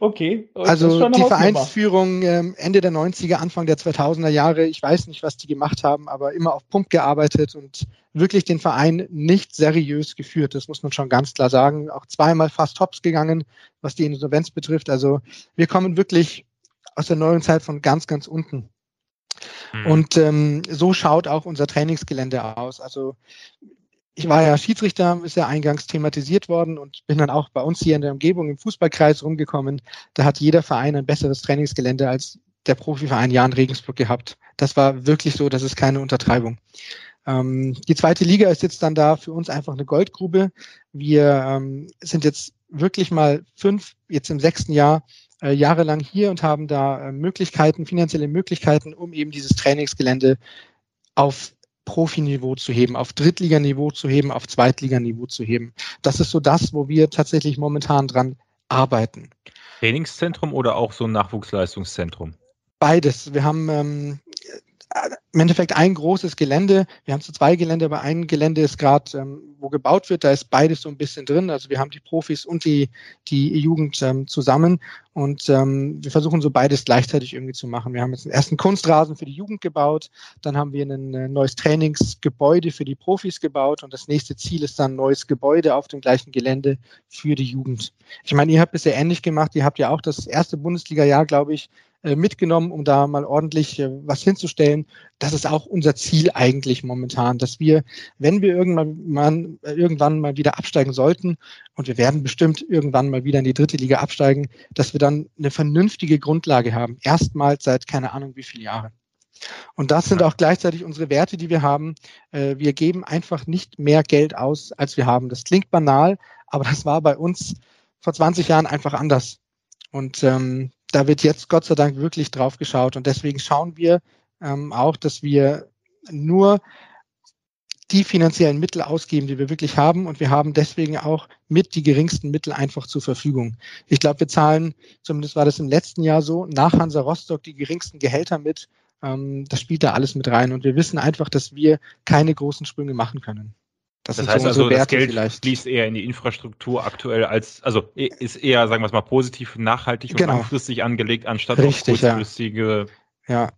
Okay. Also die Vereinsführung ähm, Ende der 90er, Anfang der 2000er Jahre, ich weiß nicht, was die gemacht haben, aber immer auf Pump gearbeitet und wirklich den Verein nicht seriös geführt. Das muss man schon ganz klar sagen. Auch zweimal fast hops gegangen, was die Insolvenz betrifft. Also wir kommen wirklich aus der neuen Zeit von ganz, ganz unten. Mhm. Und ähm, so schaut auch unser Trainingsgelände aus. Also ich war ja Schiedsrichter, ist ja eingangs thematisiert worden und bin dann auch bei uns hier in der Umgebung im Fußballkreis rumgekommen. Da hat jeder Verein ein besseres Trainingsgelände als der Profiverein Jan Regensburg gehabt. Das war wirklich so, das ist keine Untertreibung. Ähm, die zweite Liga ist jetzt dann da für uns einfach eine Goldgrube. Wir ähm, sind jetzt wirklich mal fünf, jetzt im sechsten Jahr, äh, jahrelang hier und haben da äh, Möglichkeiten, finanzielle Möglichkeiten, um eben dieses Trainingsgelände auf Profiniveau zu heben, auf Drittliganiveau zu heben, auf Zweitliganiveau zu heben. Das ist so das, wo wir tatsächlich momentan dran arbeiten. Trainingszentrum oder auch so ein Nachwuchsleistungszentrum? Beides. Wir haben ähm, im Endeffekt ein großes Gelände. Wir haben so zwei Gelände, aber ein Gelände ist gerade, ähm, wo gebaut wird, da ist beides so ein bisschen drin. Also wir haben die Profis und die, die Jugend ähm, zusammen und ähm, wir versuchen so beides gleichzeitig irgendwie zu machen. Wir haben jetzt einen ersten Kunstrasen für die Jugend gebaut, dann haben wir ein, ein neues Trainingsgebäude für die Profis gebaut und das nächste Ziel ist dann ein neues Gebäude auf dem gleichen Gelände für die Jugend. Ich meine, ihr habt ja ähnlich gemacht. Ihr habt ja auch das erste Bundesliga-Jahr, glaube ich, äh, mitgenommen, um da mal ordentlich äh, was hinzustellen. Das ist auch unser Ziel eigentlich momentan, dass wir, wenn wir irgendwann mal, äh, irgendwann mal wieder absteigen sollten, und wir werden bestimmt irgendwann mal wieder in die dritte Liga absteigen, dass wir dann eine vernünftige Grundlage haben. Erstmals seit keine Ahnung wie viele Jahren. Und das sind auch gleichzeitig unsere Werte, die wir haben. Wir geben einfach nicht mehr Geld aus, als wir haben. Das klingt banal, aber das war bei uns vor 20 Jahren einfach anders. Und ähm, da wird jetzt Gott sei Dank wirklich drauf geschaut und deswegen schauen wir ähm, auch, dass wir nur die finanziellen Mittel ausgeben, die wir wirklich haben. Und wir haben deswegen auch mit die geringsten Mittel einfach zur Verfügung. Ich glaube, wir zahlen, zumindest war das im letzten Jahr so, nach Hansa Rostock die geringsten Gehälter mit. Ähm, das spielt da alles mit rein. Und wir wissen einfach, dass wir keine großen Sprünge machen können. Das, das heißt so also, das Geld vielleicht. fließt eher in die Infrastruktur aktuell als, also ist eher, sagen wir es mal, positiv, nachhaltig und genau. langfristig angelegt, anstatt Richtig, auf kurzfristige. Ja. ja.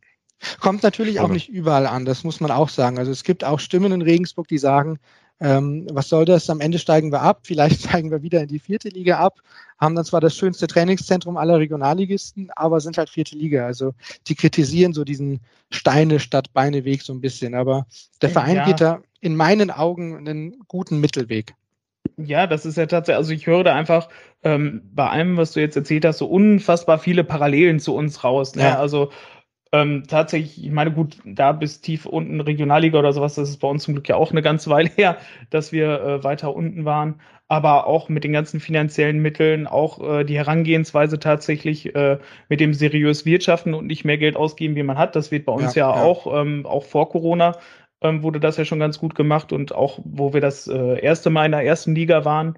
Kommt natürlich auch nicht überall an, das muss man auch sagen. Also es gibt auch Stimmen in Regensburg, die sagen, ähm, was soll das? Am Ende steigen wir ab, vielleicht steigen wir wieder in die vierte Liga ab, haben dann zwar das schönste Trainingszentrum aller Regionalligisten, aber sind halt vierte Liga. Also die kritisieren so diesen Steine statt Beine Weg so ein bisschen. Aber der Verein ja. geht da in meinen Augen einen guten Mittelweg. Ja, das ist ja tatsächlich, also ich höre da einfach ähm, bei allem, was du jetzt erzählt hast, so unfassbar viele Parallelen zu uns raus. Ne? Ja. Also ähm, tatsächlich, ich meine, gut, da bis tief unten Regionalliga oder sowas, das ist bei uns zum Glück ja auch eine ganze Weile her, dass wir äh, weiter unten waren. Aber auch mit den ganzen finanziellen Mitteln, auch äh, die Herangehensweise tatsächlich äh, mit dem seriös Wirtschaften und nicht mehr Geld ausgeben, wie man hat. Das wird bei uns ja, ja, ja. auch, ähm, auch vor Corona ähm, wurde das ja schon ganz gut gemacht und auch, wo wir das äh, erste Mal in der ersten Liga waren,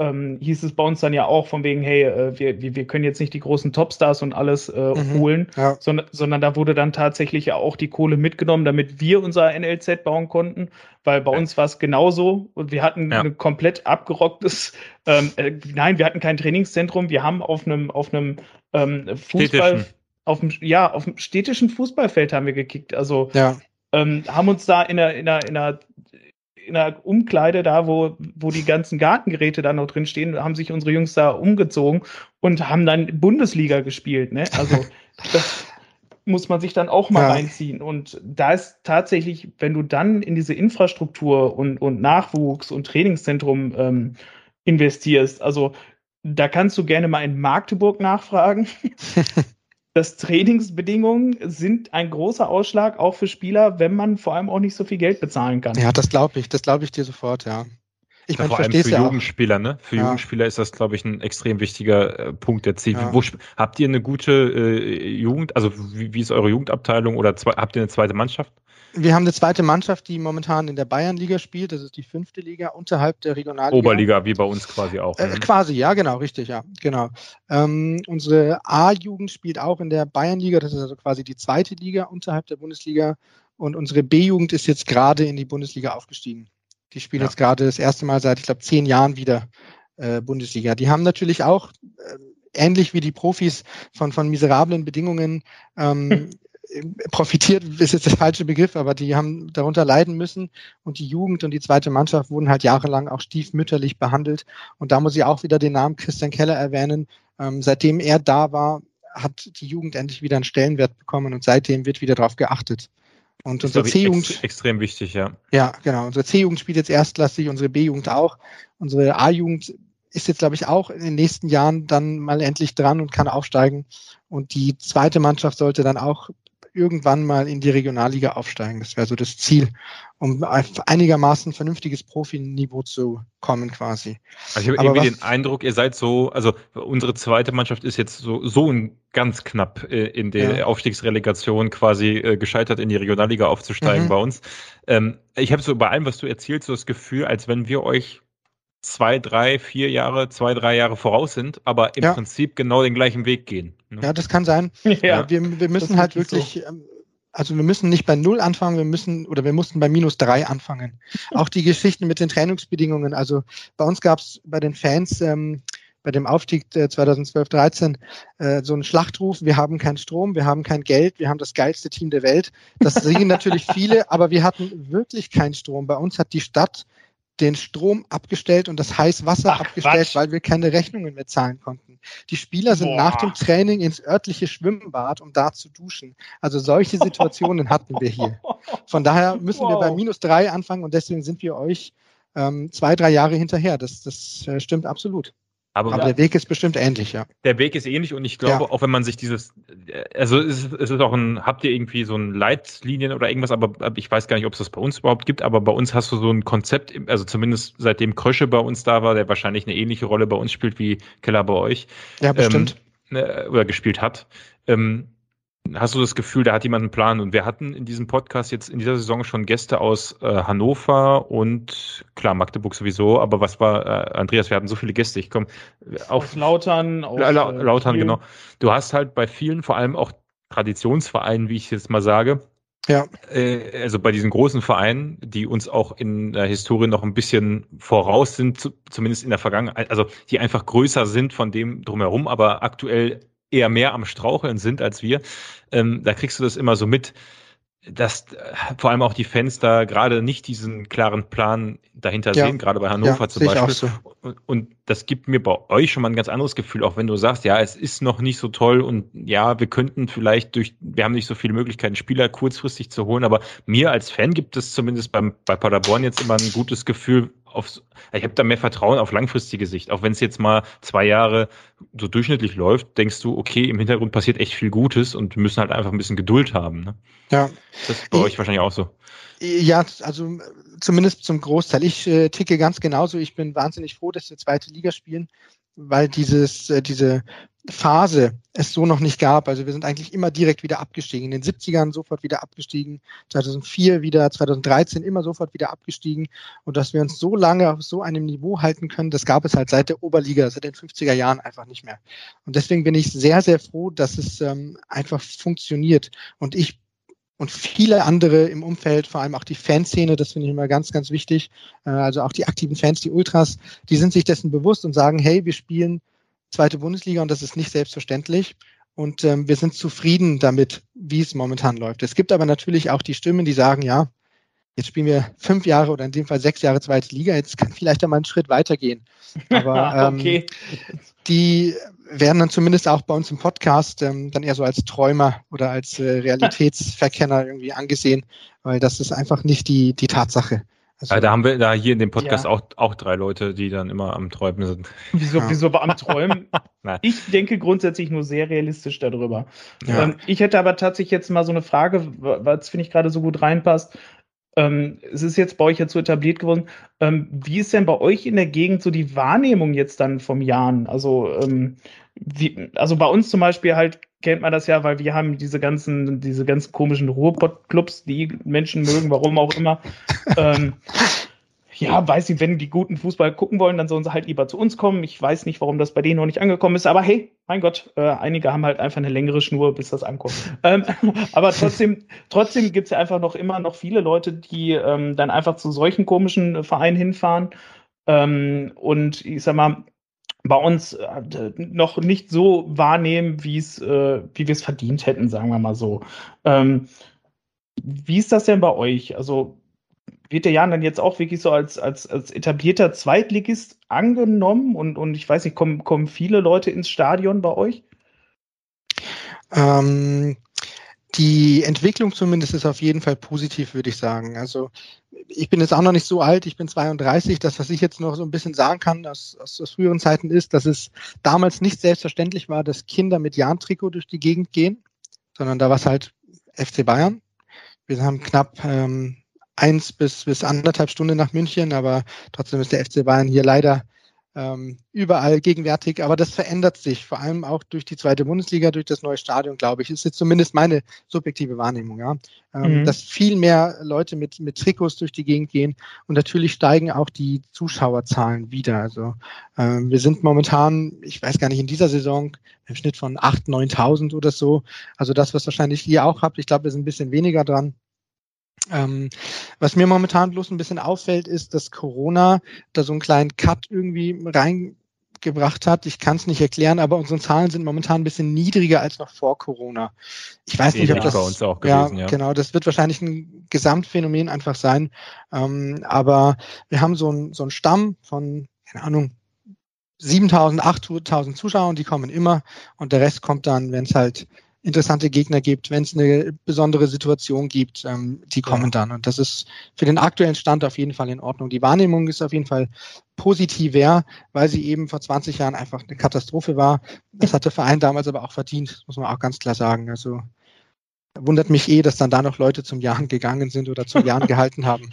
ähm, hieß es bei uns dann ja auch von wegen, hey, äh, wir, wir können jetzt nicht die großen Topstars und alles äh, mhm, holen, ja. sondern, sondern da wurde dann tatsächlich ja auch die Kohle mitgenommen, damit wir unser NLZ bauen konnten, weil bei ja. uns war es genauso und wir hatten ja. ein komplett abgerocktes, ähm, äh, nein, wir hatten kein Trainingszentrum, wir haben auf einem auf einem ähm, Fußball, auf dem, ja, auf dem städtischen Fußballfeld haben wir gekickt, also ja. ähm, haben uns da in einer, in einer, in einer in der Umkleide da, wo, wo die ganzen Gartengeräte da noch drin stehen, haben sich unsere Jungs da umgezogen und haben dann Bundesliga gespielt. Ne? Also das muss man sich dann auch mal ja. reinziehen. Und da ist tatsächlich, wenn du dann in diese Infrastruktur und, und Nachwuchs und Trainingszentrum ähm, investierst, also da kannst du gerne mal in Magdeburg nachfragen. dass Trainingsbedingungen sind ein großer Ausschlag auch für Spieler, wenn man vor allem auch nicht so viel Geld bezahlen kann. Ja, das glaube ich, das glaube ich dir sofort, ja. Ich ja, meine, vor allem für ja Jugendspieler, ne? Für ja. Jugendspieler ist das, glaube ich, ein extrem wichtiger äh, Punkt der Ziel. Ja. Wo, habt ihr eine gute äh, Jugend, also wie, wie, ist eure Jugendabteilung oder zwei, habt ihr eine zweite Mannschaft? Wir haben eine zweite Mannschaft, die momentan in der Bayernliga spielt. Das ist die fünfte Liga unterhalb der Regionalliga. Oberliga, wie bei uns quasi auch. Äh, ne? quasi, ja, genau, richtig, ja, genau. Ähm, unsere A-Jugend spielt auch in der Bayernliga. Das ist also quasi die zweite Liga unterhalb der Bundesliga. Und unsere B-Jugend ist jetzt gerade in die Bundesliga aufgestiegen. Die spielen ja. jetzt gerade das erste Mal seit, ich glaube, zehn Jahren wieder äh, Bundesliga. Die haben natürlich auch, äh, ähnlich wie die Profis von, von miserablen Bedingungen, ähm, profitiert ist jetzt der falsche Begriff, aber die haben darunter leiden müssen und die Jugend und die zweite Mannschaft wurden halt jahrelang auch stiefmütterlich behandelt. Und da muss ich auch wieder den Namen Christian Keller erwähnen. Ähm, seitdem er da war, hat die Jugend endlich wieder einen Stellenwert bekommen und seitdem wird wieder darauf geachtet. Und unsere C-Jugend. Ex extrem wichtig, ja. Ja, genau. Unsere C-Jugend spielt jetzt erstklassig, unsere B-Jugend auch. Unsere A-Jugend ist jetzt, glaube ich, auch in den nächsten Jahren dann mal endlich dran und kann aufsteigen. Und die zweite Mannschaft sollte dann auch irgendwann mal in die Regionalliga aufsteigen. Das wäre so das Ziel, um einigermaßen vernünftiges Profiniveau zu kommen quasi. Also ich habe irgendwie den Eindruck, ihr seid so, also unsere zweite Mannschaft ist jetzt so, so ganz knapp äh, in der ja. Aufstiegsrelegation quasi äh, gescheitert, in die Regionalliga aufzusteigen mhm. bei uns. Ähm, ich habe so bei allem, was du erzählst, so das Gefühl, als wenn wir euch zwei, drei, vier Jahre, zwei, drei Jahre voraus sind, aber im ja. Prinzip genau den gleichen Weg gehen. Ne? Ja, das kann sein. Ja. Wir, wir müssen halt wirklich, so. Ähm, also wir müssen nicht bei Null anfangen, wir müssen oder wir mussten bei minus drei anfangen. Auch die Geschichten mit den Trainingsbedingungen. Also bei uns gab es bei den Fans ähm, bei dem Aufstieg 2012-13 äh, so einen Schlachtruf, wir haben keinen Strom, wir haben kein Geld, wir haben das geilste Team der Welt. Das sehen natürlich viele, aber wir hatten wirklich keinen Strom. Bei uns hat die Stadt den Strom abgestellt und das Heißwasser Ach, abgestellt, Quatsch. weil wir keine Rechnungen mehr zahlen konnten. Die Spieler sind Boah. nach dem Training ins örtliche Schwimmbad, um da zu duschen. Also solche Situationen hatten wir hier. Von daher müssen wow. wir bei minus drei anfangen und deswegen sind wir euch ähm, zwei, drei Jahre hinterher. Das, das äh, stimmt absolut. Aber, Aber der Weg ist bestimmt ähnlich, ja. Der Weg ist ähnlich und ich glaube, ja. auch wenn man sich dieses, also es ist, es ist auch ein, habt ihr irgendwie so ein Leitlinien oder irgendwas, aber ich weiß gar nicht, ob es das bei uns überhaupt gibt, aber bei uns hast du so ein Konzept, also zumindest seitdem Krösche bei uns da war, der wahrscheinlich eine ähnliche Rolle bei uns spielt wie Keller bei euch. Ja, bestimmt. Ähm, oder gespielt hat. Ähm, hast du das Gefühl, da hat jemand einen Plan? Und wir hatten in diesem Podcast jetzt in dieser Saison schon Gäste aus äh, Hannover und klar, Magdeburg sowieso, aber was war, äh, Andreas, wir hatten so viele Gäste, ich komme auf aus Lautern, auf, La La äh, Lautern, genau. Du hast halt bei vielen, vor allem auch Traditionsvereinen, wie ich jetzt mal sage, ja. Äh, also bei diesen großen Vereinen, die uns auch in der Historie noch ein bisschen voraus sind, zumindest in der Vergangenheit, also die einfach größer sind von dem drumherum, aber aktuell eher mehr am Straucheln sind als wir, ähm, da kriegst du das immer so mit, dass äh, vor allem auch die Fans da gerade nicht diesen klaren Plan dahinter ja. sehen, gerade bei Hannover ja, zum Beispiel. So. Und, und, das gibt mir bei euch schon mal ein ganz anderes Gefühl, auch wenn du sagst, ja, es ist noch nicht so toll und ja, wir könnten vielleicht durch, wir haben nicht so viele Möglichkeiten, Spieler kurzfristig zu holen, aber mir als Fan gibt es zumindest beim, bei Paderborn jetzt immer ein gutes Gefühl, auf, ich habe da mehr Vertrauen auf langfristige Sicht. Auch wenn es jetzt mal zwei Jahre so durchschnittlich läuft, denkst du, okay, im Hintergrund passiert echt viel Gutes und wir müssen halt einfach ein bisschen Geduld haben. Ne? Ja. Das ist bei ich, euch wahrscheinlich auch so. Ja, also zumindest zum Großteil. Ich äh, ticke ganz genauso. Ich bin wahnsinnig froh, dass wir zweite Liga spielen, weil dieses, äh, diese Phase es so noch nicht gab. Also wir sind eigentlich immer direkt wieder abgestiegen. In den 70ern sofort wieder abgestiegen, 2004 wieder, 2013 immer sofort wieder abgestiegen. Und dass wir uns so lange auf so einem Niveau halten können, das gab es halt seit der Oberliga, seit den 50er Jahren einfach nicht mehr. Und deswegen bin ich sehr, sehr froh, dass es ähm, einfach funktioniert. Und ich und viele andere im Umfeld, vor allem auch die Fanszene, das finde ich immer ganz, ganz wichtig. Äh, also auch die aktiven Fans, die Ultras, die sind sich dessen bewusst und sagen, hey, wir spielen zweite Bundesliga und das ist nicht selbstverständlich. Und ähm, wir sind zufrieden damit, wie es momentan läuft. Es gibt aber natürlich auch die Stimmen, die sagen, ja, jetzt spielen wir fünf Jahre oder in dem Fall sechs Jahre zweite Liga, jetzt kann vielleicht einmal einen Schritt weitergehen. Aber ähm, okay. die werden dann zumindest auch bei uns im Podcast ähm, dann eher so als Träumer oder als äh, Realitätsverkenner irgendwie angesehen, weil das ist einfach nicht die, die Tatsache. Also, da haben wir da hier in dem Podcast ja. auch, auch drei Leute, die dann immer am Träumen sind. Wieso, ja. wieso am Träumen? ich denke grundsätzlich nur sehr realistisch darüber. Ja. Ähm, ich hätte aber tatsächlich jetzt mal so eine Frage, was finde ich gerade so gut reinpasst. Ähm, es ist jetzt bei euch jetzt so etabliert geworden. Ähm, wie ist denn bei euch in der Gegend so die Wahrnehmung jetzt dann vom Jahren? Also, ähm, wie, also bei uns zum Beispiel halt kennt man das ja, weil wir haben diese ganzen, diese ganzen komischen Ruhrpott-Clubs, die Menschen mögen, warum auch immer. Ja, weiß ich, wenn die guten Fußball gucken wollen, dann sollen sie halt lieber zu uns kommen. Ich weiß nicht, warum das bei denen noch nicht angekommen ist, aber hey, mein Gott, äh, einige haben halt einfach eine längere Schnur, bis das ankommt. ähm, aber trotzdem, trotzdem gibt's ja einfach noch immer noch viele Leute, die ähm, dann einfach zu solchen komischen Vereinen hinfahren. Ähm, und ich sag mal, bei uns äh, noch nicht so wahrnehmen, wie es, äh, wie wir es verdient hätten, sagen wir mal so. Ähm, wie ist das denn bei euch? Also wird der Jan dann jetzt auch wirklich so als, als, als etablierter Zweitligist angenommen und, und ich weiß nicht, kommen, kommen viele Leute ins Stadion bei euch? Ähm, die Entwicklung zumindest ist auf jeden Fall positiv, würde ich sagen. Also ich bin jetzt auch noch nicht so alt, ich bin 32. Das, was ich jetzt noch so ein bisschen sagen kann aus, aus, aus früheren Zeiten ist, dass es damals nicht selbstverständlich war, dass Kinder mit Jahn-Trikot durch die Gegend gehen, sondern da war es halt FC Bayern. Wir haben knapp ähm, eins bis, bis anderthalb Stunden nach München, aber trotzdem ist der FC Bayern hier leider ähm, überall gegenwärtig. Aber das verändert sich, vor allem auch durch die zweite Bundesliga, durch das neue Stadion, glaube ich. Ist jetzt zumindest meine subjektive Wahrnehmung, ja. Ähm, mhm. Dass viel mehr Leute mit, mit Trikots durch die Gegend gehen und natürlich steigen auch die Zuschauerzahlen wieder. Also ähm, wir sind momentan, ich weiß gar nicht, in dieser Saison im Schnitt von 8.000, 9.000 oder so. Also das, was wahrscheinlich ihr auch habt. Ich glaube, wir sind ein bisschen weniger dran. Ähm, was mir momentan bloß ein bisschen auffällt, ist, dass Corona da so einen kleinen Cut irgendwie reingebracht hat. Ich kann es nicht erklären, aber unsere Zahlen sind momentan ein bisschen niedriger als noch vor Corona. Ich weiß nicht, ob das bei uns auch gewesen, ja, ja, genau, das wird wahrscheinlich ein Gesamtphänomen einfach sein. Ähm, aber wir haben so einen so einen Stamm von, keine Ahnung, 7000, 8000 Zuschauern, die kommen immer und der Rest kommt dann, wenn es halt interessante Gegner gibt, wenn es eine besondere Situation gibt, ähm, die kommen dann. Und das ist für den aktuellen Stand auf jeden Fall in Ordnung. Die Wahrnehmung ist auf jeden Fall positiver, weil sie eben vor 20 Jahren einfach eine Katastrophe war. Das hat der Verein damals aber auch verdient, muss man auch ganz klar sagen. Also wundert mich eh, dass dann da noch Leute zum Jahren gegangen sind oder zum Jahren gehalten haben.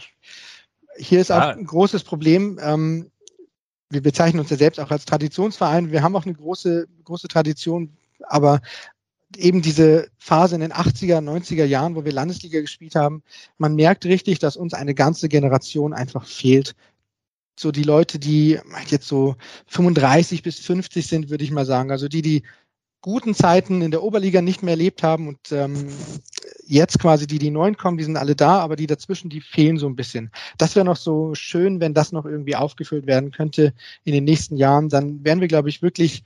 Hier ist auch ein großes Problem. Ähm, wir bezeichnen uns ja selbst auch als Traditionsverein. Wir haben auch eine große, große Tradition, aber eben diese Phase in den 80er, 90er Jahren, wo wir Landesliga gespielt haben, man merkt richtig, dass uns eine ganze Generation einfach fehlt. So die Leute, die jetzt so 35 bis 50 sind, würde ich mal sagen. Also die, die guten Zeiten in der Oberliga nicht mehr erlebt haben und ähm, jetzt quasi die, die neuen kommen, die sind alle da, aber die dazwischen, die fehlen so ein bisschen. Das wäre noch so schön, wenn das noch irgendwie aufgefüllt werden könnte in den nächsten Jahren. Dann wären wir, glaube ich, wirklich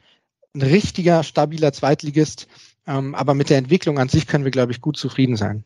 ein richtiger, stabiler Zweitligist. Ähm, aber mit der Entwicklung an sich können wir, glaube ich, gut zufrieden sein.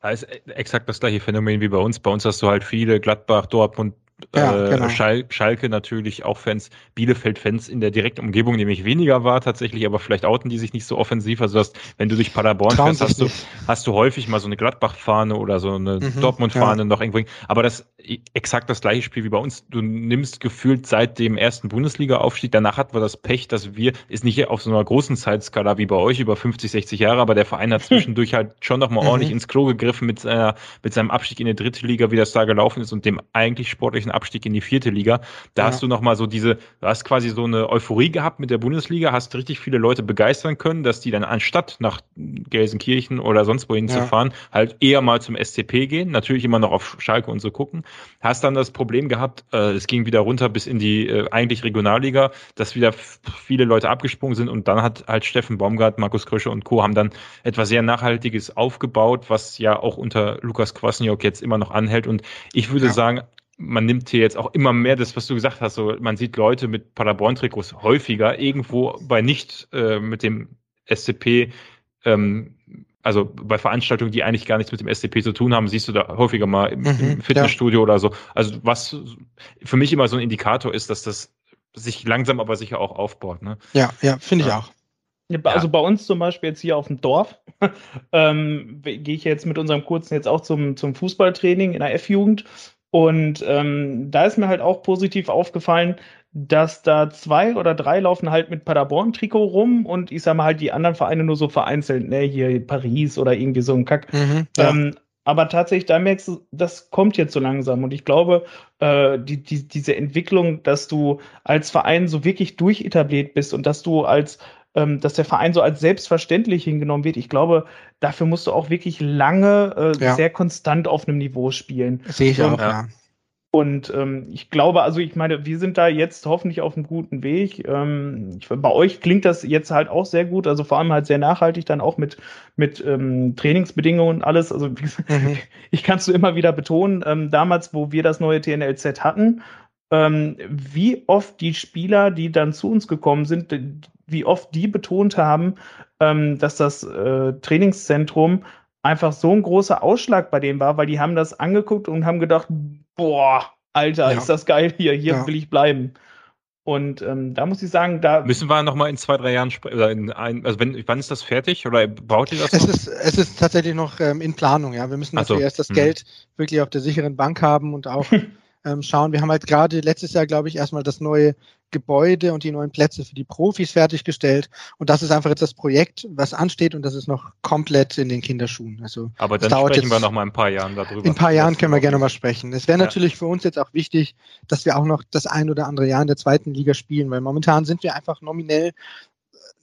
Da ist exakt das gleiche Phänomen wie bei uns. Bei uns hast du halt viele Gladbach, Dortmund, ja, äh, genau. Schal Schalke natürlich auch Fans, Bielefeld-Fans in der direkten Umgebung, nämlich weniger war tatsächlich, aber vielleicht outen die sich nicht so offensiv. Also hast, wenn du durch Paderborn fährst, hast du, hast du häufig mal so eine Gladbach-Fahne oder so eine mhm, Dortmund-Fahne ja. noch irgendwo. Aber das exakt das gleiche Spiel wie bei uns. Du nimmst gefühlt seit dem ersten Bundesliga-Aufstieg, danach hatten wir das Pech, dass wir, ist nicht auf so einer großen Zeitskala wie bei euch über 50, 60 Jahre, aber der Verein hat zwischendurch halt schon nochmal mhm. ordentlich ins Klo gegriffen mit, seiner, mit seinem Abstieg in die dritte Liga, wie das da gelaufen ist und dem eigentlich sportlichen Abstieg in die vierte Liga. Da ja. hast du nochmal so diese, du hast quasi so eine Euphorie gehabt mit der Bundesliga, hast richtig viele Leute begeistern können, dass die dann anstatt nach Gelsenkirchen oder sonst wohin ja. zu fahren, halt eher mal zum SCP gehen, natürlich immer noch auf Schalke und so gucken. Hast dann das Problem gehabt, äh, es ging wieder runter bis in die äh, eigentlich Regionalliga, dass wieder viele Leute abgesprungen sind und dann hat halt Steffen Baumgart, Markus Krösche und Co. haben dann etwas sehr Nachhaltiges aufgebaut, was ja auch unter Lukas Kwasniok jetzt immer noch anhält und ich würde ja. sagen, man nimmt hier jetzt auch immer mehr das, was du gesagt hast, so man sieht Leute mit Paderborn-Trikots häufiger irgendwo bei nicht äh, mit dem SCP, ähm, also bei Veranstaltungen, die eigentlich gar nichts mit dem SCP zu tun haben, siehst du da häufiger mal im, mhm, im Fitnessstudio ja. oder so. Also was für mich immer so ein Indikator ist, dass das sich langsam aber sicher auch aufbaut. Ne? Ja, ja, finde ich auch. Also bei uns zum Beispiel jetzt hier auf dem Dorf, ähm, gehe ich jetzt mit unserem Kurzen jetzt auch zum, zum Fußballtraining in der F-Jugend und ähm, da ist mir halt auch positiv aufgefallen, dass da zwei oder drei laufen halt mit Paderborn-Trikot rum und ich sag mal halt die anderen Vereine nur so vereinzelt, ne, hier Paris oder irgendwie so ein Kack. Mhm, ja. ähm, aber tatsächlich, da merkst du, das kommt jetzt so langsam. Und ich glaube, äh, die, die, diese Entwicklung, dass du als Verein so wirklich durchetabliert bist und dass du als ähm, dass der Verein so als selbstverständlich hingenommen wird. Ich glaube, dafür musst du auch wirklich lange äh, ja. sehr konstant auf einem Niveau spielen. Sehe ich und, auch, ja. Und ähm, ich glaube, also ich meine, wir sind da jetzt hoffentlich auf einem guten Weg. Ähm, ich, bei euch klingt das jetzt halt auch sehr gut, also vor allem halt sehr nachhaltig, dann auch mit, mit ähm, Trainingsbedingungen und alles. Also mhm. ich kann es so immer wieder betonen, ähm, damals, wo wir das neue TNLZ hatten, ähm, wie oft die Spieler, die dann zu uns gekommen sind, wie oft die betont haben, ähm, dass das äh, Trainingszentrum einfach so ein großer Ausschlag bei denen war, weil die haben das angeguckt und haben gedacht, boah, Alter, ja. ist das geil hier, hier ja. will ich bleiben. Und ähm, da muss ich sagen, da müssen wir noch mal in zwei drei Jahren sprechen. Also wenn, wann ist das fertig oder baut ihr das? Es noch? ist es ist tatsächlich noch ähm, in Planung. Ja, wir müssen also erst das hm. Geld wirklich auf der sicheren Bank haben und auch ähm, schauen. Wir haben halt gerade letztes Jahr, glaube ich, erstmal das neue Gebäude und die neuen Plätze für die Profis fertiggestellt. Und das ist einfach jetzt das Projekt, was ansteht und das ist noch komplett in den Kinderschuhen. Also Aber dann sprechen wir noch mal ein paar Jahren darüber. In ein paar Jahren können wir gerne mal sprechen. Es wäre ja. natürlich für uns jetzt auch wichtig, dass wir auch noch das ein oder andere Jahr in der zweiten Liga spielen, weil momentan sind wir einfach nominell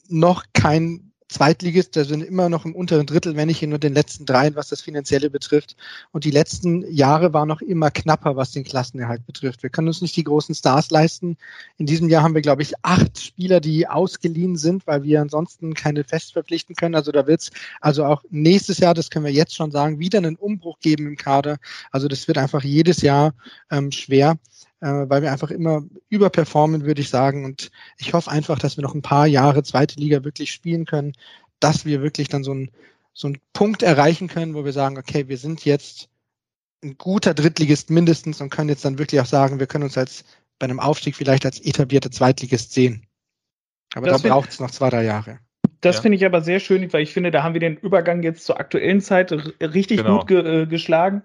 noch kein Zweitligist, da sind immer noch im unteren Drittel, wenn nicht in nur den letzten dreien, was das Finanzielle betrifft. Und die letzten Jahre waren noch immer knapper, was den Klassenerhalt betrifft. Wir können uns nicht die großen Stars leisten. In diesem Jahr haben wir, glaube ich, acht Spieler, die ausgeliehen sind, weil wir ansonsten keine fest verpflichten können. Also da wird es also auch nächstes Jahr, das können wir jetzt schon sagen, wieder einen Umbruch geben im Kader. Also das wird einfach jedes Jahr ähm, schwer weil wir einfach immer überperformen, würde ich sagen. Und ich hoffe einfach, dass wir noch ein paar Jahre zweite Liga wirklich spielen können, dass wir wirklich dann so einen so einen Punkt erreichen können, wo wir sagen, okay, wir sind jetzt ein guter Drittligist mindestens und können jetzt dann wirklich auch sagen, wir können uns als bei einem Aufstieg vielleicht als etablierter Zweitligist sehen. Aber das da braucht es noch zwei, drei Jahre. Das ja. finde ich aber sehr schön, weil ich finde, da haben wir den Übergang jetzt zur aktuellen Zeit richtig genau. gut ge äh, geschlagen.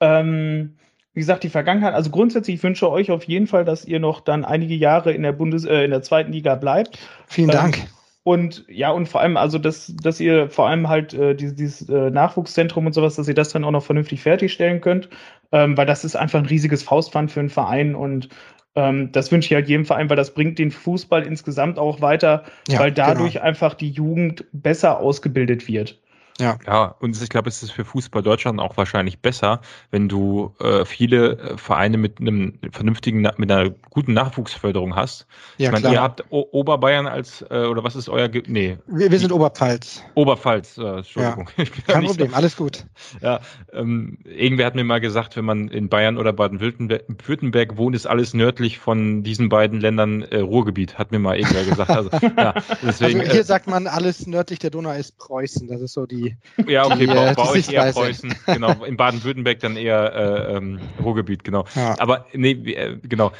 Ähm, wie gesagt, die Vergangenheit, also grundsätzlich ich wünsche euch auf jeden Fall, dass ihr noch dann einige Jahre in der Bundes, äh, in der zweiten Liga bleibt. Vielen ähm, Dank. Und ja, und vor allem, also dass, dass ihr vor allem halt äh, dieses, dieses äh, Nachwuchszentrum und sowas, dass ihr das dann auch noch vernünftig fertigstellen könnt, ähm, weil das ist einfach ein riesiges Faustpfand für einen Verein und Ähm, das wünsche ich halt jedem Verein, weil das bringt den Fußball insgesamt auch weiter, ja, weil dadurch genau. einfach die Jugend besser ausgebildet wird. Ja. ja, und ich glaube, es ist für Fußball Deutschland auch wahrscheinlich besser, wenn du äh, viele äh, Vereine mit einem vernünftigen, mit einer guten Nachwuchsförderung hast. Ja, ich meine, klar. ihr habt o Oberbayern als, äh, oder was ist euer, Ge nee. Wir, wir, sind Oberpfalz. Oberpfalz, äh, Entschuldigung. Ja. Kein Problem, alles gut. Ja, ähm, irgendwer hat mir mal gesagt, wenn man in Bayern oder Baden-Württemberg wohnt, ist alles nördlich von diesen beiden Ländern äh, Ruhrgebiet, hat mir mal irgendwer gesagt. Also, ja, deswegen, also hier äh, sagt man, alles nördlich der Donau ist Preußen, das ist so die ja, okay, die, bei, bei euch eher Preußen, genau. In Baden-Württemberg dann eher äh, ähm, Ruhrgebiet, genau. Ja. Aber nee, äh, genau.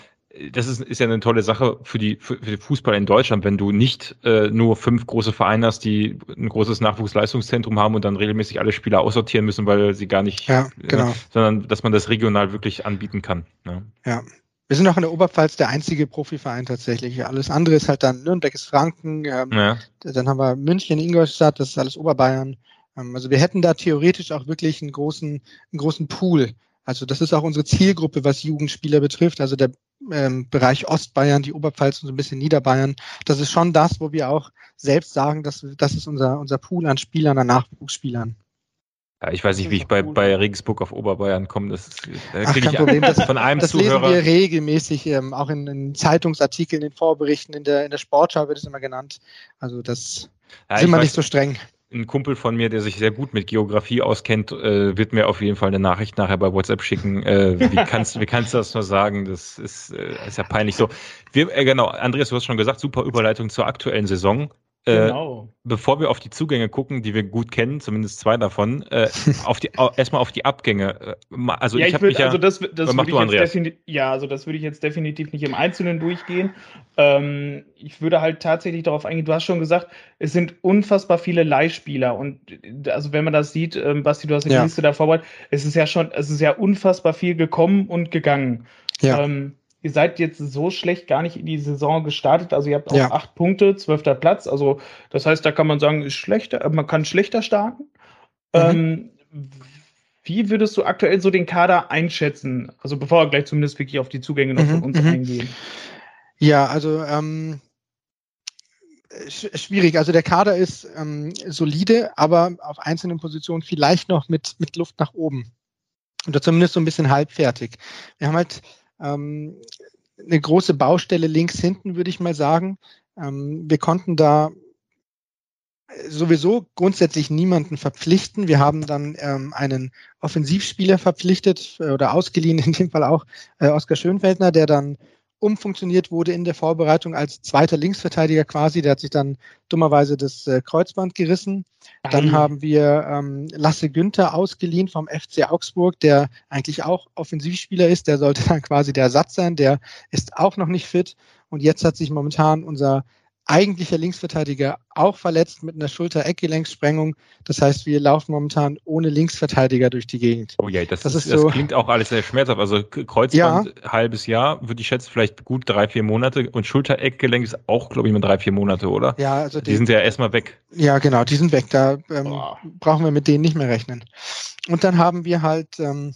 Das ist, ist ja eine tolle Sache für die für, für den Fußball in Deutschland, wenn du nicht äh, nur fünf große Vereine hast, die ein großes Nachwuchsleistungszentrum haben und dann regelmäßig alle Spieler aussortieren müssen, weil sie gar nicht, ja, genau. äh, sondern dass man das regional wirklich anbieten kann. Ne? Ja. Wir sind auch in der Oberpfalz der einzige Profiverein tatsächlich. Alles andere ist halt dann Nürnberg ist Franken, ähm, ja. dann haben wir München, Ingolstadt, das ist alles Oberbayern. Ähm, also wir hätten da theoretisch auch wirklich einen großen, einen großen Pool. Also das ist auch unsere Zielgruppe, was Jugendspieler betrifft. Also der ähm, Bereich Ostbayern, die Oberpfalz und so ein bisschen Niederbayern. Das ist schon das, wo wir auch selbst sagen, dass das ist unser, unser Pool an Spielern, an Nachwuchsspielern. Ja, ich weiß nicht, wie ich bei, bei Regensburg auf Oberbayern komme. Das äh, Ach, kein Problem. Das, von einem das Zuhörer. lesen wir regelmäßig, ähm, auch in, in, Zeitungsartikeln, in Vorberichten, in der, in der Sportschau wird es immer genannt. Also das ja, sind wir nicht so streng ein Kumpel von mir, der sich sehr gut mit Geografie auskennt, äh, wird mir auf jeden Fall eine Nachricht nachher bei WhatsApp schicken. Äh, wie, kannst, wie kannst du das nur sagen? Das ist, äh, ist ja peinlich so. Wir, äh, genau, Andreas, du hast schon gesagt, super Überleitung zur aktuellen Saison. Äh, genau. bevor wir auf die Zugänge gucken, die wir gut kennen, zumindest zwei davon, äh, auf die, erstmal auf die Abgänge. Äh, also ja, ich, ich würde, ja, also das, das würde ich jetzt definitiv, ja, also das würde ich jetzt definitiv nicht im Einzelnen durchgehen. Ähm, ich würde halt tatsächlich darauf eingehen. Du hast schon gesagt, es sind unfassbar viele Leihspieler und also wenn man das sieht, ähm, Basti, du hast die ja. Liste da vorbereitet, es ist ja schon, es ist ja unfassbar viel gekommen und gegangen. Ja. Ähm, ihr seid jetzt so schlecht gar nicht in die Saison gestartet. Also ihr habt auch ja. acht Punkte, zwölfter Platz. Also das heißt, da kann man sagen, ist schlechter, man kann schlechter starten. Mhm. Ähm, wie würdest du aktuell so den Kader einschätzen? Also bevor wir gleich zumindest wirklich auf die Zugänge noch mhm. von uns mhm. eingehen. Ja, also ähm, schwierig. Also der Kader ist ähm, solide, aber auf einzelnen Positionen vielleicht noch mit, mit Luft nach oben. Oder zumindest so ein bisschen halbfertig. Wir haben halt ähm, eine große Baustelle links hinten, würde ich mal sagen. Ähm, wir konnten da sowieso grundsätzlich niemanden verpflichten. Wir haben dann ähm, einen Offensivspieler verpflichtet äh, oder ausgeliehen, in dem Fall auch äh, Oskar Schönfeldner, der dann umfunktioniert wurde in der Vorbereitung als zweiter Linksverteidiger quasi. Der hat sich dann dummerweise das äh, Kreuzband gerissen. Dann Nein. haben wir ähm, Lasse Günther ausgeliehen vom FC Augsburg, der eigentlich auch Offensivspieler ist. Der sollte dann quasi der Ersatz sein. Der ist auch noch nicht fit. Und jetzt hat sich momentan unser eigentlicher Linksverteidiger auch verletzt mit einer Schulter-Eckgelenkssprengung. Das heißt, wir laufen momentan ohne Linksverteidiger durch die Gegend. Oh ja, das, das, ist, ist so, das klingt auch alles sehr schmerzhaft. Also Kreuzband ja. halbes Jahr, würde ich schätzen, vielleicht gut drei, vier Monate. Und Schulter-Eckgelenk ist auch, glaube ich, mal drei, vier Monate, oder? Ja, also die, die sind ja erstmal weg. Ja, genau, die sind weg. Da ähm, brauchen wir mit denen nicht mehr rechnen. Und dann haben wir halt ähm,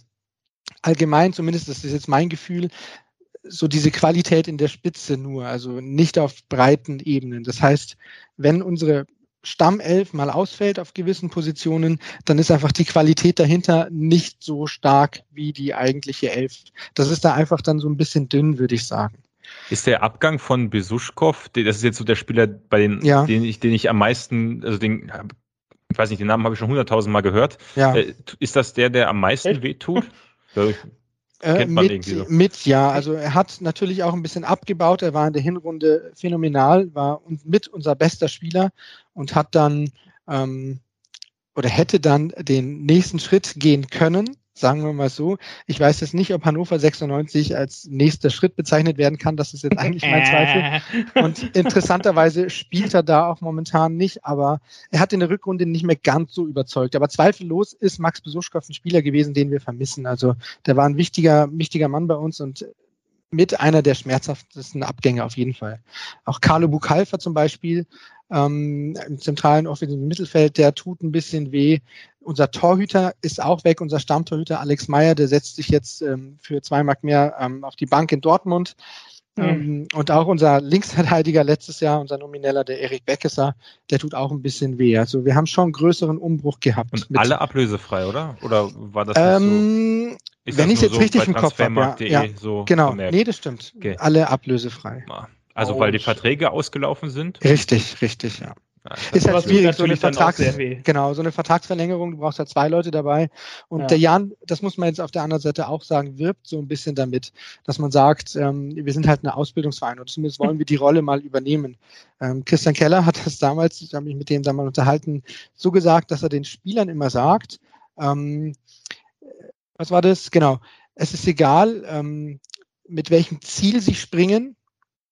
allgemein, zumindest das ist jetzt mein Gefühl, so diese Qualität in der Spitze nur, also nicht auf breiten Ebenen. Das heißt, wenn unsere Stammelf mal ausfällt auf gewissen Positionen, dann ist einfach die Qualität dahinter nicht so stark wie die eigentliche Elf. Das ist da einfach dann so ein bisschen dünn, würde ich sagen. Ist der Abgang von Besuschkow, das ist jetzt so der Spieler, bei den, ja. den ich, den ich am meisten, also den, ich weiß nicht, den Namen habe ich schon hunderttausend Mal gehört. Ja. Äh, ist das der, der am meisten wehtut? Äh, mit, so. mit, ja. Also er hat natürlich auch ein bisschen abgebaut. Er war in der Hinrunde phänomenal, war mit unser bester Spieler und hat dann ähm, oder hätte dann den nächsten Schritt gehen können sagen wir mal so. Ich weiß jetzt nicht, ob Hannover 96 als nächster Schritt bezeichnet werden kann. Das ist jetzt eigentlich mein Zweifel. Und interessanterweise spielt er da auch momentan nicht, aber er hat in der Rückrunde nicht mehr ganz so überzeugt. Aber zweifellos ist Max Besuschkow ein Spieler gewesen, den wir vermissen. Also der war ein wichtiger, wichtiger Mann bei uns und mit einer der schmerzhaftesten Abgänge auf jeden Fall. Auch Carlo Bucalfa zum Beispiel ähm, im zentralen offensiven Mittelfeld, der tut ein bisschen weh. unser Torhüter ist auch weg, unser Stammtorhüter Alex Meyer, der setzt sich jetzt ähm, für zwei Mark mehr ähm, auf die Bank in Dortmund. Mhm. und auch unser Linksverteidiger letztes Jahr, unser Nomineller, der Erik Beckesser, der tut auch ein bisschen weh. Also wir haben schon einen größeren Umbruch gehabt. Und alle ablösefrei, oder? Oder war das ähm, so? Wenn ich jetzt so richtig im Kopf habe, ja, ja, so genau. Gemerkt? Nee, das stimmt. Okay. Alle ablösefrei. Also weil die Verträge ausgelaufen sind? Richtig, richtig, ja. Ja, ist halt schwierig, so eine, Vertrags genau, so eine Vertragsverlängerung, du brauchst ja zwei Leute dabei. Und ja. der Jan, das muss man jetzt auf der anderen Seite auch sagen, wirbt so ein bisschen damit, dass man sagt, ähm, wir sind halt eine Ausbildungsverein und zumindest wollen wir die Rolle mal übernehmen. Ähm, Christian Keller hat das damals, ich habe mich mit dem da mal unterhalten, so gesagt, dass er den Spielern immer sagt, ähm, was war das? Genau, es ist egal, ähm, mit welchem Ziel sie springen,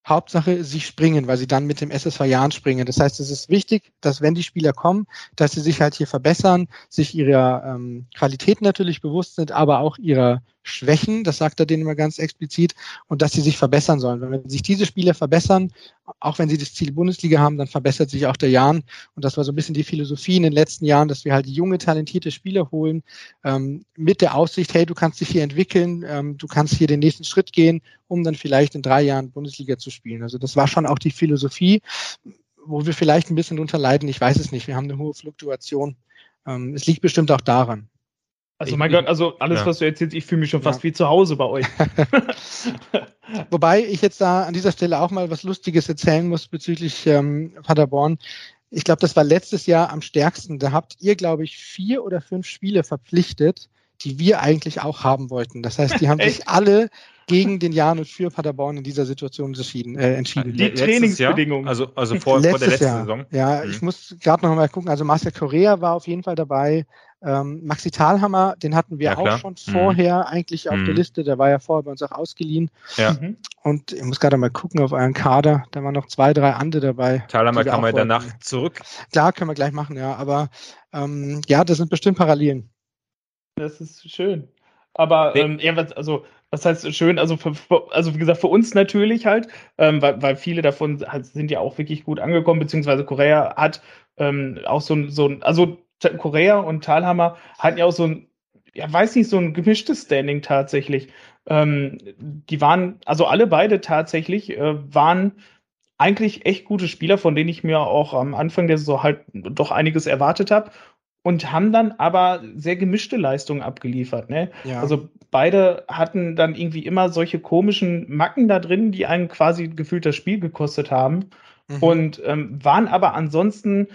Hauptsache, sie springen, weil sie dann mit dem SSV Jahren springen. Das heißt, es ist wichtig, dass wenn die Spieler kommen, dass sie sich halt hier verbessern, sich ihrer ähm, Qualität natürlich bewusst sind, aber auch ihrer Schwächen, das sagt er denen immer ganz explizit, und dass sie sich verbessern sollen. Wenn sich diese Spieler verbessern, auch wenn sie das Ziel Bundesliga haben, dann verbessert sich auch der Jan. Und das war so ein bisschen die Philosophie in den letzten Jahren, dass wir halt junge, talentierte Spieler holen, ähm, mit der Aussicht, hey, du kannst dich hier entwickeln, ähm, du kannst hier den nächsten Schritt gehen, um dann vielleicht in drei Jahren Bundesliga zu spielen. Also das war schon auch die Philosophie, wo wir vielleicht ein bisschen drunter leiden. Ich weiß es nicht. Wir haben eine hohe Fluktuation. Ähm, es liegt bestimmt auch daran. Also ich, mein Gott, also alles, ja. was du erzählst, ich fühle mich schon fast ja. wie zu Hause bei euch. Wobei ich jetzt da an dieser Stelle auch mal was Lustiges erzählen muss bezüglich ähm, Paderborn. Ich glaube, das war letztes Jahr am stärksten. Da habt ihr, glaube ich, vier oder fünf Spiele verpflichtet, die wir eigentlich auch haben wollten. Das heißt, die haben sich alle gegen den Jan und für Paderborn in dieser Situation entschieden. Äh, entschieden. Die Trainingsbedingungen. Also, also vor, vor der letzten Jahr. Saison. Ja, mhm. ich muss gerade noch mal gucken. Also Marcel Correa war auf jeden Fall dabei. Ähm, Maxi Thalhammer, den hatten wir ja, auch schon mhm. vorher eigentlich auf mhm. der Liste. Der war ja vorher bei uns auch ausgeliehen. Ja. Mhm. Und ich muss gerade mal gucken auf euren Kader. Da waren noch zwei, drei andere dabei. Thalhammer kann man danach zurück. Klar, können wir gleich machen, ja. Aber ähm, ja, das sind bestimmt Parallelen. Das ist schön. Aber ähm, ja, was, also was heißt schön? Also, für, also wie gesagt, für uns natürlich halt, ähm, weil, weil viele davon sind ja auch wirklich gut angekommen, beziehungsweise Korea hat ähm, auch so ein, so ein, also Korea und Talhammer hatten ja auch so ein, ja, weiß nicht, so ein gemischtes Standing tatsächlich. Ähm, die waren, also alle beide tatsächlich, äh, waren eigentlich echt gute Spieler, von denen ich mir auch am Anfang der Saison halt doch einiges erwartet habe und haben dann aber sehr gemischte Leistungen abgeliefert. Ne? Ja. Also beide hatten dann irgendwie immer solche komischen Macken da drin, die einen quasi gefühlt das Spiel gekostet haben. Mhm. Und ähm, waren aber ansonsten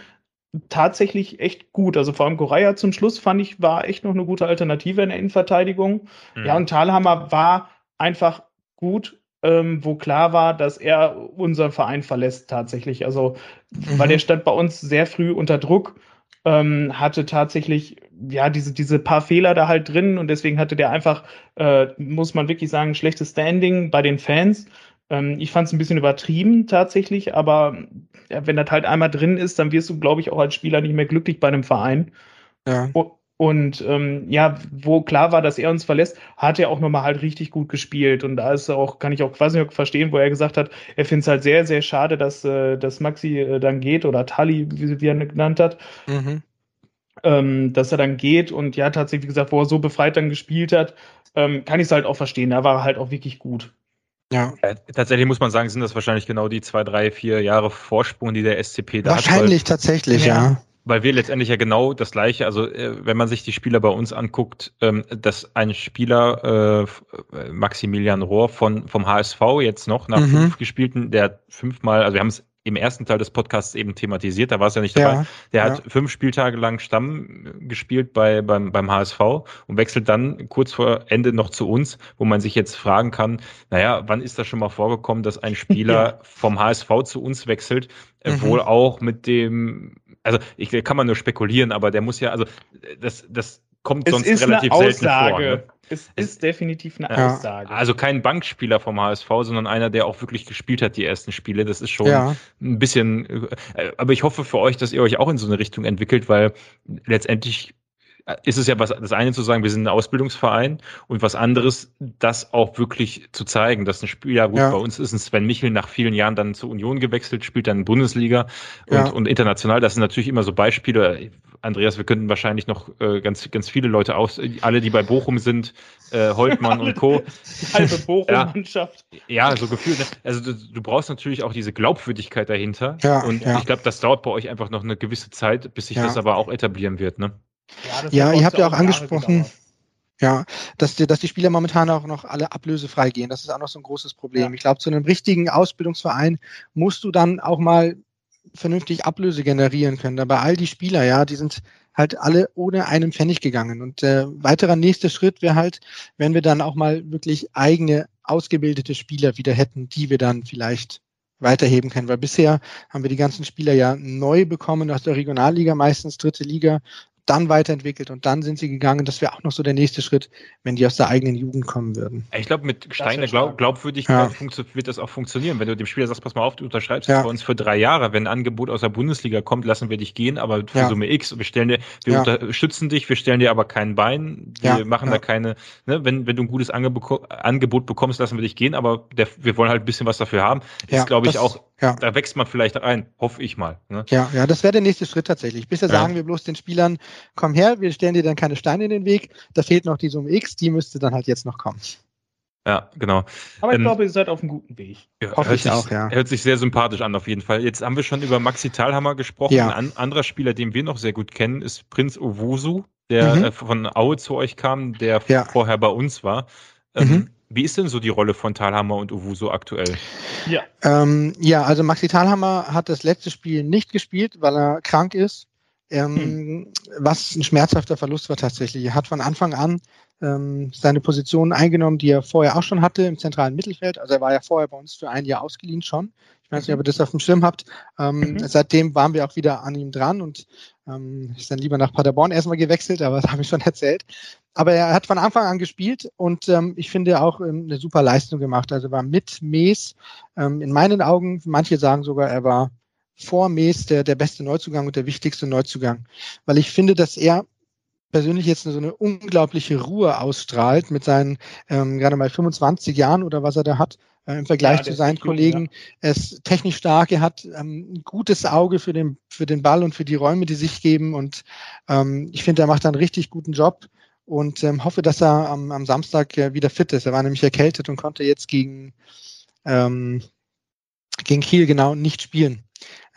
tatsächlich echt gut. Also vor allem Goraya zum Schluss fand ich, war echt noch eine gute Alternative in der Innenverteidigung. Mhm. Ja, und Thalhammer war einfach gut, ähm, wo klar war, dass er unseren Verein verlässt tatsächlich. Also, mhm. weil der stand bei uns sehr früh unter Druck, ähm, hatte tatsächlich, ja, diese, diese paar Fehler da halt drin und deswegen hatte der einfach, äh, muss man wirklich sagen, schlechtes Standing bei den Fans. Ähm, ich fand es ein bisschen übertrieben tatsächlich, aber wenn das halt einmal drin ist, dann wirst du, glaube ich, auch als Spieler nicht mehr glücklich bei einem Verein. Ja. Und ähm, ja, wo klar war, dass er uns verlässt, hat er auch nochmal halt richtig gut gespielt. Und da ist auch, kann ich auch quasi noch verstehen, wo er gesagt hat, er findet es halt sehr, sehr schade, dass, äh, dass Maxi äh, dann geht oder Tali, wie, wie er ihn genannt hat. Mhm. Ähm, dass er dann geht und ja, tatsächlich, wie gesagt, wo er so befreit dann gespielt hat, ähm, kann ich es halt auch verstehen. Da war er halt auch wirklich gut. Ja. ja. Tatsächlich muss man sagen, sind das wahrscheinlich genau die zwei, drei, vier Jahre Vorsprung, die der SCP da wahrscheinlich hat. Wahrscheinlich tatsächlich, ja. ja. Weil wir letztendlich ja genau das gleiche, also äh, wenn man sich die Spieler bei uns anguckt, ähm, dass ein Spieler, äh, Maximilian Rohr von, vom HSV jetzt noch nach mhm. fünf gespielten, der fünfmal, also wir haben es im ersten Teil des Podcasts eben thematisiert, da war es ja nicht dabei. Ja, der ja. hat fünf Spieltage lang Stamm gespielt bei, beim, beim HSV und wechselt dann kurz vor Ende noch zu uns, wo man sich jetzt fragen kann, naja, wann ist das schon mal vorgekommen, dass ein Spieler ja. vom HSV zu uns wechselt, äh, mhm. wohl auch mit dem, also ich kann man nur spekulieren, aber der muss ja, also das, das kommt es sonst relativ selten vor. Ne? Es ist definitiv eine ja. Aussage. Also kein Bankspieler vom HSV, sondern einer, der auch wirklich gespielt hat, die ersten Spiele. Das ist schon ja. ein bisschen, äh, aber ich hoffe für euch, dass ihr euch auch in so eine Richtung entwickelt, weil letztendlich ist es ja was, das eine zu sagen, wir sind ein Ausbildungsverein und was anderes, das auch wirklich zu zeigen, dass ein Spieler, gut, ja. bei uns ist ein Sven Michel nach vielen Jahren dann zur Union gewechselt, spielt dann in Bundesliga und, ja. und international. Das sind natürlich immer so Beispiele, Andreas, wir könnten wahrscheinlich noch äh, ganz, ganz viele Leute aus, alle, die bei Bochum sind, äh, Holtmann und Co. Die halbe Bochum-Mannschaft. Ja, ja, so gefühlt. Ne? Also du, du, brauchst natürlich auch diese Glaubwürdigkeit dahinter. Ja, und ja. ich glaube, das dauert bei euch einfach noch eine gewisse Zeit, bis sich ja. das aber auch etablieren wird, ne? Ja, ihr habt ja auch angesprochen, ja, dass die, dass die Spieler momentan auch noch alle ablösefrei gehen. Das ist auch noch so ein großes Problem. Ich glaube, zu einem richtigen Ausbildungsverein musst du dann auch mal vernünftig Ablöse generieren können. Aber all die Spieler, ja, die sind halt alle ohne einen Pfennig gegangen. Und äh, weiterer nächster Schritt wäre halt, wenn wir dann auch mal wirklich eigene ausgebildete Spieler wieder hätten, die wir dann vielleicht weiterheben können. Weil bisher haben wir die ganzen Spieler ja neu bekommen aus der Regionalliga, meistens dritte Liga dann weiterentwickelt und dann sind sie gegangen. Das wäre auch noch so der nächste Schritt, wenn die aus der eigenen Jugend kommen würden. Ich glaube, mit steigender Glaub Glaubwürdigkeit ja. wird das auch funktionieren. Wenn du dem Spieler sagst, pass mal auf, du unterschreibst ja. bei uns für drei Jahre. Wenn ein Angebot aus der Bundesliga kommt, lassen wir dich gehen, aber für ja. Summe X. Wir stellen dir, wir ja. unterstützen dich, wir stellen dir aber kein Bein. Wir machen da keine, ne, wenn, wenn du ein gutes Angebot, Angebot bekommst, lassen wir dich gehen, aber der, wir wollen halt ein bisschen was dafür haben. Ist, glaube ich, auch, da wächst man vielleicht ein, hoffe ich mal. Ne? Ja, ja, das wäre der nächste Schritt tatsächlich. Bisher sagen wir bloß den Spielern, komm her, wir stellen dir dann keine Steine in den Weg. Da fehlt noch die Summe X, die müsste dann halt jetzt noch kommen. Ja, genau. Aber ich ähm, glaube, ihr seid auf einem guten Weg. Ja, Hoffe ich sich, auch, ja. Hört sich sehr sympathisch an, auf jeden Fall. Jetzt haben wir schon über Maxi Thalhammer gesprochen. Ja. Ein anderer Spieler, den wir noch sehr gut kennen, ist Prinz Owusu, der mhm. äh, von Aue zu euch kam, der ja. vorher bei uns war. Ähm, mhm. Wie ist denn so die Rolle von Thalhammer und Owusu aktuell? Ja. Ähm, ja, also Maxi Thalhammer hat das letzte Spiel nicht gespielt, weil er krank ist. Ähm, hm. Was ein schmerzhafter Verlust war tatsächlich. Er hat von Anfang an ähm, seine Position eingenommen, die er vorher auch schon hatte im zentralen Mittelfeld. Also er war ja vorher bei uns für ein Jahr ausgeliehen schon. Ich weiß nicht, ob ihr das auf dem Schirm habt. Ähm, mhm. Seitdem waren wir auch wieder an ihm dran und ähm, ist dann lieber nach Paderborn erstmal gewechselt, aber das habe ich schon erzählt. Aber er hat von Anfang an gespielt und ähm, ich finde auch ähm, eine super Leistung gemacht. Also war mit Mees ähm, in meinen Augen, manche sagen sogar, er war vor Mees der, der beste Neuzugang und der wichtigste Neuzugang. Weil ich finde, dass er persönlich jetzt so eine unglaubliche Ruhe ausstrahlt mit seinen ähm, gerade mal 25 Jahren oder was er da hat im Vergleich ja, zu seinen Kollegen. Gut, ja. Er ist technisch stark, er hat ähm, ein gutes Auge für den, für den Ball und für die Räume, die sich geben und ähm, ich finde, er macht einen richtig guten Job und ähm, hoffe, dass er am, am Samstag äh, wieder fit ist. Er war nämlich erkältet und konnte jetzt gegen, ähm, gegen Kiel genau nicht spielen.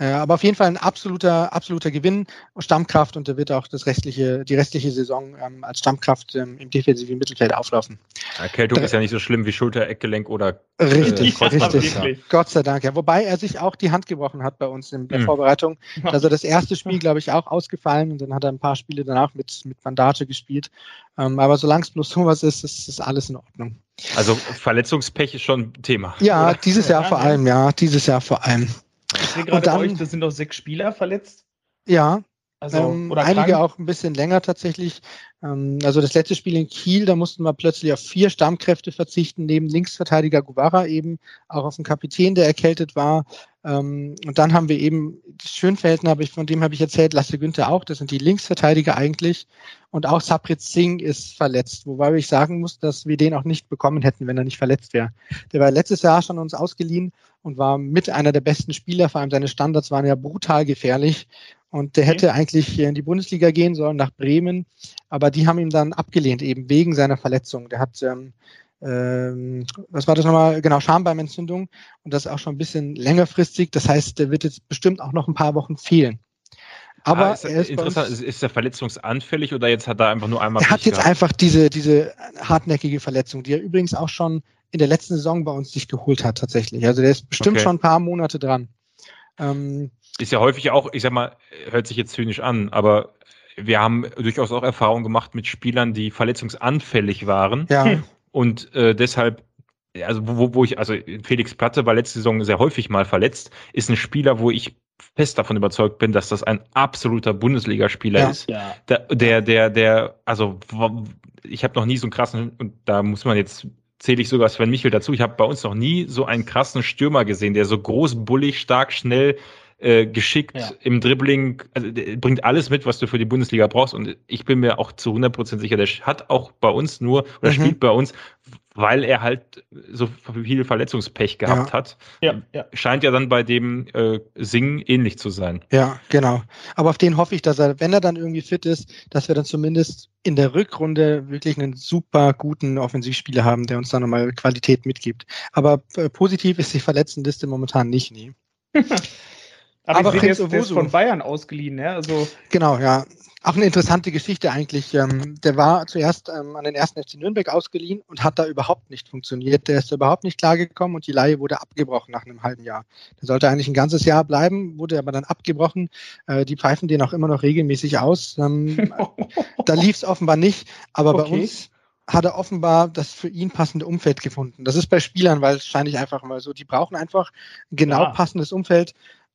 Äh, aber auf jeden Fall ein absoluter, absoluter Gewinn, Stammkraft und er wird auch das restliche, die restliche Saison ähm, als Stammkraft ähm, im defensiven Mittelfeld auflaufen. Erkältung da, ist ja nicht so schlimm wie Schulter, Eckgelenk oder äh, Richtig, äh, richtig. Gott sei Dank, ja. Wobei er sich auch die Hand gebrochen hat bei uns in der mhm. Vorbereitung. Also das erste Spiel, glaube ich, auch ausgefallen und dann hat er ein paar Spiele danach mit, mit Bandage gespielt. Ähm, aber solange es bloß sowas ist, ist, ist alles in Ordnung. Also Verletzungspech ist schon ein Thema. Ja, oder? dieses Jahr vor allem, ja, dieses Jahr vor allem. Ich sehe gerade bei euch, das sind doch sechs Spieler verletzt. Ja. Also, ähm, einige krank. auch ein bisschen länger tatsächlich. Ähm, also das letzte Spiel in Kiel, da mussten wir plötzlich auf vier Stammkräfte verzichten, neben Linksverteidiger Guevara eben, auch auf den Kapitän, der erkältet war. Ähm, und dann haben wir eben Schönfelden, habe ich, von dem habe ich erzählt, Lasse Günther auch, das sind die Linksverteidiger eigentlich. Und auch Saprit Singh ist verletzt, wobei ich sagen muss, dass wir den auch nicht bekommen hätten, wenn er nicht verletzt wäre. Der war letztes Jahr schon uns ausgeliehen und war mit einer der besten Spieler, vor allem seine Standards waren ja brutal gefährlich. Und der hätte eigentlich in die Bundesliga gehen sollen, nach Bremen, aber die haben ihn dann abgelehnt, eben wegen seiner Verletzung. Der hat, ähm, ähm, was war das nochmal? Genau, Schambeimentzündung und das auch schon ein bisschen längerfristig. Das heißt, der wird jetzt bestimmt auch noch ein paar Wochen fehlen. Aber ah, ist, er ist interessant, ist, ist er verletzungsanfällig oder jetzt hat er einfach nur einmal. Er hat jetzt gehabt? einfach diese, diese hartnäckige Verletzung, die er übrigens auch schon in der letzten Saison bei uns sich geholt hat, tatsächlich. Also der ist bestimmt okay. schon ein paar Monate dran. Ähm, ist ja häufig auch, ich sag mal, hört sich jetzt zynisch an, aber wir haben durchaus auch Erfahrungen gemacht mit Spielern, die verletzungsanfällig waren. Ja. Und äh, deshalb, also wo, wo ich, also Felix Platte war letzte Saison sehr häufig mal verletzt, ist ein Spieler, wo ich fest davon überzeugt bin, dass das ein absoluter Bundesligaspieler ja. ist. Ja. Der, der, der, der, also ich habe noch nie so einen krassen, und da muss man jetzt zähle ich sogar Sven Michel dazu. Ich habe bei uns noch nie so einen krassen Stürmer gesehen, der so groß, bullig, stark, schnell, äh, geschickt ja. im Dribbling, also bringt alles mit, was du für die Bundesliga brauchst. Und ich bin mir auch zu 100% sicher, der hat auch bei uns nur oder mhm. spielt bei uns, weil er halt so viel Verletzungspech gehabt ja. hat. Ja, ja. Scheint ja dann bei dem äh, Singen ähnlich zu sein. Ja, genau. Aber auf den hoffe ich, dass er, wenn er dann irgendwie fit ist, dass wir dann zumindest in der Rückrunde wirklich einen super guten Offensivspieler haben, der uns dann nochmal Qualität mitgibt. Aber äh, positiv ist die Verletztenliste momentan nicht, nie. Aber, Aber Prinz jetzt, ist von Bayern ausgeliehen, ja? Also genau, ja. Auch eine interessante Geschichte eigentlich. Ähm, der war zuerst ähm, an den ersten FC Nürnberg ausgeliehen und hat da überhaupt nicht funktioniert. Der ist überhaupt nicht klargekommen und die Leihe wurde abgebrochen nach einem halben Jahr. Der sollte eigentlich ein ganzes Jahr bleiben, wurde aber dann abgebrochen. Äh, die pfeifen den auch immer noch regelmäßig aus. Ähm, da lief es offenbar nicht, aber okay. bei uns hat er offenbar das für ihn passende Umfeld gefunden. Das ist bei Spielern wahrscheinlich einfach mal so. Die brauchen einfach ein genau ja. passendes Umfeld.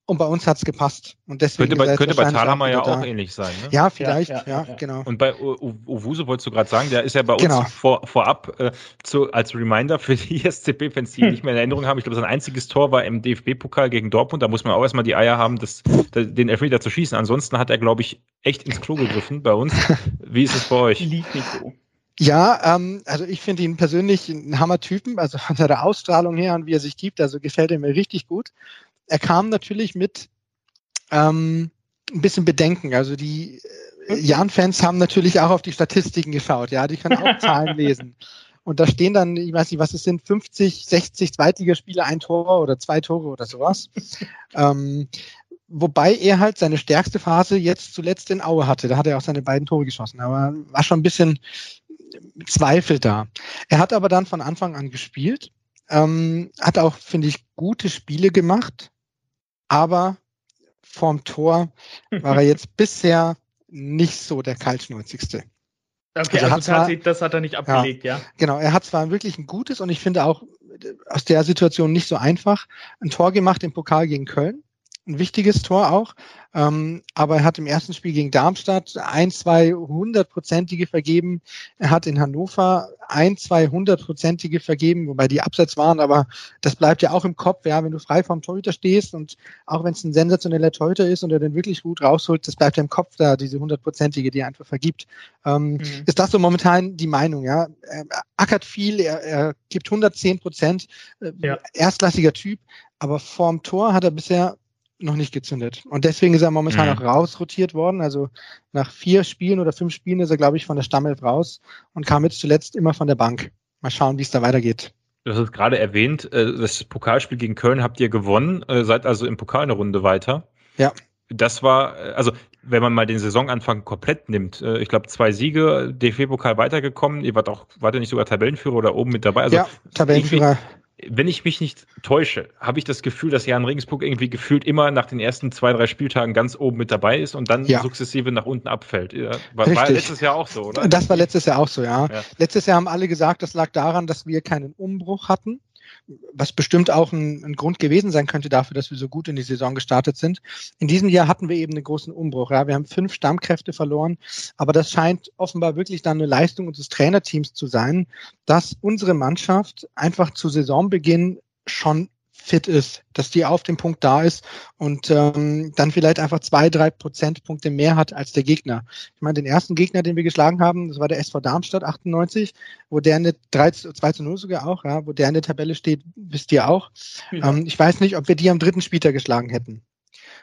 Und bei uns hat es gepasst. Und deswegen könnte bei, könnte bei Thalhammer ja auch ähnlich sein. Ne? Ja, vielleicht, ja, ja, ja, genau. Und bei Owusu wolltest du gerade sagen, der ist ja bei uns genau. vor, vorab äh, zu, als Reminder für die SCP-Fans, die hm. nicht mehr in Erinnerung haben. Ich glaube, sein einziges Tor war im DFB-Pokal gegen Dortmund. Da muss man auch erstmal die Eier haben, das, den Elfmeter zu schießen. Ansonsten hat er, glaube ich, echt ins Klo gegriffen bei uns. Wie ist es bei euch? Lief nicht so. Ja, ähm, also ich finde ihn persönlich ein Hammer-Typen, also von seiner Ausstrahlung her und wie er sich gibt, also gefällt er mir richtig gut er kam natürlich mit ähm, ein bisschen Bedenken. Also die äh, Jan-Fans haben natürlich auch auf die Statistiken geschaut. Ja, die können auch Zahlen lesen. Und da stehen dann, ich weiß nicht, was es sind, 50, 60 Zweitligaspiele, ein Tor oder zwei Tore oder sowas. ähm, wobei er halt seine stärkste Phase jetzt zuletzt in Aue hatte. Da hat er auch seine beiden Tore geschossen. Aber war schon ein bisschen Zweifel da. Er hat aber dann von Anfang an gespielt. Ähm, hat auch, finde ich, gute Spiele gemacht aber vorm Tor war er jetzt bisher nicht so der kaltschnäuzigste. Okay, also, also zwar, das hat er nicht abgelegt, ja, ja. Genau, er hat zwar wirklich ein gutes und ich finde auch aus der Situation nicht so einfach ein Tor gemacht im Pokal gegen Köln ein wichtiges Tor auch. Ähm, aber er hat im ersten Spiel gegen Darmstadt ein, zwei hundertprozentige vergeben. Er hat in Hannover ein, zwei hundertprozentige vergeben, wobei die abseits waren, aber das bleibt ja auch im Kopf, ja, wenn du frei vom Torhüter stehst und auch wenn es ein sensationeller Torhüter ist und er den wirklich gut rausholt, das bleibt ja im Kopf da, diese hundertprozentige, die er einfach vergibt. Ähm, mhm. Ist das so momentan die Meinung, ja? Er ackert viel, er, er gibt 110 Prozent, äh, ja. erstklassiger Typ, aber vorm Tor hat er bisher noch nicht gezündet. Und deswegen ist er momentan mhm. auch rausrotiert worden. Also nach vier Spielen oder fünf Spielen ist er, glaube ich, von der Stammelf raus und kam jetzt zuletzt immer von der Bank. Mal schauen, wie es da weitergeht. Du hast es gerade erwähnt, äh, das Pokalspiel gegen Köln habt ihr gewonnen, äh, seid also im Pokal eine Runde weiter. Ja. Das war, äh, also wenn man mal den Saisonanfang komplett nimmt, ich glaube zwei Siege, DFB-Pokal weitergekommen, ihr wart auch, wart ihr nicht sogar Tabellenführer oder oben mit dabei? Also ja, Tabellenführer wenn ich mich nicht täusche, habe ich das Gefühl, dass Jan Regensburg irgendwie gefühlt immer nach den ersten zwei, drei Spieltagen ganz oben mit dabei ist und dann ja. sukzessive nach unten abfällt. War, war, letztes Jahr auch so, oder? Das war letztes Jahr auch so, ja. ja. Letztes Jahr haben alle gesagt, das lag daran, dass wir keinen Umbruch hatten was bestimmt auch ein, ein, Grund gewesen sein könnte dafür, dass wir so gut in die Saison gestartet sind. In diesem Jahr hatten wir eben einen großen Umbruch. Ja. Wir haben fünf Stammkräfte verloren, aber das scheint offenbar wirklich dann eine Leistung unseres Trainerteams zu sein, dass unsere Mannschaft einfach zu Saisonbeginn schon fit ist, dass die auf dem Punkt da ist und ähm, dann vielleicht einfach zwei, drei Prozentpunkte mehr hat als der Gegner. Ich meine, den ersten Gegner, den wir geschlagen haben, das war der SV Darmstadt 98, wo der eine 3, 2 zu 0 sogar auch, ja, wo der in der Tabelle steht, wisst ihr auch. Ja. Ähm, ich weiß nicht, ob wir die am dritten Spieltag geschlagen hätten.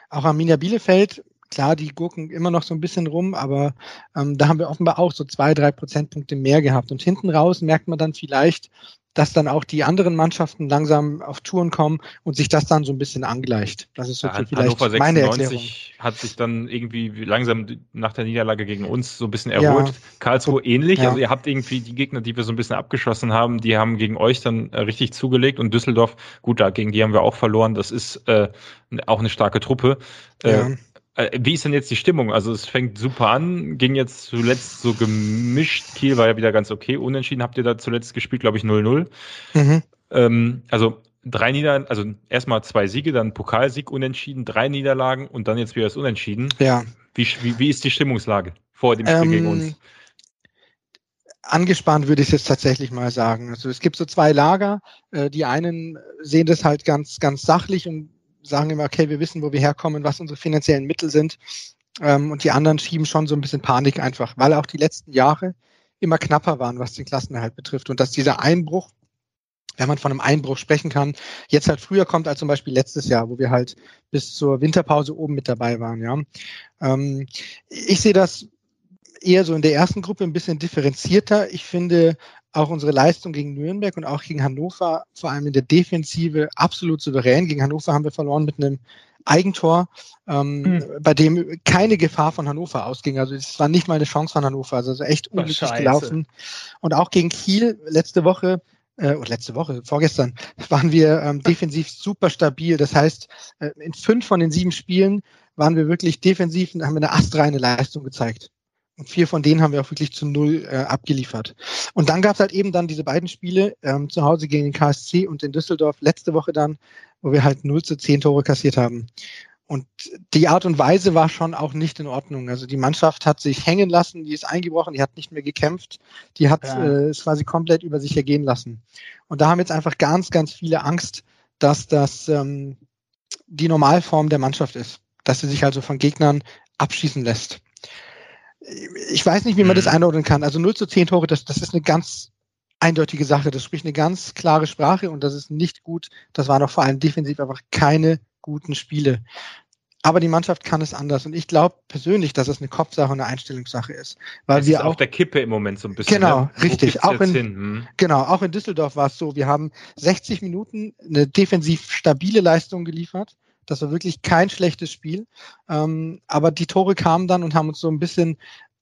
Auch Arminia Bielefeld, klar, die gurken immer noch so ein bisschen rum, aber ähm, da haben wir offenbar auch so zwei, drei Prozentpunkte mehr gehabt. Und hinten raus merkt man dann vielleicht, dass dann auch die anderen Mannschaften langsam auf Touren kommen und sich das dann so ein bisschen angleicht. Das ist so ja, vielleicht Hannover 96 meine Erklärung. hat sich dann irgendwie langsam nach der Niederlage gegen uns so ein bisschen erholt. Ja. Karlsruhe ähnlich. Ja. Also ihr habt irgendwie die Gegner, die wir so ein bisschen abgeschossen haben, die haben gegen euch dann äh, richtig zugelegt und Düsseldorf, gut, da gegen die haben wir auch verloren. Das ist äh, auch eine starke Truppe. Äh, äh, wie ist denn jetzt die Stimmung? Also es fängt super an, ging jetzt zuletzt so gemischt. Kiel war ja wieder ganz okay. Unentschieden habt ihr da zuletzt gespielt, glaube ich, 0-0. Mhm. Ähm, also drei Niederlagen, also erstmal zwei Siege, dann Pokalsieg unentschieden, drei Niederlagen und dann jetzt wieder das Unentschieden. Ja. Wie, wie, wie ist die Stimmungslage vor dem Spiel ähm, gegen uns? Angespannt würde ich jetzt tatsächlich mal sagen. Also es gibt so zwei Lager. Äh, die einen sehen das halt ganz, ganz sachlich und sagen immer, okay, wir wissen, wo wir herkommen, was unsere finanziellen Mittel sind. Ähm, und die anderen schieben schon so ein bisschen Panik einfach, weil auch die letzten Jahre immer knapper waren, was den Klassenerhalt betrifft. Und dass dieser Einbruch, wenn man von einem Einbruch sprechen kann, jetzt halt früher kommt als zum Beispiel letztes Jahr, wo wir halt bis zur Winterpause oben mit dabei waren. Ja, ähm, ich sehe das eher so in der ersten Gruppe ein bisschen differenzierter. Ich finde auch unsere Leistung gegen Nürnberg und auch gegen Hannover, vor allem in der Defensive, absolut souverän. Gegen Hannover haben wir verloren mit einem Eigentor, ähm, mhm. bei dem keine Gefahr von Hannover ausging. Also es war nicht mal eine Chance von Hannover. Also echt unglücklich gelaufen. Und auch gegen Kiel letzte Woche äh, oder letzte Woche, vorgestern, waren wir ähm, defensiv super stabil. Das heißt, äh, in fünf von den sieben Spielen waren wir wirklich defensiv und haben eine astreine Leistung gezeigt. Und vier von denen haben wir auch wirklich zu null äh, abgeliefert. Und dann gab es halt eben dann diese beiden Spiele ähm, zu Hause gegen den KSC und in Düsseldorf letzte Woche dann, wo wir halt 0 zu 10 Tore kassiert haben. Und die Art und Weise war schon auch nicht in Ordnung. Also die Mannschaft hat sich hängen lassen, die ist eingebrochen, die hat nicht mehr gekämpft, die hat ja. äh, es quasi komplett über sich ergehen lassen. Und da haben jetzt einfach ganz, ganz viele Angst, dass das ähm, die Normalform der Mannschaft ist, dass sie sich also von Gegnern abschießen lässt. Ich weiß nicht, wie man das mhm. einordnen kann. Also 0 zu 10 Tore, das, das ist eine ganz eindeutige Sache. Das spricht eine ganz klare Sprache und das ist nicht gut. Das waren auch vor allem defensiv einfach keine guten Spiele. Aber die Mannschaft kann es anders. Und ich glaube persönlich, dass es eine Kopfsache und eine Einstellungssache ist. Weil es wir ist auch auf der Kippe im Moment so ein bisschen. Genau, ne? richtig. Auch in, hm? genau, auch in Düsseldorf war es so. Wir haben 60 Minuten eine defensiv stabile Leistung geliefert. Das war wirklich kein schlechtes Spiel. Ähm, aber die Tore kamen dann und haben uns so ein bisschen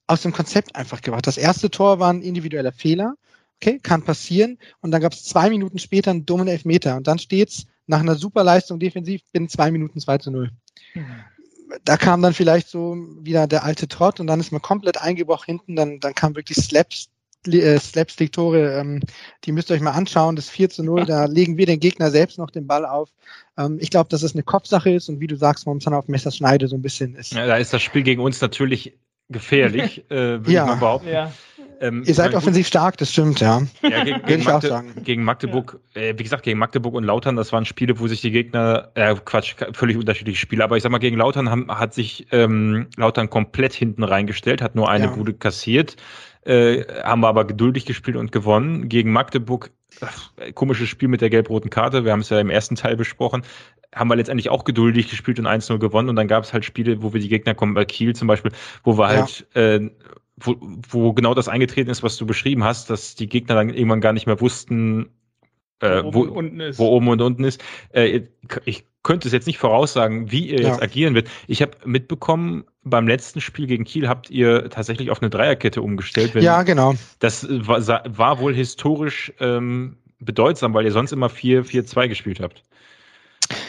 aus dem Konzept einfach gebracht. Das erste Tor war ein individueller Fehler. Okay, kann passieren. Und dann gab es zwei Minuten später einen dummen Elfmeter. Und dann steht's nach einer super Leistung defensiv binnen zwei Minuten 2 zu 0. Mhm. Da kam dann vielleicht so wieder der alte Trott und dann ist man komplett eingebrochen hinten, dann, dann kam wirklich Slaps, Slapstick-Tore, ähm, die müsst ihr euch mal anschauen, das 4 zu 0, da legen wir den Gegner selbst noch den Ball auf. Ähm, ich glaube, dass es eine Kopfsache ist und wie du sagst, momentan auf Messerschneide so ein bisschen ist. Ja, da ist das Spiel gegen uns natürlich gefährlich, äh, würde ja. ich mal behaupten. Ja. Ähm, Ihr seid offensiv gut. stark, das stimmt, ja. ja gegen, gegen, Magde, gegen, Magdeburg, ja. äh, wie gesagt, gegen Magdeburg und Lautern, das waren Spiele, wo sich die Gegner, äh, Quatsch, völlig unterschiedliche Spiele, aber ich sag mal, gegen Lautern haben, hat sich ähm, Lautern komplett hinten reingestellt, hat nur eine ja. Bude kassiert, äh, haben wir aber geduldig gespielt und gewonnen. Gegen Magdeburg, ach, komisches Spiel mit der gelb-roten Karte, wir haben es ja im ersten Teil besprochen, haben wir letztendlich auch geduldig gespielt und 1-0 gewonnen. Und dann gab es halt Spiele, wo wir die Gegner kommen, bei Kiel zum Beispiel, wo wir halt äh, wo, wo genau das eingetreten ist, was du beschrieben hast, dass die Gegner dann irgendwann gar nicht mehr wussten, äh, wo, oben wo, wo, oben und unten ist. Äh, ich könnte es jetzt nicht voraussagen, wie ihr ja. jetzt agieren wird. Ich habe mitbekommen, beim letzten Spiel gegen Kiel habt ihr tatsächlich auf eine Dreierkette umgestellt. ja, genau. Das war, war wohl historisch ähm, bedeutsam, weil ihr sonst immer 4-4-2 gespielt habt.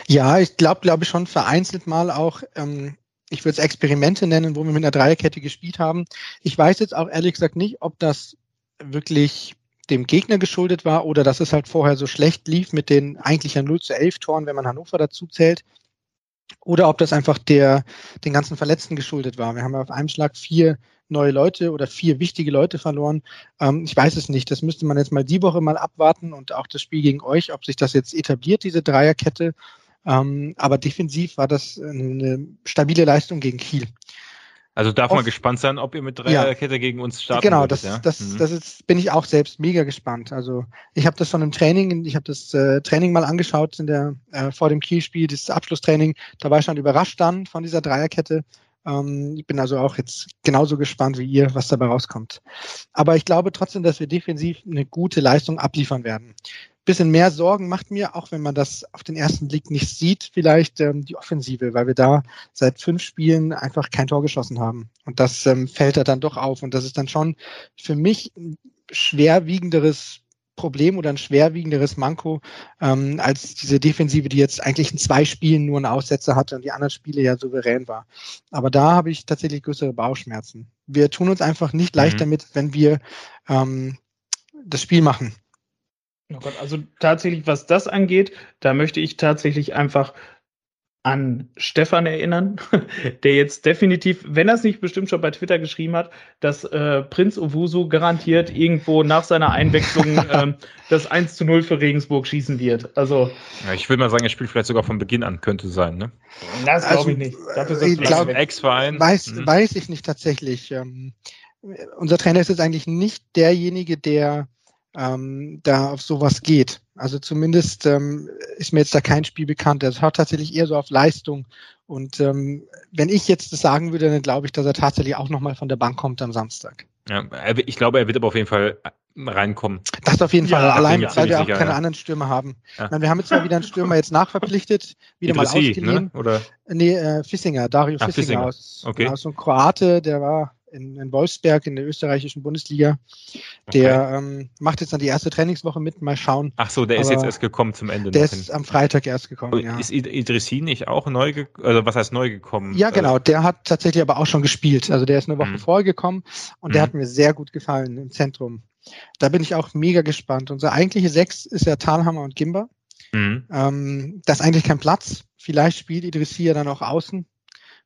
Ja, ich glaube, glaube ich schon vereinzelt mal auch ähm, ich würde es Experimente nennen, wo wir mit einer Dreierkette gespielt haben. Ich weiß jetzt auch ehrlich gesagt nicht, ob das wirklich dem Gegner geschuldet war oder dass es halt vorher so schlecht lief mit den eigentlich ja 0 zu 11 Toren, wenn man Hannover dazu zählt. Oder ob das einfach der, den ganzen Verletzten geschuldet war. Wir haben auf einem Schlag vier neue Leute oder vier wichtige Leute verloren. Ähm, ich weiß es nicht. Das müsste man jetzt mal die Woche mal abwarten und auch das Spiel gegen euch, ob sich das jetzt etabliert, diese Dreierkette, ähm, aber defensiv war das eine stabile Leistung gegen Kiel. Also darf man gespannt sein, ob ihr mit Dreierkette ja, gegen uns starten Genau, würdet, das, ja? das, mhm. das ist, bin ich auch selbst mega gespannt. Also ich habe das von einem Training, ich habe das äh, Training mal angeschaut in der äh, vor dem Kiel-Spiel, das Abschlusstraining. Da war ich schon überrascht dann von dieser Dreierkette. Ähm, ich bin also auch jetzt genauso gespannt wie ihr, was dabei rauskommt. Aber ich glaube trotzdem, dass wir defensiv eine gute Leistung abliefern werden bisschen mehr Sorgen macht mir, auch wenn man das auf den ersten Blick nicht sieht, vielleicht ähm, die Offensive, weil wir da seit fünf Spielen einfach kein Tor geschossen haben. Und das ähm, fällt da dann doch auf. Und das ist dann schon für mich ein schwerwiegenderes Problem oder ein schwerwiegenderes Manko ähm, als diese Defensive, die jetzt eigentlich in zwei Spielen nur einen Aussetzer hatte und die anderen Spiele ja souverän war. Aber da habe ich tatsächlich größere Bauchschmerzen. Wir tun uns einfach nicht leicht mhm. damit, wenn wir ähm, das Spiel machen. Oh Gott, also tatsächlich, was das angeht, da möchte ich tatsächlich einfach an Stefan erinnern, der jetzt definitiv, wenn er es nicht bestimmt schon bei Twitter geschrieben hat, dass äh, Prinz Owusu garantiert irgendwo nach seiner Einwechslung äh, das 1 zu 0 für Regensburg schießen wird. Also ja, ich will mal sagen, er spielt vielleicht sogar von Beginn an, könnte sein, ne? Das glaube also, ich nicht. Dafür ist das Ex-Verein. Weiß, mhm. weiß ich nicht tatsächlich. Ähm, unser Trainer ist jetzt eigentlich nicht derjenige, der ähm, da auf sowas geht. Also zumindest ähm, ist mir jetzt da kein Spiel bekannt. Er schaut tatsächlich eher so auf Leistung. Und ähm, wenn ich jetzt das sagen würde, dann glaube ich, dass er tatsächlich auch nochmal von der Bank kommt am Samstag. Ja, ich glaube, er wird aber auf jeden Fall reinkommen. Das auf jeden Fall, ja, allein, weil wir auch sicher, keine ja. anderen Stürmer haben. Ja. Meine, wir haben jetzt mal wieder einen Stürmer jetzt nachverpflichtet, wieder Idrissi, mal ausgeliehen. Ne? Oder? Nee, äh, Fissinger, Dario Ach, Fissinger, Fissinger. Aus, okay. aus so ein Kroate, der war in, in Wolfsberg in der österreichischen Bundesliga. Der okay. ähm, macht jetzt dann die erste Trainingswoche mit, mal schauen. Ach so, der ist jetzt erst gekommen zum Ende. Der ist am Freitag erst gekommen, ja. Ist Idrissi nicht auch neu gekommen? Also was heißt neu gekommen? Ja, genau, der hat tatsächlich aber auch schon gespielt. Also der ist eine Woche mhm. vorher gekommen und mhm. der hat mir sehr gut gefallen im Zentrum. Da bin ich auch mega gespannt. Unser eigentliche Sechs ist ja Talhammer und Gimba. Mhm. Ähm, das ist eigentlich kein Platz. Vielleicht spielt Idrissi ja dann auch außen.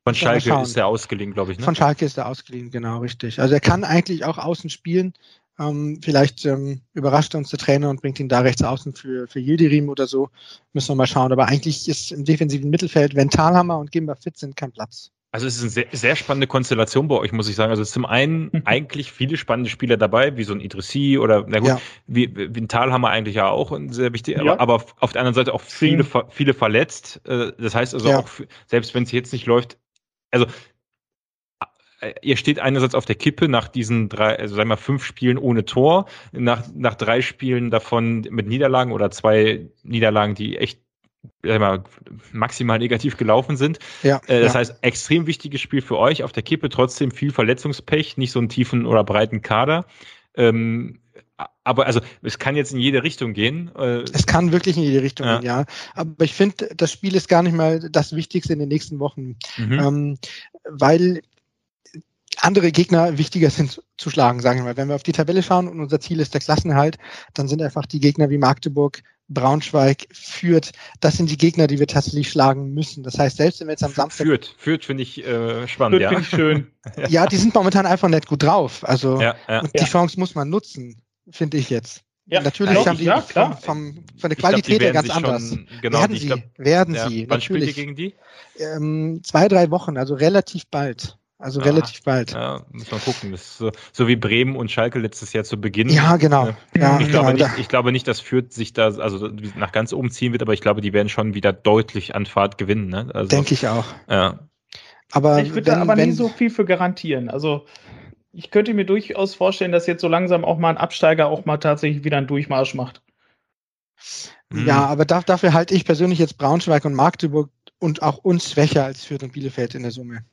Von Schalke ist er ausgeliehen, glaube ich. Ne? Von Schalke ist er ausgeliehen, genau, richtig. Also er kann eigentlich auch außen spielen. Ähm, vielleicht ähm, überrascht uns der Trainer und bringt ihn da rechts außen für, für Yildirim oder so. Müssen wir mal schauen. Aber eigentlich ist im defensiven Mittelfeld, wenn Talhammer und Gimba fit sind, kein Platz. Also es ist eine sehr, sehr spannende Konstellation bei euch, muss ich sagen. Also es ist zum einen mhm. eigentlich viele spannende Spieler dabei, wie so ein Idrissi oder na gut, ja. wie, wie ein Talhammer eigentlich ja auch sehr wichtig, ja. aber, aber, auf der anderen Seite auch viele, viele verletzt. Äh, das heißt also ja. auch, selbst wenn es jetzt nicht läuft, also äh, ihr steht einerseits auf der Kippe nach diesen drei, also sagen wir mal fünf Spielen ohne Tor, nach, nach drei Spielen davon mit Niederlagen oder zwei Niederlagen, die echt mal, maximal negativ gelaufen sind. Ja, äh, das ja. heißt, extrem wichtiges Spiel für euch auf der Kippe, trotzdem viel Verletzungspech, nicht so einen tiefen oder breiten Kader. Ähm, aber also es kann jetzt in jede Richtung gehen. Äh, es kann wirklich in jede Richtung ja. gehen, ja. Aber ich finde, das Spiel ist gar nicht mal das Wichtigste in den nächsten Wochen, mhm. ähm, weil andere Gegner wichtiger sind zu schlagen, sagen wir mal. Wenn wir auf die Tabelle schauen und unser Ziel ist der Klassenerhalt, dann sind einfach die Gegner wie Magdeburg, Braunschweig, Fürth, das sind die Gegner, die wir tatsächlich schlagen müssen. Das heißt, selbst wenn wir jetzt am Samstag... Fürth, Fürth finde ich äh, spannend, Fürth ja. ich schön. ja, die sind momentan einfach nicht gut drauf. Also ja, ja. Und die Chance muss man nutzen, finde ich jetzt. Ja, natürlich ja, haben die ja, vom, vom, von der Qualität her ganz anders. Schon, genau, werden sie, glaub, werden sie. Wann spielt ihr gegen die? Ähm, zwei, drei Wochen, also relativ bald. Also ah, relativ bald. Ja, muss man gucken. Das ist so, so, wie Bremen und Schalke letztes Jahr zu Beginn. Ja, genau. Ja, ich, genau. Glaube nicht, ich glaube nicht, dass Fürth sich da also nach ganz oben ziehen wird, aber ich glaube, die werden schon wieder deutlich an Fahrt gewinnen. Ne? Also, Denke ich auch. Ja. Aber ich würde aber wenn, nie so viel für garantieren. Also ich könnte mir durchaus vorstellen, dass jetzt so langsam auch mal ein Absteiger auch mal tatsächlich wieder einen Durchmarsch macht. Ja, aber da, dafür halte ich persönlich jetzt Braunschweig und Magdeburg und auch uns schwächer als Fürth und Bielefeld in der Summe.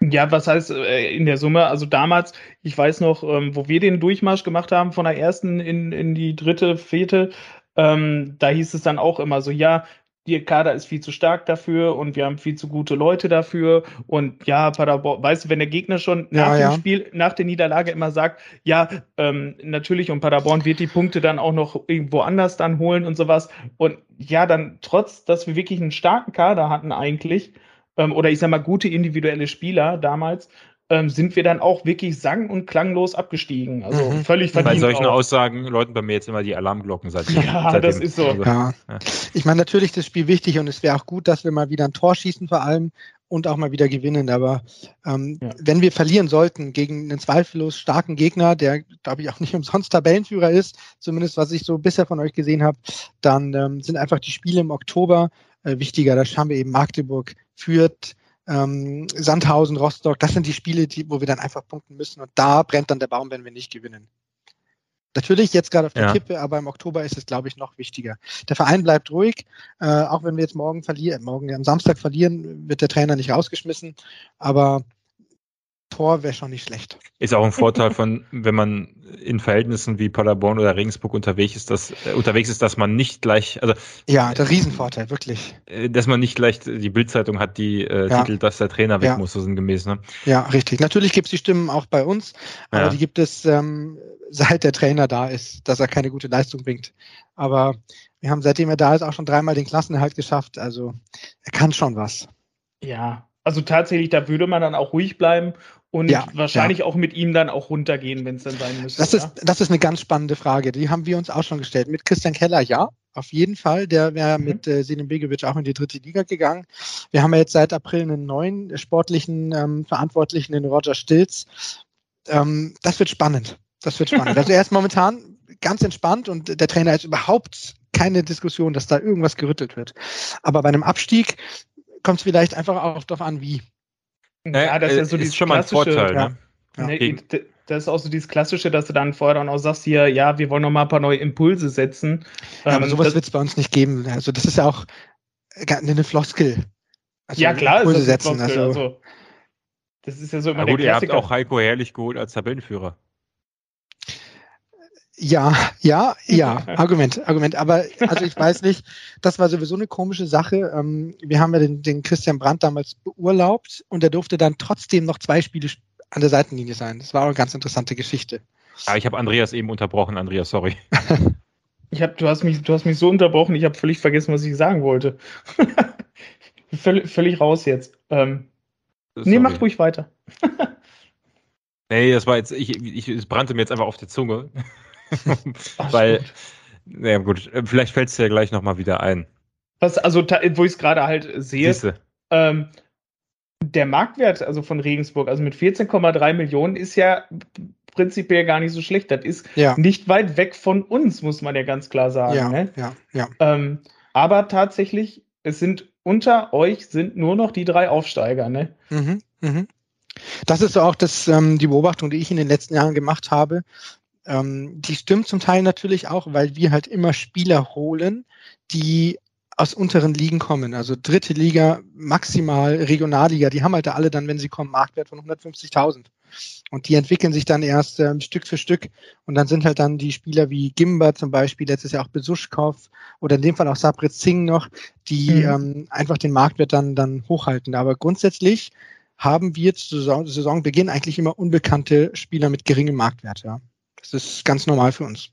Ja, was heißt äh, in der Summe? Also damals, ich weiß noch, ähm, wo wir den Durchmarsch gemacht haben von der ersten in, in die dritte, vierte, ähm, da hieß es dann auch immer so, ja, der Kader ist viel zu stark dafür und wir haben viel zu gute Leute dafür. Und ja, Paderborn, weißt du, wenn der Gegner schon nach ja, dem ja. Spiel, nach der Niederlage immer sagt, ja, ähm, natürlich und Paderborn wird die Punkte dann auch noch irgendwo anders dann holen und sowas. Und ja, dann trotz, dass wir wirklich einen starken Kader hatten eigentlich, ähm, oder ich sag mal gute individuelle Spieler damals, ähm, sind wir dann auch wirklich sang- und klanglos abgestiegen. Also mhm. völlig verdient. Bei solchen auch. Aussagen läuten bei mir jetzt immer die Alarmglocken seit Ja, seitdem. das ist so. Also, ja. ja. Ich meine, natürlich ist das Spiel wichtig und es wäre auch gut, dass wir mal wieder ein Tor schießen vor allem und auch mal wieder gewinnen. Aber ähm, ja. wenn wir verlieren sollten gegen einen zweifellos starken Gegner, der, glaube ich, auch nicht umsonst Tabellenführer ist, zumindest was ich so bisher von euch gesehen habe, dann ähm, sind einfach die Spiele im Oktober äh, wichtiger. Da haben wir eben Magdeburg, Fürth, ähm, Sandhausen, Rostock. Das sind die Spiele, die, wo wir dann einfach punkten müssen. Und da brennt dann der Baum, wenn wir nicht gewinnen. Natürlich jetzt gerade auf der ja. Kippe, aber im Oktober ist es, glaube ich, noch wichtiger. Der Verein bleibt ruhig, äh, auch wenn wir jetzt morgen verlieren, morgen am Samstag verlieren, wird der Trainer nicht rausgeschmissen. Aber Tor wäre schon nicht schlecht. Ist auch ein Vorteil von, wenn man in Verhältnissen wie Paderborn oder Regensburg unterwegs ist, dass, äh, unterwegs ist, dass man nicht gleich, also. Ja, der Riesenvorteil, wirklich. Äh, dass man nicht gleich die Bildzeitung hat, die äh, ja. Titel, dass der Trainer weg ja. muss, so sinngemäß, ne? Ja, richtig. Natürlich gibt es die Stimmen auch bei uns, aber ja. die gibt es, ähm, seit der Trainer da ist, dass er keine gute Leistung bringt. Aber wir haben seitdem er da ist auch schon dreimal den Klassenerhalt geschafft, also er kann schon was. Ja, also tatsächlich, da würde man dann auch ruhig bleiben und ja, wahrscheinlich ja. auch mit ihm dann auch runtergehen, wenn es dann sein müsste. Das ist, das ist eine ganz spannende Frage. Die haben wir uns auch schon gestellt. Mit Christian Keller, ja, auf jeden Fall. Der wäre mhm. mit äh, Selim Begovic auch in die dritte Liga gegangen. Wir haben ja jetzt seit April einen neuen sportlichen ähm, Verantwortlichen, den Roger Stilz. Ähm, das wird spannend. Das wird spannend. Also er ist momentan ganz entspannt und der Trainer ist überhaupt keine Diskussion, dass da irgendwas gerüttelt wird. Aber bei einem Abstieg kommt es vielleicht einfach auch darauf an, wie. Ja, das ist, ja so ist schon mal ein Vorteil. Ja. Ne? Ja. Das ist auch so dieses Klassische, dass du dann vorher dann auch sagst, hier, ja, wir wollen noch mal ein paar neue Impulse setzen. Ja, aber ähm, sowas wird es bei uns nicht geben. Also das ist ja auch eine Floskel. Also ja, klar, Impulse ist das setzen. Floskel, also, also, das ist ja so immer ja, der gut, Klassiker. Ihr habt auch Heiko Herrlich geholt als Tabellenführer. Ja, ja, ja, Argument, Argument. Aber also ich weiß nicht, das war sowieso eine komische Sache. Ähm, wir haben ja den, den Christian Brandt damals beurlaubt und er durfte dann trotzdem noch zwei Spiele an der Seitenlinie sein. Das war auch eine ganz interessante Geschichte. Ja, ich habe Andreas eben unterbrochen, Andreas, sorry. ich hab, du, hast mich, du hast mich so unterbrochen, ich habe völlig vergessen, was ich sagen wollte. völlig, völlig raus jetzt. Ähm, nee, mach ruhig weiter. nee, das war jetzt, ich, ich, es brannte mir jetzt einfach auf der Zunge. Weil, naja, gut, vielleicht fällt es dir ja gleich nochmal wieder ein. Was, also, wo ich es gerade halt sehe, ähm, der Marktwert also von Regensburg, also mit 14,3 Millionen, ist ja prinzipiell gar nicht so schlecht. Das ist ja. nicht weit weg von uns, muss man ja ganz klar sagen. Ja, ne? ja, ja. Ähm, aber tatsächlich, es sind unter euch sind nur noch die drei Aufsteiger, ne? Mhm, mhm. Das ist auch das, ähm, die Beobachtung, die ich in den letzten Jahren gemacht habe. Ähm, die stimmt zum Teil natürlich auch, weil wir halt immer Spieler holen, die aus unteren Ligen kommen. Also dritte Liga, maximal Regionalliga. Die haben halt da alle dann, wenn sie kommen, Marktwert von 150.000. Und die entwickeln sich dann erst ähm, Stück für Stück. Und dann sind halt dann die Spieler wie Gimba zum Beispiel, letztes Jahr auch Besuschkow oder in dem Fall auch Sabret Singh noch, die mhm. ähm, einfach den Marktwert dann, dann hochhalten. Aber grundsätzlich haben wir zu Saison, Saisonbeginn eigentlich immer unbekannte Spieler mit geringem Marktwert. Ja. Das ist ganz normal für uns.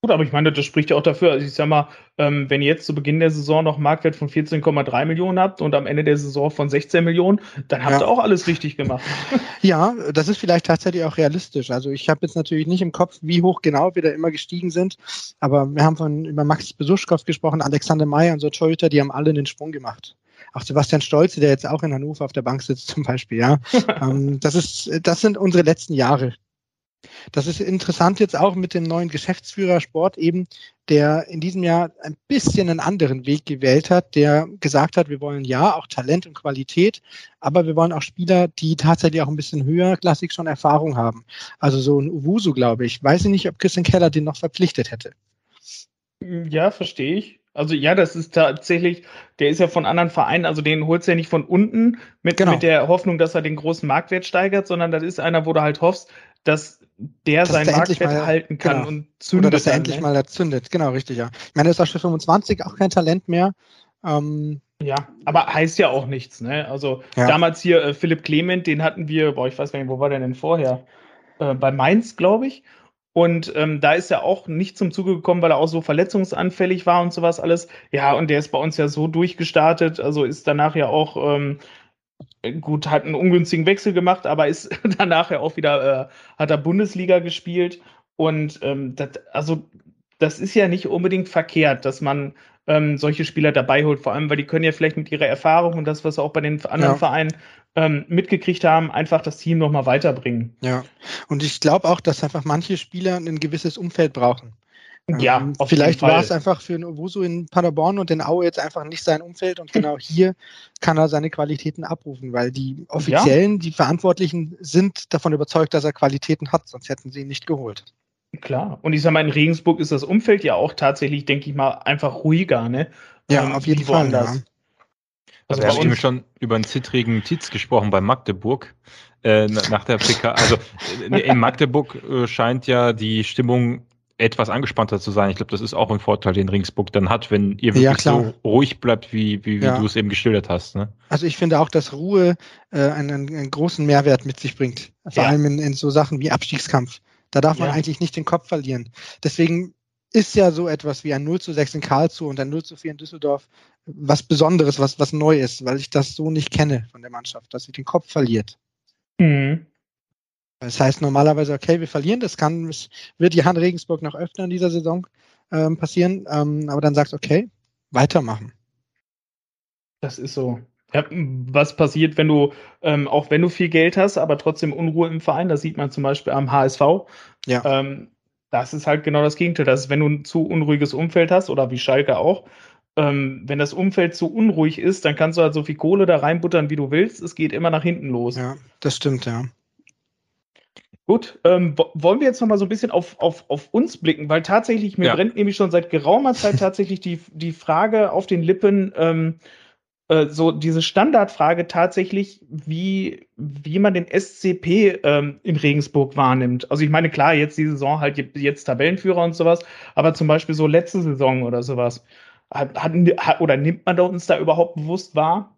Gut, aber ich meine, das spricht ja auch dafür. Also ich sag mal, ähm, wenn ihr jetzt zu Beginn der Saison noch Marktwert von 14,3 Millionen habt und am Ende der Saison von 16 Millionen, dann habt ja. ihr auch alles richtig gemacht. Ja, das ist vielleicht tatsächlich auch realistisch. Also ich habe jetzt natürlich nicht im Kopf, wie hoch genau wir da immer gestiegen sind, aber wir haben von über Max Besuschkow gesprochen, Alexander Meyer und so Torhüter, die haben alle den Sprung gemacht. Auch Sebastian Stolze, der jetzt auch in Hannover auf der Bank sitzt zum Beispiel, ja. ähm, das ist, das sind unsere letzten Jahre, das ist interessant jetzt auch mit dem neuen Geschäftsführer Sport eben, der in diesem Jahr ein bisschen einen anderen Weg gewählt hat, der gesagt hat, wir wollen ja auch Talent und Qualität, aber wir wollen auch Spieler, die tatsächlich auch ein bisschen höher klassik schon Erfahrung haben. Also so ein Uwusu, glaube ich. Weiß ich nicht, ob Christian Keller den noch verpflichtet hätte. Ja, verstehe ich. Also ja, das ist tatsächlich, der ist ja von anderen Vereinen, also den holst du ja nicht von unten mit, genau. mit der Hoffnung, dass er den großen Marktwert steigert, sondern das ist einer, wo du halt hoffst, dass der dass seinen Marktwert mal, halten kann genau. und zündet. Oder dass er dann, endlich ne? mal zündet. Genau, richtig, ja. Ich meine, er ist auch schon 25, auch kein Talent mehr. Ähm, ja, aber heißt ja auch nichts, ne? Also ja. damals hier äh, Philipp Clement, den hatten wir, boah, ich weiß gar nicht, wo war der denn vorher? Äh, bei Mainz, glaube ich. Und ähm, da ist er auch nicht zum Zuge gekommen, weil er auch so verletzungsanfällig war und sowas alles. Ja, und der ist bei uns ja so durchgestartet, also ist danach ja auch ähm, gut, hat einen ungünstigen Wechsel gemacht, aber ist danach ja auch wieder, äh, hat er Bundesliga gespielt. Und ähm, das, also das ist ja nicht unbedingt verkehrt, dass man ähm, solche Spieler dabei holt, vor allem, weil die können ja vielleicht mit ihrer Erfahrung und das, was wir auch bei den anderen ja. Vereinen ähm, mitgekriegt haben, einfach das Team nochmal weiterbringen. Ja, und ich glaube auch, dass einfach manche Spieler ein gewisses Umfeld brauchen. Ja, ähm, vielleicht war es einfach für einen Owusu in Paderborn und in Aue jetzt einfach nicht sein Umfeld und genau hier kann er seine Qualitäten abrufen, weil die Offiziellen, ja. die Verantwortlichen sind davon überzeugt, dass er Qualitäten hat, sonst hätten sie ihn nicht geholt. Klar. Und ich sag mal, in Regensburg ist das Umfeld ja auch tatsächlich, denke ich mal, einfach ruhiger, ne? Ja, ähm, auf jeden Fall. Ja. Also, wir haben schon über einen zittrigen Tietz gesprochen bei Magdeburg äh, nach der PK. Also äh, in Magdeburg äh, scheint ja die Stimmung etwas angespannter zu sein. Ich glaube, das ist auch ein Vorteil, den Ringsburg dann hat, wenn ihr wirklich ja, so ruhig bleibt, wie, wie, wie ja. du es eben geschildert hast. Ne? Also ich finde auch, dass Ruhe äh, einen, einen, großen Mehrwert mit sich bringt. Vor ja. allem in, in, so Sachen wie Abstiegskampf. Da darf man eigentlich nicht den Kopf verlieren. Deswegen ist ja so etwas wie ein 0 zu 6 in Karlsruhe und ein 0 zu 4 in Düsseldorf was Besonderes, was, was neu ist, weil ich das so nicht kenne von der Mannschaft, dass sie den Kopf verliert. Mhm. Das heißt normalerweise, okay, wir verlieren, das kann, das wird Jan Regensburg noch öfter in dieser Saison ähm, passieren, ähm, aber dann sagst okay, weitermachen. Das ist so. Ja, was passiert, wenn du, ähm, auch wenn du viel Geld hast, aber trotzdem Unruhe im Verein, das sieht man zum Beispiel am HSV. Ja. Ähm, das ist halt genau das Gegenteil. Das ist, wenn du ein zu unruhiges Umfeld hast, oder wie Schalke auch, ähm, wenn das Umfeld zu unruhig ist, dann kannst du halt so viel Kohle da reinbuttern, wie du willst. Es geht immer nach hinten los. Ja, das stimmt, ja. Gut, ähm, wollen wir jetzt noch mal so ein bisschen auf, auf, auf uns blicken, weil tatsächlich, mir ja. brennt nämlich schon seit geraumer Zeit tatsächlich die, die Frage auf den Lippen, ähm, äh, so diese Standardfrage tatsächlich, wie, wie man den SCP ähm, in Regensburg wahrnimmt. Also ich meine, klar, jetzt die Saison halt jetzt Tabellenführer und sowas, aber zum Beispiel so letzte Saison oder sowas. Hat, hat, oder nimmt man da uns da überhaupt bewusst wahr?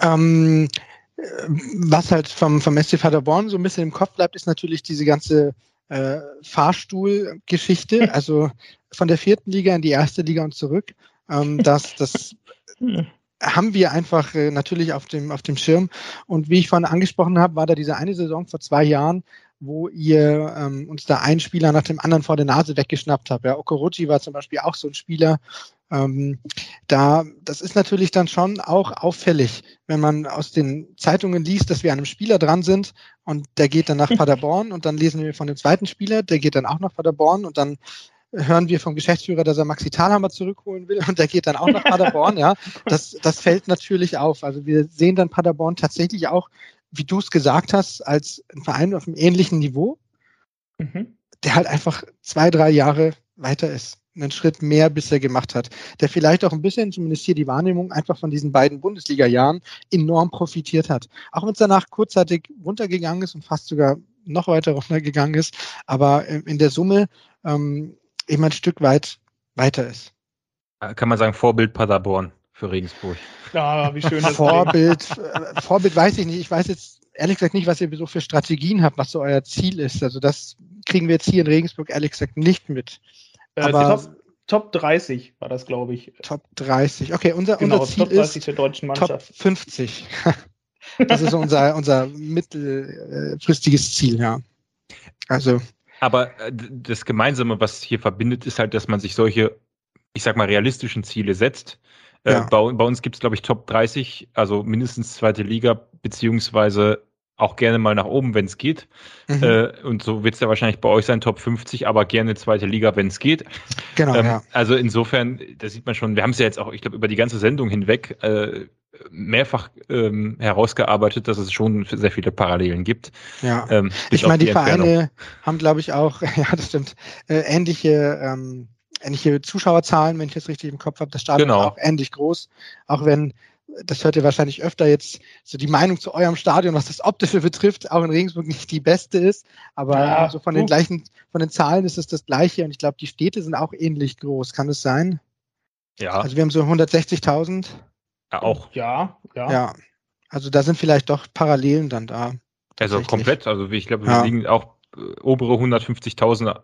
Ähm, was halt vom, vom SC Paderborn so ein bisschen im Kopf bleibt, ist natürlich diese ganze äh, Fahrstuhlgeschichte, also von der vierten Liga in die erste Liga und zurück. Ähm, das, das haben wir einfach äh, natürlich auf dem, auf dem Schirm. Und wie ich vorhin angesprochen habe, war da diese eine Saison vor zwei Jahren, wo ihr ähm, uns da einen Spieler nach dem anderen vor der Nase weggeschnappt habt. Ja, Okorochi war zum Beispiel auch so ein Spieler, ähm, da, das ist natürlich dann schon auch auffällig, wenn man aus den Zeitungen liest, dass wir an einem Spieler dran sind und der geht dann nach Paderborn und dann lesen wir von dem zweiten Spieler, der geht dann auch nach Paderborn und dann hören wir vom Geschäftsführer, dass er Maxi Thalhammer zurückholen will und der geht dann auch nach Paderborn, ja. Das, das fällt natürlich auf. Also wir sehen dann Paderborn tatsächlich auch, wie du es gesagt hast, als ein Verein auf einem ähnlichen Niveau, mhm. der halt einfach zwei, drei Jahre weiter ist einen Schritt mehr bisher gemacht hat, der vielleicht auch ein bisschen, zumindest hier die Wahrnehmung, einfach von diesen beiden Bundesliga-Jahren enorm profitiert hat. Auch wenn es danach kurzzeitig runtergegangen ist und fast sogar noch weiter runtergegangen ist, aber in der Summe ähm, eben ein Stück weit weiter ist. Kann man sagen, Vorbild Paderborn für Regensburg. Ja, wie schön das Vorbild, äh, Vorbild weiß ich nicht. Ich weiß jetzt ehrlich gesagt nicht, was ihr so für Strategien habt, was so euer Ziel ist. Also das kriegen wir jetzt hier in Regensburg ehrlich gesagt nicht mit. Äh, aber Top, Top 30 war das, glaube ich. Top 30. Okay, unser, genau, unser Ziel Top 30 ist der deutschen Mannschaft. Top 50. das ist unser, unser mittelfristiges Ziel, ja. Also. Aber äh, das Gemeinsame, was hier verbindet, ist halt, dass man sich solche, ich sag mal, realistischen Ziele setzt. Äh, ja. Bei, bei, uns gibt es, glaube ich, Top 30, also mindestens zweite Liga, beziehungsweise auch gerne mal nach oben, wenn es geht. Mhm. Äh, und so wird es ja wahrscheinlich bei euch sein, Top 50, aber gerne zweite Liga, wenn es geht. Genau. Ähm, ja. Also insofern, da sieht man schon, wir haben es ja jetzt auch, ich glaube, über die ganze Sendung hinweg äh, mehrfach ähm, herausgearbeitet, dass es schon sehr viele Parallelen gibt. Ja. Ähm, ich meine, die, die Vereine haben, glaube ich, auch, ja, das stimmt, äh, ähnliche ähm, ähnliche Zuschauerzahlen, wenn ich das richtig im Kopf habe. Das Stadion genau. ist auch ähnlich groß, auch wenn das hört ihr wahrscheinlich öfter jetzt, so die Meinung zu eurem Stadion, was das Optische betrifft, auch in Regensburg nicht die beste ist. Aber ja, so von den gleichen, von den Zahlen ist es das gleiche und ich glaube, die Städte sind auch ähnlich groß. Kann es sein? Ja. Also wir haben so 160.000. Ja, auch. Ja, ja. Ja. Also da sind vielleicht doch Parallelen dann da. Also komplett. Also ich glaube, wir ja. liegen auch äh, obere 150.000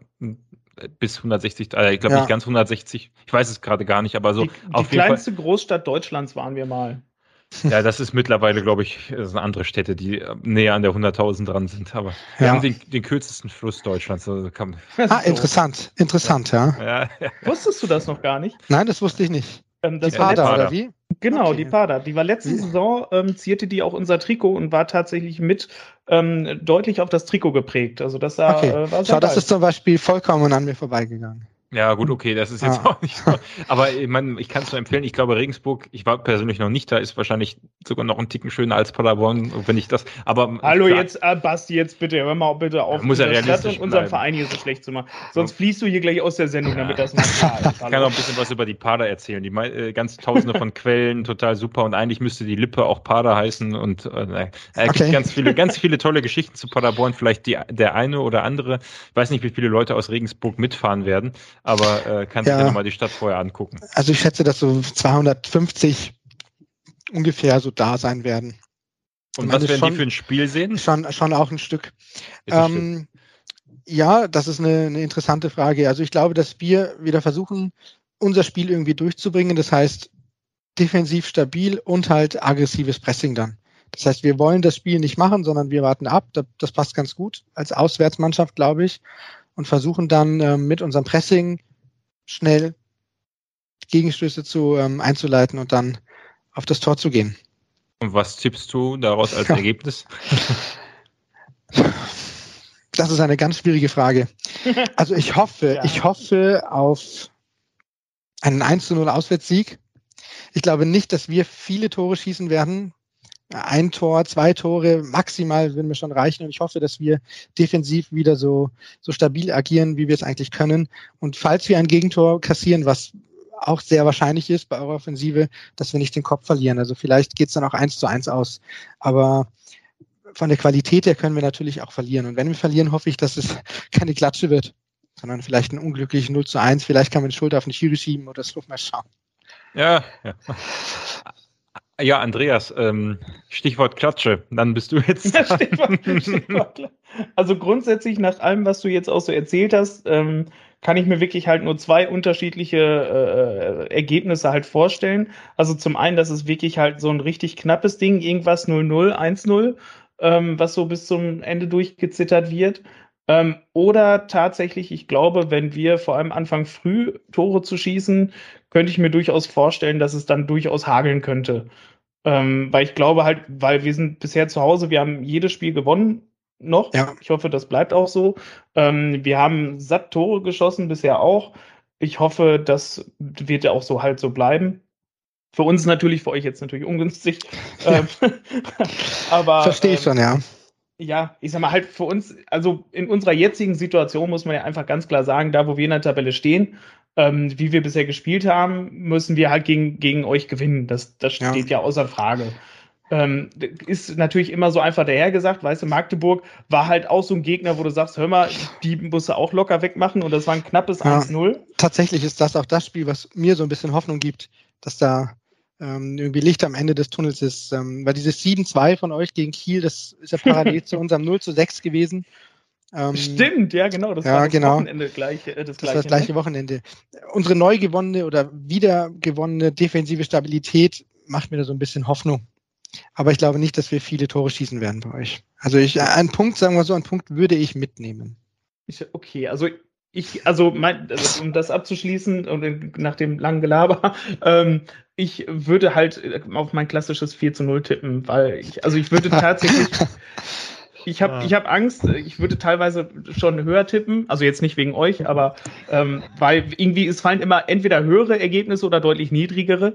bis 160, äh, ich glaube ja. nicht ganz 160, ich weiß es gerade gar nicht, aber so. Die, die kleinste Fall. Großstadt Deutschlands waren wir mal. Ja, das ist mittlerweile, glaube ich, das sind andere Städte, die äh, näher an der 100.000 dran sind. Aber wir haben den, den, kürzesten Fluss Deutschlands. Also kann, ah, interessant, interessant, ja. Ja, ja. Wusstest du das noch gar nicht? Nein, das wusste ich nicht. Ähm, das die Pader, oder wie? Genau, okay. die Pada. Die war letzte Saison, ähm, zierte die auch unser Trikot und war tatsächlich mit ähm, deutlich auf das Trikot geprägt. Also das sah, okay. äh, war Schau, das ist zum Beispiel vollkommen an mir vorbeigegangen. Ja, gut, okay, das ist jetzt ah. auch nicht so. Aber ich, mein, ich kann es nur empfehlen, ich glaube, Regensburg, ich war persönlich noch nicht da, ist wahrscheinlich sogar noch ein Ticken schöner als Paderborn, wenn ich das. Aber Hallo, klar, jetzt, äh, Basti, jetzt bitte, hör mal bitte auf, muss ja realistisch und unseren Verein hier so schlecht zu machen. Sonst fließt du hier gleich aus der Sendung, damit das mal klar ist. Ich kann auch ein bisschen was über die Pader erzählen. Die äh, ganz tausende von Quellen, total super. Und eigentlich müsste die Lippe auch Pader heißen. Und äh, es okay. gibt ganz viele, ganz viele tolle Geschichten zu Paderborn. Vielleicht die, der eine oder andere. Ich weiß nicht, wie viele Leute aus Regensburg mitfahren werden, aber äh, kann kannst ja, dir nochmal die Stadt vorher angucken. Also ich schätze, dass so 250 ungefähr so da sein werden. Und was werden schon, die für ein Spiel sehen? Schon, schon auch ein Stück. Ähm, ja, das ist eine, eine interessante Frage. Also ich glaube, dass wir wieder versuchen, unser Spiel irgendwie durchzubringen. Das heißt, defensiv stabil und halt aggressives Pressing dann. Das heißt, wir wollen das Spiel nicht machen, sondern wir warten ab. Das passt ganz gut als Auswärtsmannschaft, glaube ich, und versuchen dann äh, mit unserem Pressing schnell Gegenstöße zu ähm, einzuleiten und dann auf das Tor zu gehen. Und was tippst du daraus als Ergebnis? Das ist eine ganz schwierige Frage. Also ich hoffe, ja. ich hoffe auf einen 1 zu 0 Auswärtssieg. Ich glaube nicht, dass wir viele Tore schießen werden. Ein Tor, zwei Tore maximal würden mir schon reichen. Und ich hoffe, dass wir defensiv wieder so, so stabil agieren, wie wir es eigentlich können. Und falls wir ein Gegentor kassieren, was auch sehr wahrscheinlich ist bei eurer Offensive, dass wir nicht den Kopf verlieren. Also vielleicht geht es dann auch eins zu eins aus. Aber von der Qualität her können wir natürlich auch verlieren. Und wenn wir verlieren, hoffe ich, dass es keine Klatsche wird, sondern vielleicht ein unglückliches 0 zu 1. Vielleicht kann man die Schulter auf den Schiri schieben oder das mal schauen. Ja, ja. Ja, Andreas, ähm, Stichwort Klatsche, dann bist du jetzt. Ja, Stichwort, Stichwort, also grundsätzlich nach allem, was du jetzt auch so erzählt hast, ähm, kann ich mir wirklich halt nur zwei unterschiedliche äh, Ergebnisse halt vorstellen. Also zum einen, dass es wirklich halt so ein richtig knappes Ding, irgendwas 0-0, 1-0, ähm, was so bis zum Ende durchgezittert wird. Ähm, oder tatsächlich, ich glaube, wenn wir vor allem anfangen, früh Tore zu schießen, könnte ich mir durchaus vorstellen, dass es dann durchaus hageln könnte. Ähm, weil ich glaube halt, weil wir sind bisher zu Hause, wir haben jedes Spiel gewonnen, noch. Ja. Ich hoffe, das bleibt auch so. Ähm, wir haben satt Tore geschossen, bisher auch. Ich hoffe, das wird ja auch so halt so bleiben. Für uns natürlich, für euch jetzt natürlich ungünstig. Ja. Ähm, aber verstehe ich ähm, schon, ja. Ja, ich sag mal halt für uns, also in unserer jetzigen Situation muss man ja einfach ganz klar sagen, da wo wir in der Tabelle stehen, ähm, wie wir bisher gespielt haben, müssen wir halt gegen, gegen euch gewinnen. Das, das steht ja. ja außer Frage. Ähm, ist natürlich immer so einfach dahergesagt, weißt du, Magdeburg war halt auch so ein Gegner, wo du sagst, hör mal, die musst du auch locker wegmachen und das war ein knappes ja, 1-0. Tatsächlich ist das auch das Spiel, was mir so ein bisschen Hoffnung gibt, dass da ähm, irgendwie Licht am Ende des Tunnels ist. Ähm, weil dieses 7-2 von euch gegen Kiel, das ist ja parallel zu unserem 0 6 gewesen. Ähm, Stimmt, ja, genau. Das ja, war das genau. Wochenende gleich. Äh, das, das gleiche, das gleiche ne? Wochenende. Unsere neu gewonnene oder wieder gewonnene defensive Stabilität macht mir da so ein bisschen Hoffnung. Aber ich glaube nicht, dass wir viele Tore schießen werden bei euch. Also ich, einen Punkt, sagen wir so, einen Punkt würde ich mitnehmen. Okay, also ich, also, mein, also um das abzuschließen und nach dem langen Gelaber, ähm, ich würde halt auf mein klassisches 4 zu 0 tippen, weil ich, also ich würde tatsächlich, ich habe ich hab Angst, ich würde teilweise schon höher tippen, also jetzt nicht wegen euch, aber ähm, weil irgendwie es fallen immer entweder höhere Ergebnisse oder deutlich niedrigere.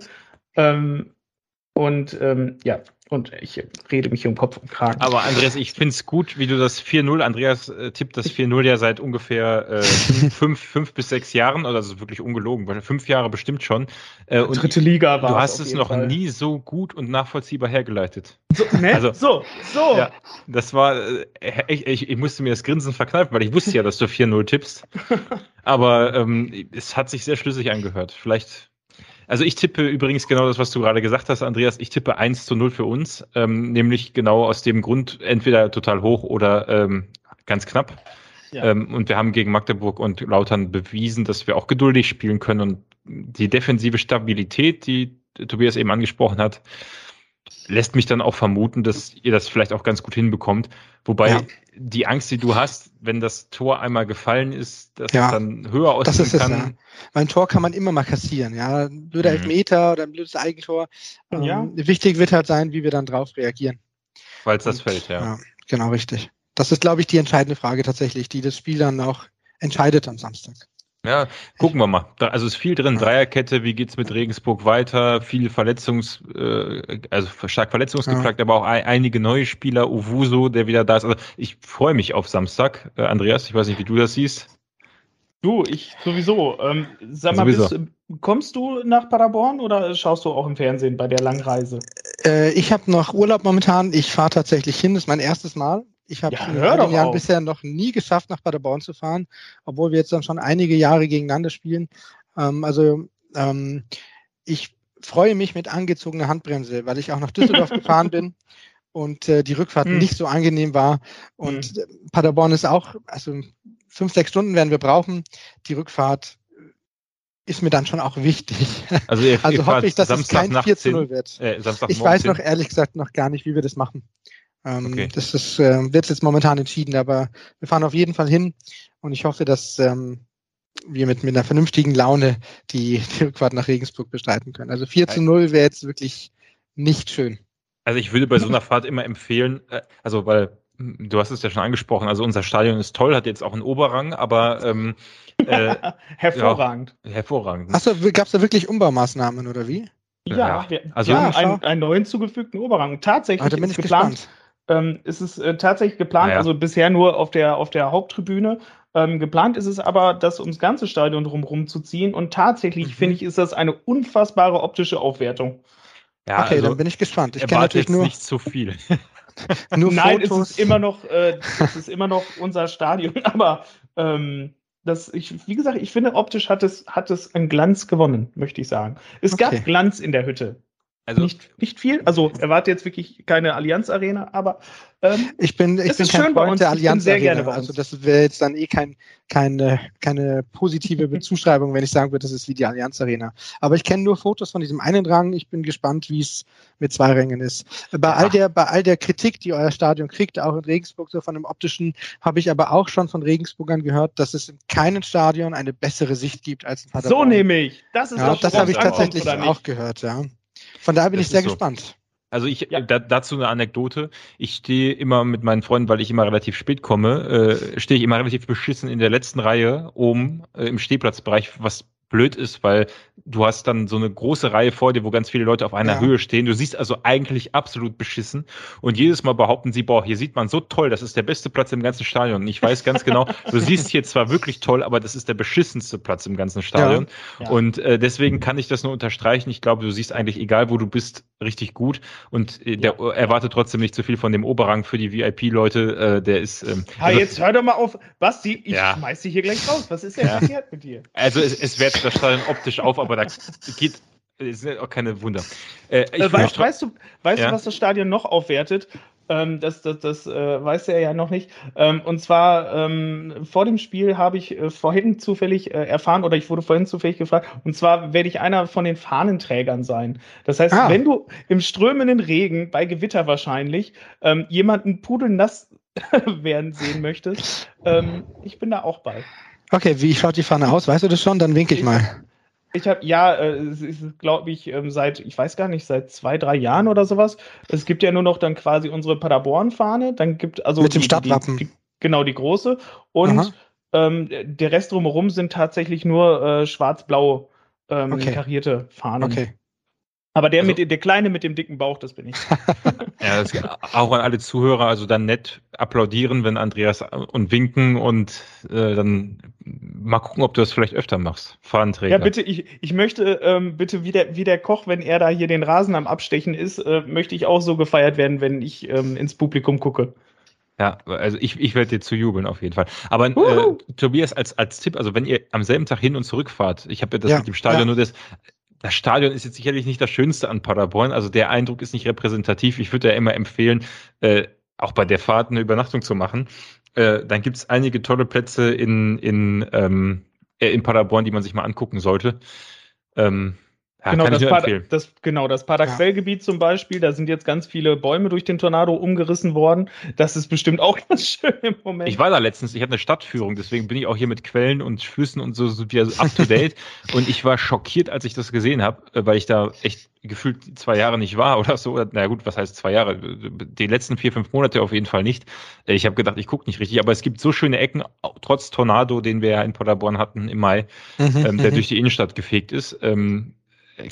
Ähm, und ähm, ja, und ich rede mich hier um Kopf und Kragen. Aber Andreas, ich finde es gut, wie du das 4-0, Andreas äh, tippt das 4-0 ja seit ungefähr äh, fünf, fünf bis sechs Jahren, oder also wirklich ungelogen, weil fünf Jahre bestimmt schon. Äh, und Dritte Liga war Du hast es noch Fall. nie so gut und nachvollziehbar hergeleitet. So, ne? also, so, so. Ja, das war, äh, ich, ich, ich musste mir das Grinsen verkneifen, weil ich wusste ja, dass du 4-0 tippst. Aber ähm, es hat sich sehr schlüssig angehört. Vielleicht also ich tippe übrigens genau das, was du gerade gesagt hast, Andreas. Ich tippe 1 zu 0 für uns, ähm, nämlich genau aus dem Grund, entweder total hoch oder ähm, ganz knapp. Ja. Ähm, und wir haben gegen Magdeburg und Lautern bewiesen, dass wir auch geduldig spielen können und die defensive Stabilität, die Tobias eben angesprochen hat, lässt mich dann auch vermuten, dass ihr das vielleicht auch ganz gut hinbekommt. Wobei ja. die Angst, die du hast, wenn das Tor einmal gefallen ist, dass ja, es dann höher aussehen das ist kann. Es, ja. Mein Tor kann man immer mal kassieren, ja. Ein blöder mhm. Elfmeter oder ein blödes Eigentor. Ähm, ja. Wichtig wird halt sein, wie wir dann drauf reagieren. Weil es das fällt, ja. ja. Genau, richtig. Das ist, glaube ich, die entscheidende Frage tatsächlich, die das Spiel dann auch entscheidet am Samstag. Ja, gucken wir mal. Da, also ist viel drin. Dreierkette, wie geht's mit Regensburg weiter? Viel Verletzungs, äh, also stark verletzungsgeplagt, ja. aber auch ein, einige neue Spieler. Uvuso, der wieder da ist. Also ich freue mich auf Samstag. Äh, Andreas, ich weiß nicht, wie du das siehst. Du, ich sowieso. Ähm, sag mal, bist, kommst du nach Paderborn oder schaust du auch im Fernsehen bei der Langreise? Äh, ich habe noch Urlaub momentan. Ich fahre tatsächlich hin. Das ist mein erstes Mal. Ich habe ja, in den Jahren bisher noch nie geschafft, nach Paderborn zu fahren, obwohl wir jetzt dann schon einige Jahre gegeneinander spielen. Ähm, also ähm, ich freue mich mit angezogener Handbremse, weil ich auch nach Düsseldorf gefahren bin und äh, die Rückfahrt hm. nicht so angenehm war. Und hm. Paderborn ist auch, also fünf, sechs Stunden werden wir brauchen. Die Rückfahrt ist mir dann schon auch wichtig. Also, ihr, also ihr hoffe ich, dass Samstag es kein 4 zu 0 wird. Äh, ich weiß noch ehrlich gesagt noch gar nicht, wie wir das machen. Ähm, okay. Das ist, äh, wird jetzt momentan entschieden, aber wir fahren auf jeden Fall hin und ich hoffe, dass ähm, wir mit, mit einer vernünftigen Laune die, die Rückfahrt nach Regensburg bestreiten können. Also 4 zu 0 wäre jetzt wirklich nicht schön. Also ich würde bei so einer Fahrt immer empfehlen, äh, also weil du hast es ja schon angesprochen, also unser Stadion ist toll, hat jetzt auch einen Oberrang, aber ähm, äh, hervorragend. Ja, hervorragend. Achso, gab es da wirklich Umbaumaßnahmen oder wie? Ja, ja. Wir, also ja, einen, einen neuen zugefügten Oberrang. Tatsächlich ah, ist geplant. Ähm, ist es äh, tatsächlich geplant, ah, also bisher nur auf der, auf der Haupttribüne. Ähm, geplant ist es aber, das ums ganze Stadion drumherum zu ziehen. Und tatsächlich, mhm. finde ich, ist das eine unfassbare optische Aufwertung. Ja, okay, also, dann bin ich gespannt. Ich kenne natürlich nur nicht zu viel. nur Nein, Fotos. es ist immer noch, äh, es ist immer noch unser Stadion, aber ähm, das, ich, wie gesagt, ich finde, optisch hat es, hat es einen Glanz gewonnen, möchte ich sagen. Es okay. gab Glanz in der Hütte. Also nicht, nicht viel. Also erwarte jetzt wirklich keine Allianz Arena, aber ähm, ich bin ich bin kein Freund der Allianz Arena. Also das wäre jetzt dann eh kein, keine keine positive Bezuschreibung, wenn ich sagen würde, das ist wie die Allianz Arena. Aber ich kenne nur Fotos von diesem einen Rang. Ich bin gespannt, wie es mit zwei Rängen ist. Bei ja. all der bei all der Kritik, die euer Stadion kriegt, auch in Regensburg so von dem optischen, habe ich aber auch schon von Regensburgern gehört, dass es in keinem Stadion eine bessere Sicht gibt als in Paderborn. So nehme ich. Das ist ja, das habe ich tatsächlich auch gehört. Ja. Von daher bin das ich sehr so. gespannt. Also ich ja. da, dazu eine Anekdote. Ich stehe immer mit meinen Freunden, weil ich immer relativ spät komme, äh, stehe ich immer relativ beschissen in der letzten Reihe oben äh, im Stehplatzbereich, was blöd ist, weil du hast dann so eine große Reihe vor dir, wo ganz viele Leute auf einer ja. Höhe stehen. Du siehst also eigentlich absolut beschissen. Und jedes Mal behaupten sie, boah, hier sieht man so toll, das ist der beste Platz im ganzen Stadion. Und ich weiß ganz genau, du siehst hier zwar wirklich toll, aber das ist der beschissenste Platz im ganzen Stadion. Ja. Ja. Und äh, deswegen kann ich das nur unterstreichen. Ich glaube, du siehst eigentlich, egal wo du bist, richtig gut. Und äh, der erwartet trotzdem nicht zu viel von dem Oberrang für die VIP-Leute. Äh, der ist. Ähm, ha, also, jetzt hör doch mal auf. Basti, ich schmeiß dich hier gleich raus. Was ist denn verkehrt mit dir? Also es, es wertet das Stadion optisch auf, aber da geht es sind auch keine Wunder. Äh, äh, weißt, weißt, du, weißt ja? du, was das Stadion noch aufwertet? Ähm, das das, das äh, weiß er ja noch nicht. Ähm, und zwar ähm, vor dem Spiel habe ich äh, vorhin zufällig äh, erfahren oder ich wurde vorhin zufällig gefragt. Und zwar werde ich einer von den Fahnenträgern sein. Das heißt, ah. wenn du im strömenden Regen, bei Gewitter wahrscheinlich, ähm, jemanden pudelnass werden sehen möchtest, ähm, ich bin da auch bei. Okay, wie schaut die Fahne aus? Weißt du das schon? Dann winke ich, mal. Ich habe, ja, äh, es ist, glaube ich, ähm, seit, ich weiß gar nicht, seit zwei, drei Jahren oder sowas. Es gibt ja nur noch dann quasi unsere Paderborn-Fahne. Dann gibt also. Mit dem Stadtwappen. Die, die, genau, die große. Und ähm, der Rest drumherum sind tatsächlich nur äh, schwarz-blau ähm, okay. karierte Fahnen. Okay. Aber der, also, mit, der Kleine mit dem dicken Bauch, das bin ich. ja, das auch an alle Zuhörer, also dann nett applaudieren, wenn Andreas und winken und äh, dann mal gucken, ob du das vielleicht öfter machst. Fahnenträger. Ja, bitte, ich, ich möchte ähm, bitte wie der, wie der Koch, wenn er da hier den Rasen am Abstechen ist, äh, möchte ich auch so gefeiert werden, wenn ich ähm, ins Publikum gucke. Ja, also ich, ich werde dir zu jubeln auf jeden Fall. Aber äh, Tobias, als, als Tipp, also wenn ihr am selben Tag hin und zurück fahrt, ich habe ja das ja, mit dem Stadion ja. nur das, das Stadion ist jetzt sicherlich nicht das Schönste an Paderborn. Also der Eindruck ist nicht repräsentativ. Ich würde ja immer empfehlen, äh, auch bei der Fahrt eine Übernachtung zu machen. Äh, dann gibt es einige tolle Plätze in, in, ähm, äh, in Paderborn, die man sich mal angucken sollte. Ähm, ja, genau, das das, genau, das Paderquellgebiet ja. zum Beispiel, da sind jetzt ganz viele Bäume durch den Tornado umgerissen worden. Das ist bestimmt auch ganz schön im Moment. Ich war da letztens, ich hatte eine Stadtführung, deswegen bin ich auch hier mit Quellen und Flüssen und so, so wieder up to date. und ich war schockiert, als ich das gesehen habe, äh, weil ich da echt gefühlt zwei Jahre nicht war oder so. Na gut, was heißt zwei Jahre? Die letzten vier, fünf Monate auf jeden Fall nicht. Ich habe gedacht, ich gucke nicht richtig, aber es gibt so schöne Ecken, trotz Tornado, den wir ja in Paderborn hatten im Mai, mhm, ähm, der mhm. durch die Innenstadt gefegt ist. Ähm,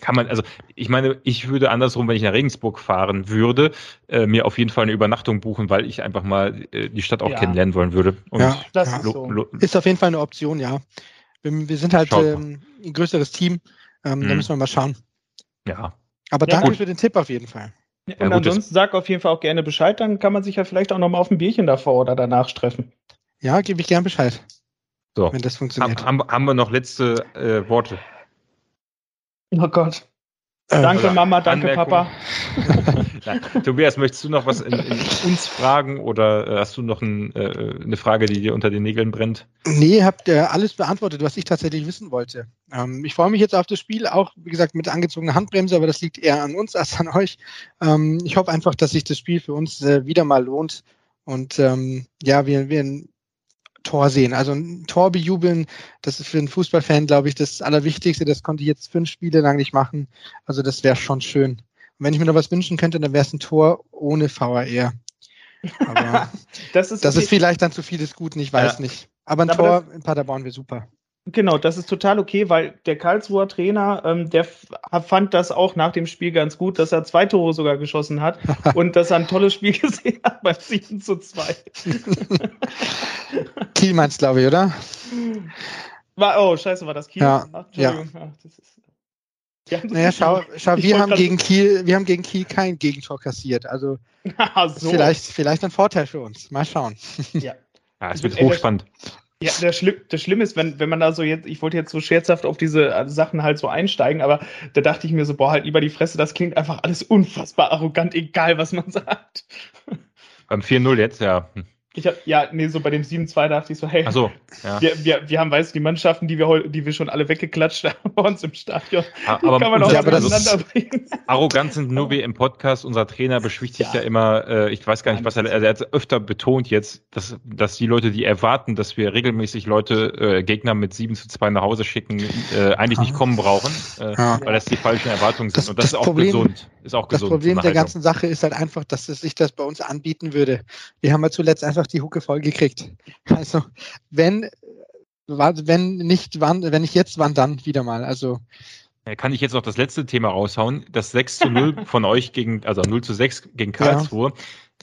kann man, also ich meine, ich würde andersrum, wenn ich nach Regensburg fahren würde, äh, mir auf jeden Fall eine Übernachtung buchen, weil ich einfach mal äh, die Stadt auch ja. kennenlernen wollen würde. Und ja, das ist, so. ist auf jeden Fall eine Option, ja. Wir, wir sind halt ähm, ein größeres Team, ähm, mhm. da müssen wir mal schauen. Ja. Aber ja, danke gut. für den Tipp auf jeden Fall. Ja, und gut, ansonsten sag auf jeden Fall auch gerne Bescheid, dann kann man sich ja vielleicht auch nochmal auf ein Bierchen davor oder danach treffen. Ja, gebe ich gern Bescheid. So. Wenn das funktioniert. Haben, haben wir noch letzte äh, Worte? Oh Gott. Äh, danke Mama, danke Papa. ja, Tobias, möchtest du noch was in, in uns fragen oder äh, hast du noch ein, äh, eine Frage, die dir unter den Nägeln brennt? Nee, habt ihr alles beantwortet, was ich tatsächlich wissen wollte. Ähm, ich freue mich jetzt auf das Spiel, auch wie gesagt mit angezogener Handbremse, aber das liegt eher an uns als an euch. Ähm, ich hoffe einfach, dass sich das Spiel für uns äh, wieder mal lohnt und ähm, ja, wir, wir Tor sehen. Also ein Tor bejubeln, das ist für einen Fußballfan, glaube ich, das Allerwichtigste. Das konnte ich jetzt fünf Spiele lang nicht machen. Also das wäre schon schön. wenn ich mir noch was wünschen könnte, dann wäre es ein Tor ohne VAR. Aber das ist, das ist vielleicht dann zu vieles Guten, ich weiß ja. nicht. Aber ein Aber Tor in Paderborn wäre super. Genau, das ist total okay, weil der Karlsruher Trainer, ähm, der fand das auch nach dem Spiel ganz gut, dass er zwei Tore sogar geschossen hat und dass er ein tolles Spiel gesehen hat beim 7 zu 2. Kiel meinst glaube ich, oder? War, oh, scheiße, war das Kiel? Ja, Ach, ja. Ach, das ist, ja, naja, schau, schau wir haben gegen Kiel, wir haben gegen Kiel kein Gegentor kassiert. Also so. vielleicht, vielleicht ein Vorteil für uns. Mal schauen. Ja, ja es wird hochspannend. Ja, das, Schlimm, das Schlimme ist, wenn, wenn man da so jetzt, ich wollte jetzt so scherzhaft auf diese äh, Sachen halt so einsteigen, aber da dachte ich mir so, boah, halt lieber die Fresse, das klingt einfach alles unfassbar arrogant, egal was man sagt. Beim 4-0 jetzt, ja. Ich hab, ja, nee, so bei dem 7-2 dachte ich so, hey, so, ja. wir, wir, wir haben, weißt du, die Mannschaften, die wir, die wir schon alle weggeklatscht haben bei uns im Stadion, aber, kann man auch ja, aber auseinanderbringen. Arrogant sind nur wie im Podcast. Unser Trainer beschwichtigt ja, ja immer, äh, ich weiß gar nicht, was er, er hat öfter betont jetzt, dass, dass die Leute, die erwarten, dass wir regelmäßig Leute, äh, Gegner mit 7 zu 2 nach Hause schicken, äh, eigentlich nicht kommen brauchen, äh, ja. weil das die falschen Erwartungen sind. Das, Und das, das ist auch Problem, gesund. Ist auch gesund. Das Problem der ganzen Sache ist halt einfach, dass es sich das bei uns anbieten würde. Wir haben ja zuletzt einfach einfach die Hucke voll gekriegt. Also wenn, wenn nicht wann, wenn nicht jetzt, wann dann wieder mal. Also kann ich jetzt noch das letzte Thema raushauen? Das 6 zu 0 von euch gegen, also 0 zu 6 gegen Karlsruhe. Ja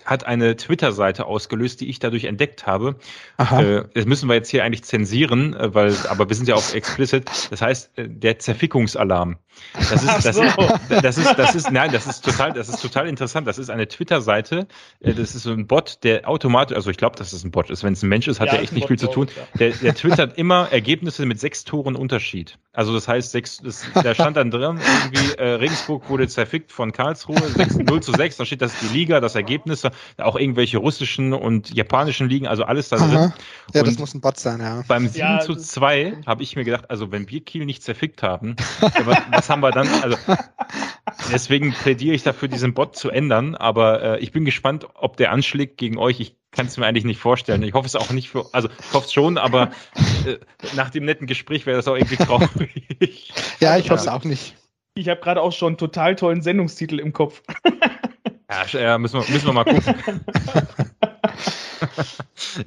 hat eine Twitter-Seite ausgelöst, die ich dadurch entdeckt habe. Äh, das müssen wir jetzt hier eigentlich zensieren, äh, weil, aber wir sind ja auch explicit. Das heißt, äh, der Zerfickungsalarm. Das ist, das, so. ist, das ist, das ist, nein, das ist total, das ist total interessant. Das ist eine Twitter-Seite. Äh, das ist so ein Bot, der automatisch, also ich glaube, dass es ein Bot ist. Wenn es ein Mensch ist, hat ja, er echt nicht viel zu tun. Der, der twittert immer Ergebnisse mit sechs Toren Unterschied. Also das heißt, sechs, das, da stand dann drin, irgendwie äh, Regensburg wurde zerfickt von Karlsruhe, 6, 0 zu 6, da steht das die Liga, das Ergebnis, auch irgendwelche russischen und japanischen Ligen, also alles da drin. Aha. Ja, und das muss ein Bot sein, ja. Beim 7 ja, zu 2 habe ich mir gedacht, also wenn wir Kiel nicht zerfickt haben, was, was, haben wir dann? Also deswegen plädiere ich dafür, diesen Bot zu ändern, aber äh, ich bin gespannt, ob der anschlägt gegen euch. Ich kann es mir eigentlich nicht vorstellen. Ich hoffe es auch nicht für, also ich hoffe es schon, aber äh, nach dem netten Gespräch wäre das auch irgendwie traurig. ja, ich hoffe es auch nicht. Ich habe gerade auch schon einen total tollen Sendungstitel im Kopf. Ja, ja müssen, wir, müssen wir mal gucken.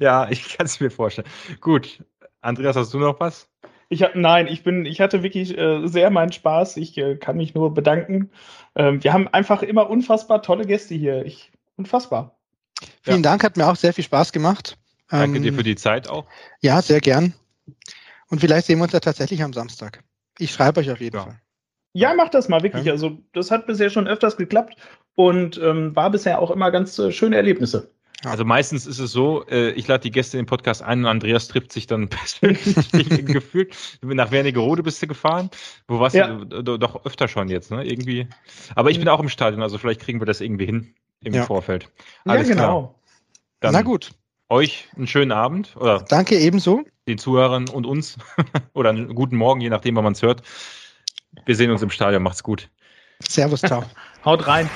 ja, ich kann es mir vorstellen. Gut. Andreas, hast du noch was? Ich hab, nein, ich bin, ich hatte wirklich äh, sehr meinen Spaß. Ich äh, kann mich nur bedanken. Ähm, wir haben einfach immer unfassbar tolle Gäste hier. Ich, unfassbar. Vielen ja. Dank, hat mir auch sehr viel Spaß gemacht. Danke ähm, dir für die Zeit auch. Ja, sehr gern. Und vielleicht sehen wir uns ja tatsächlich am Samstag. Ich schreibe euch auf jeden ja. Fall. Ja, mach das mal wirklich. Ja. Also, das hat bisher schon öfters geklappt und ähm, war bisher auch immer ganz äh, schöne Erlebnisse. Also meistens ist es so, äh, ich lade die Gäste in den Podcast ein und Andreas trifft sich dann persönlich gefühlt. Nach Wernigerode bist du gefahren. Wo warst ja. du doch öfter schon jetzt, ne? Irgendwie. Aber ich bin auch im Stadion, also vielleicht kriegen wir das irgendwie hin im ja. Vorfeld. Alles ja, genau. Dann Na gut. Euch einen schönen Abend. Oder Danke ebenso. Den Zuhörern und uns. oder einen guten Morgen, je nachdem, wann man es hört. Wir sehen uns im Stadion. Macht's gut. Servus, ciao. Haut rein.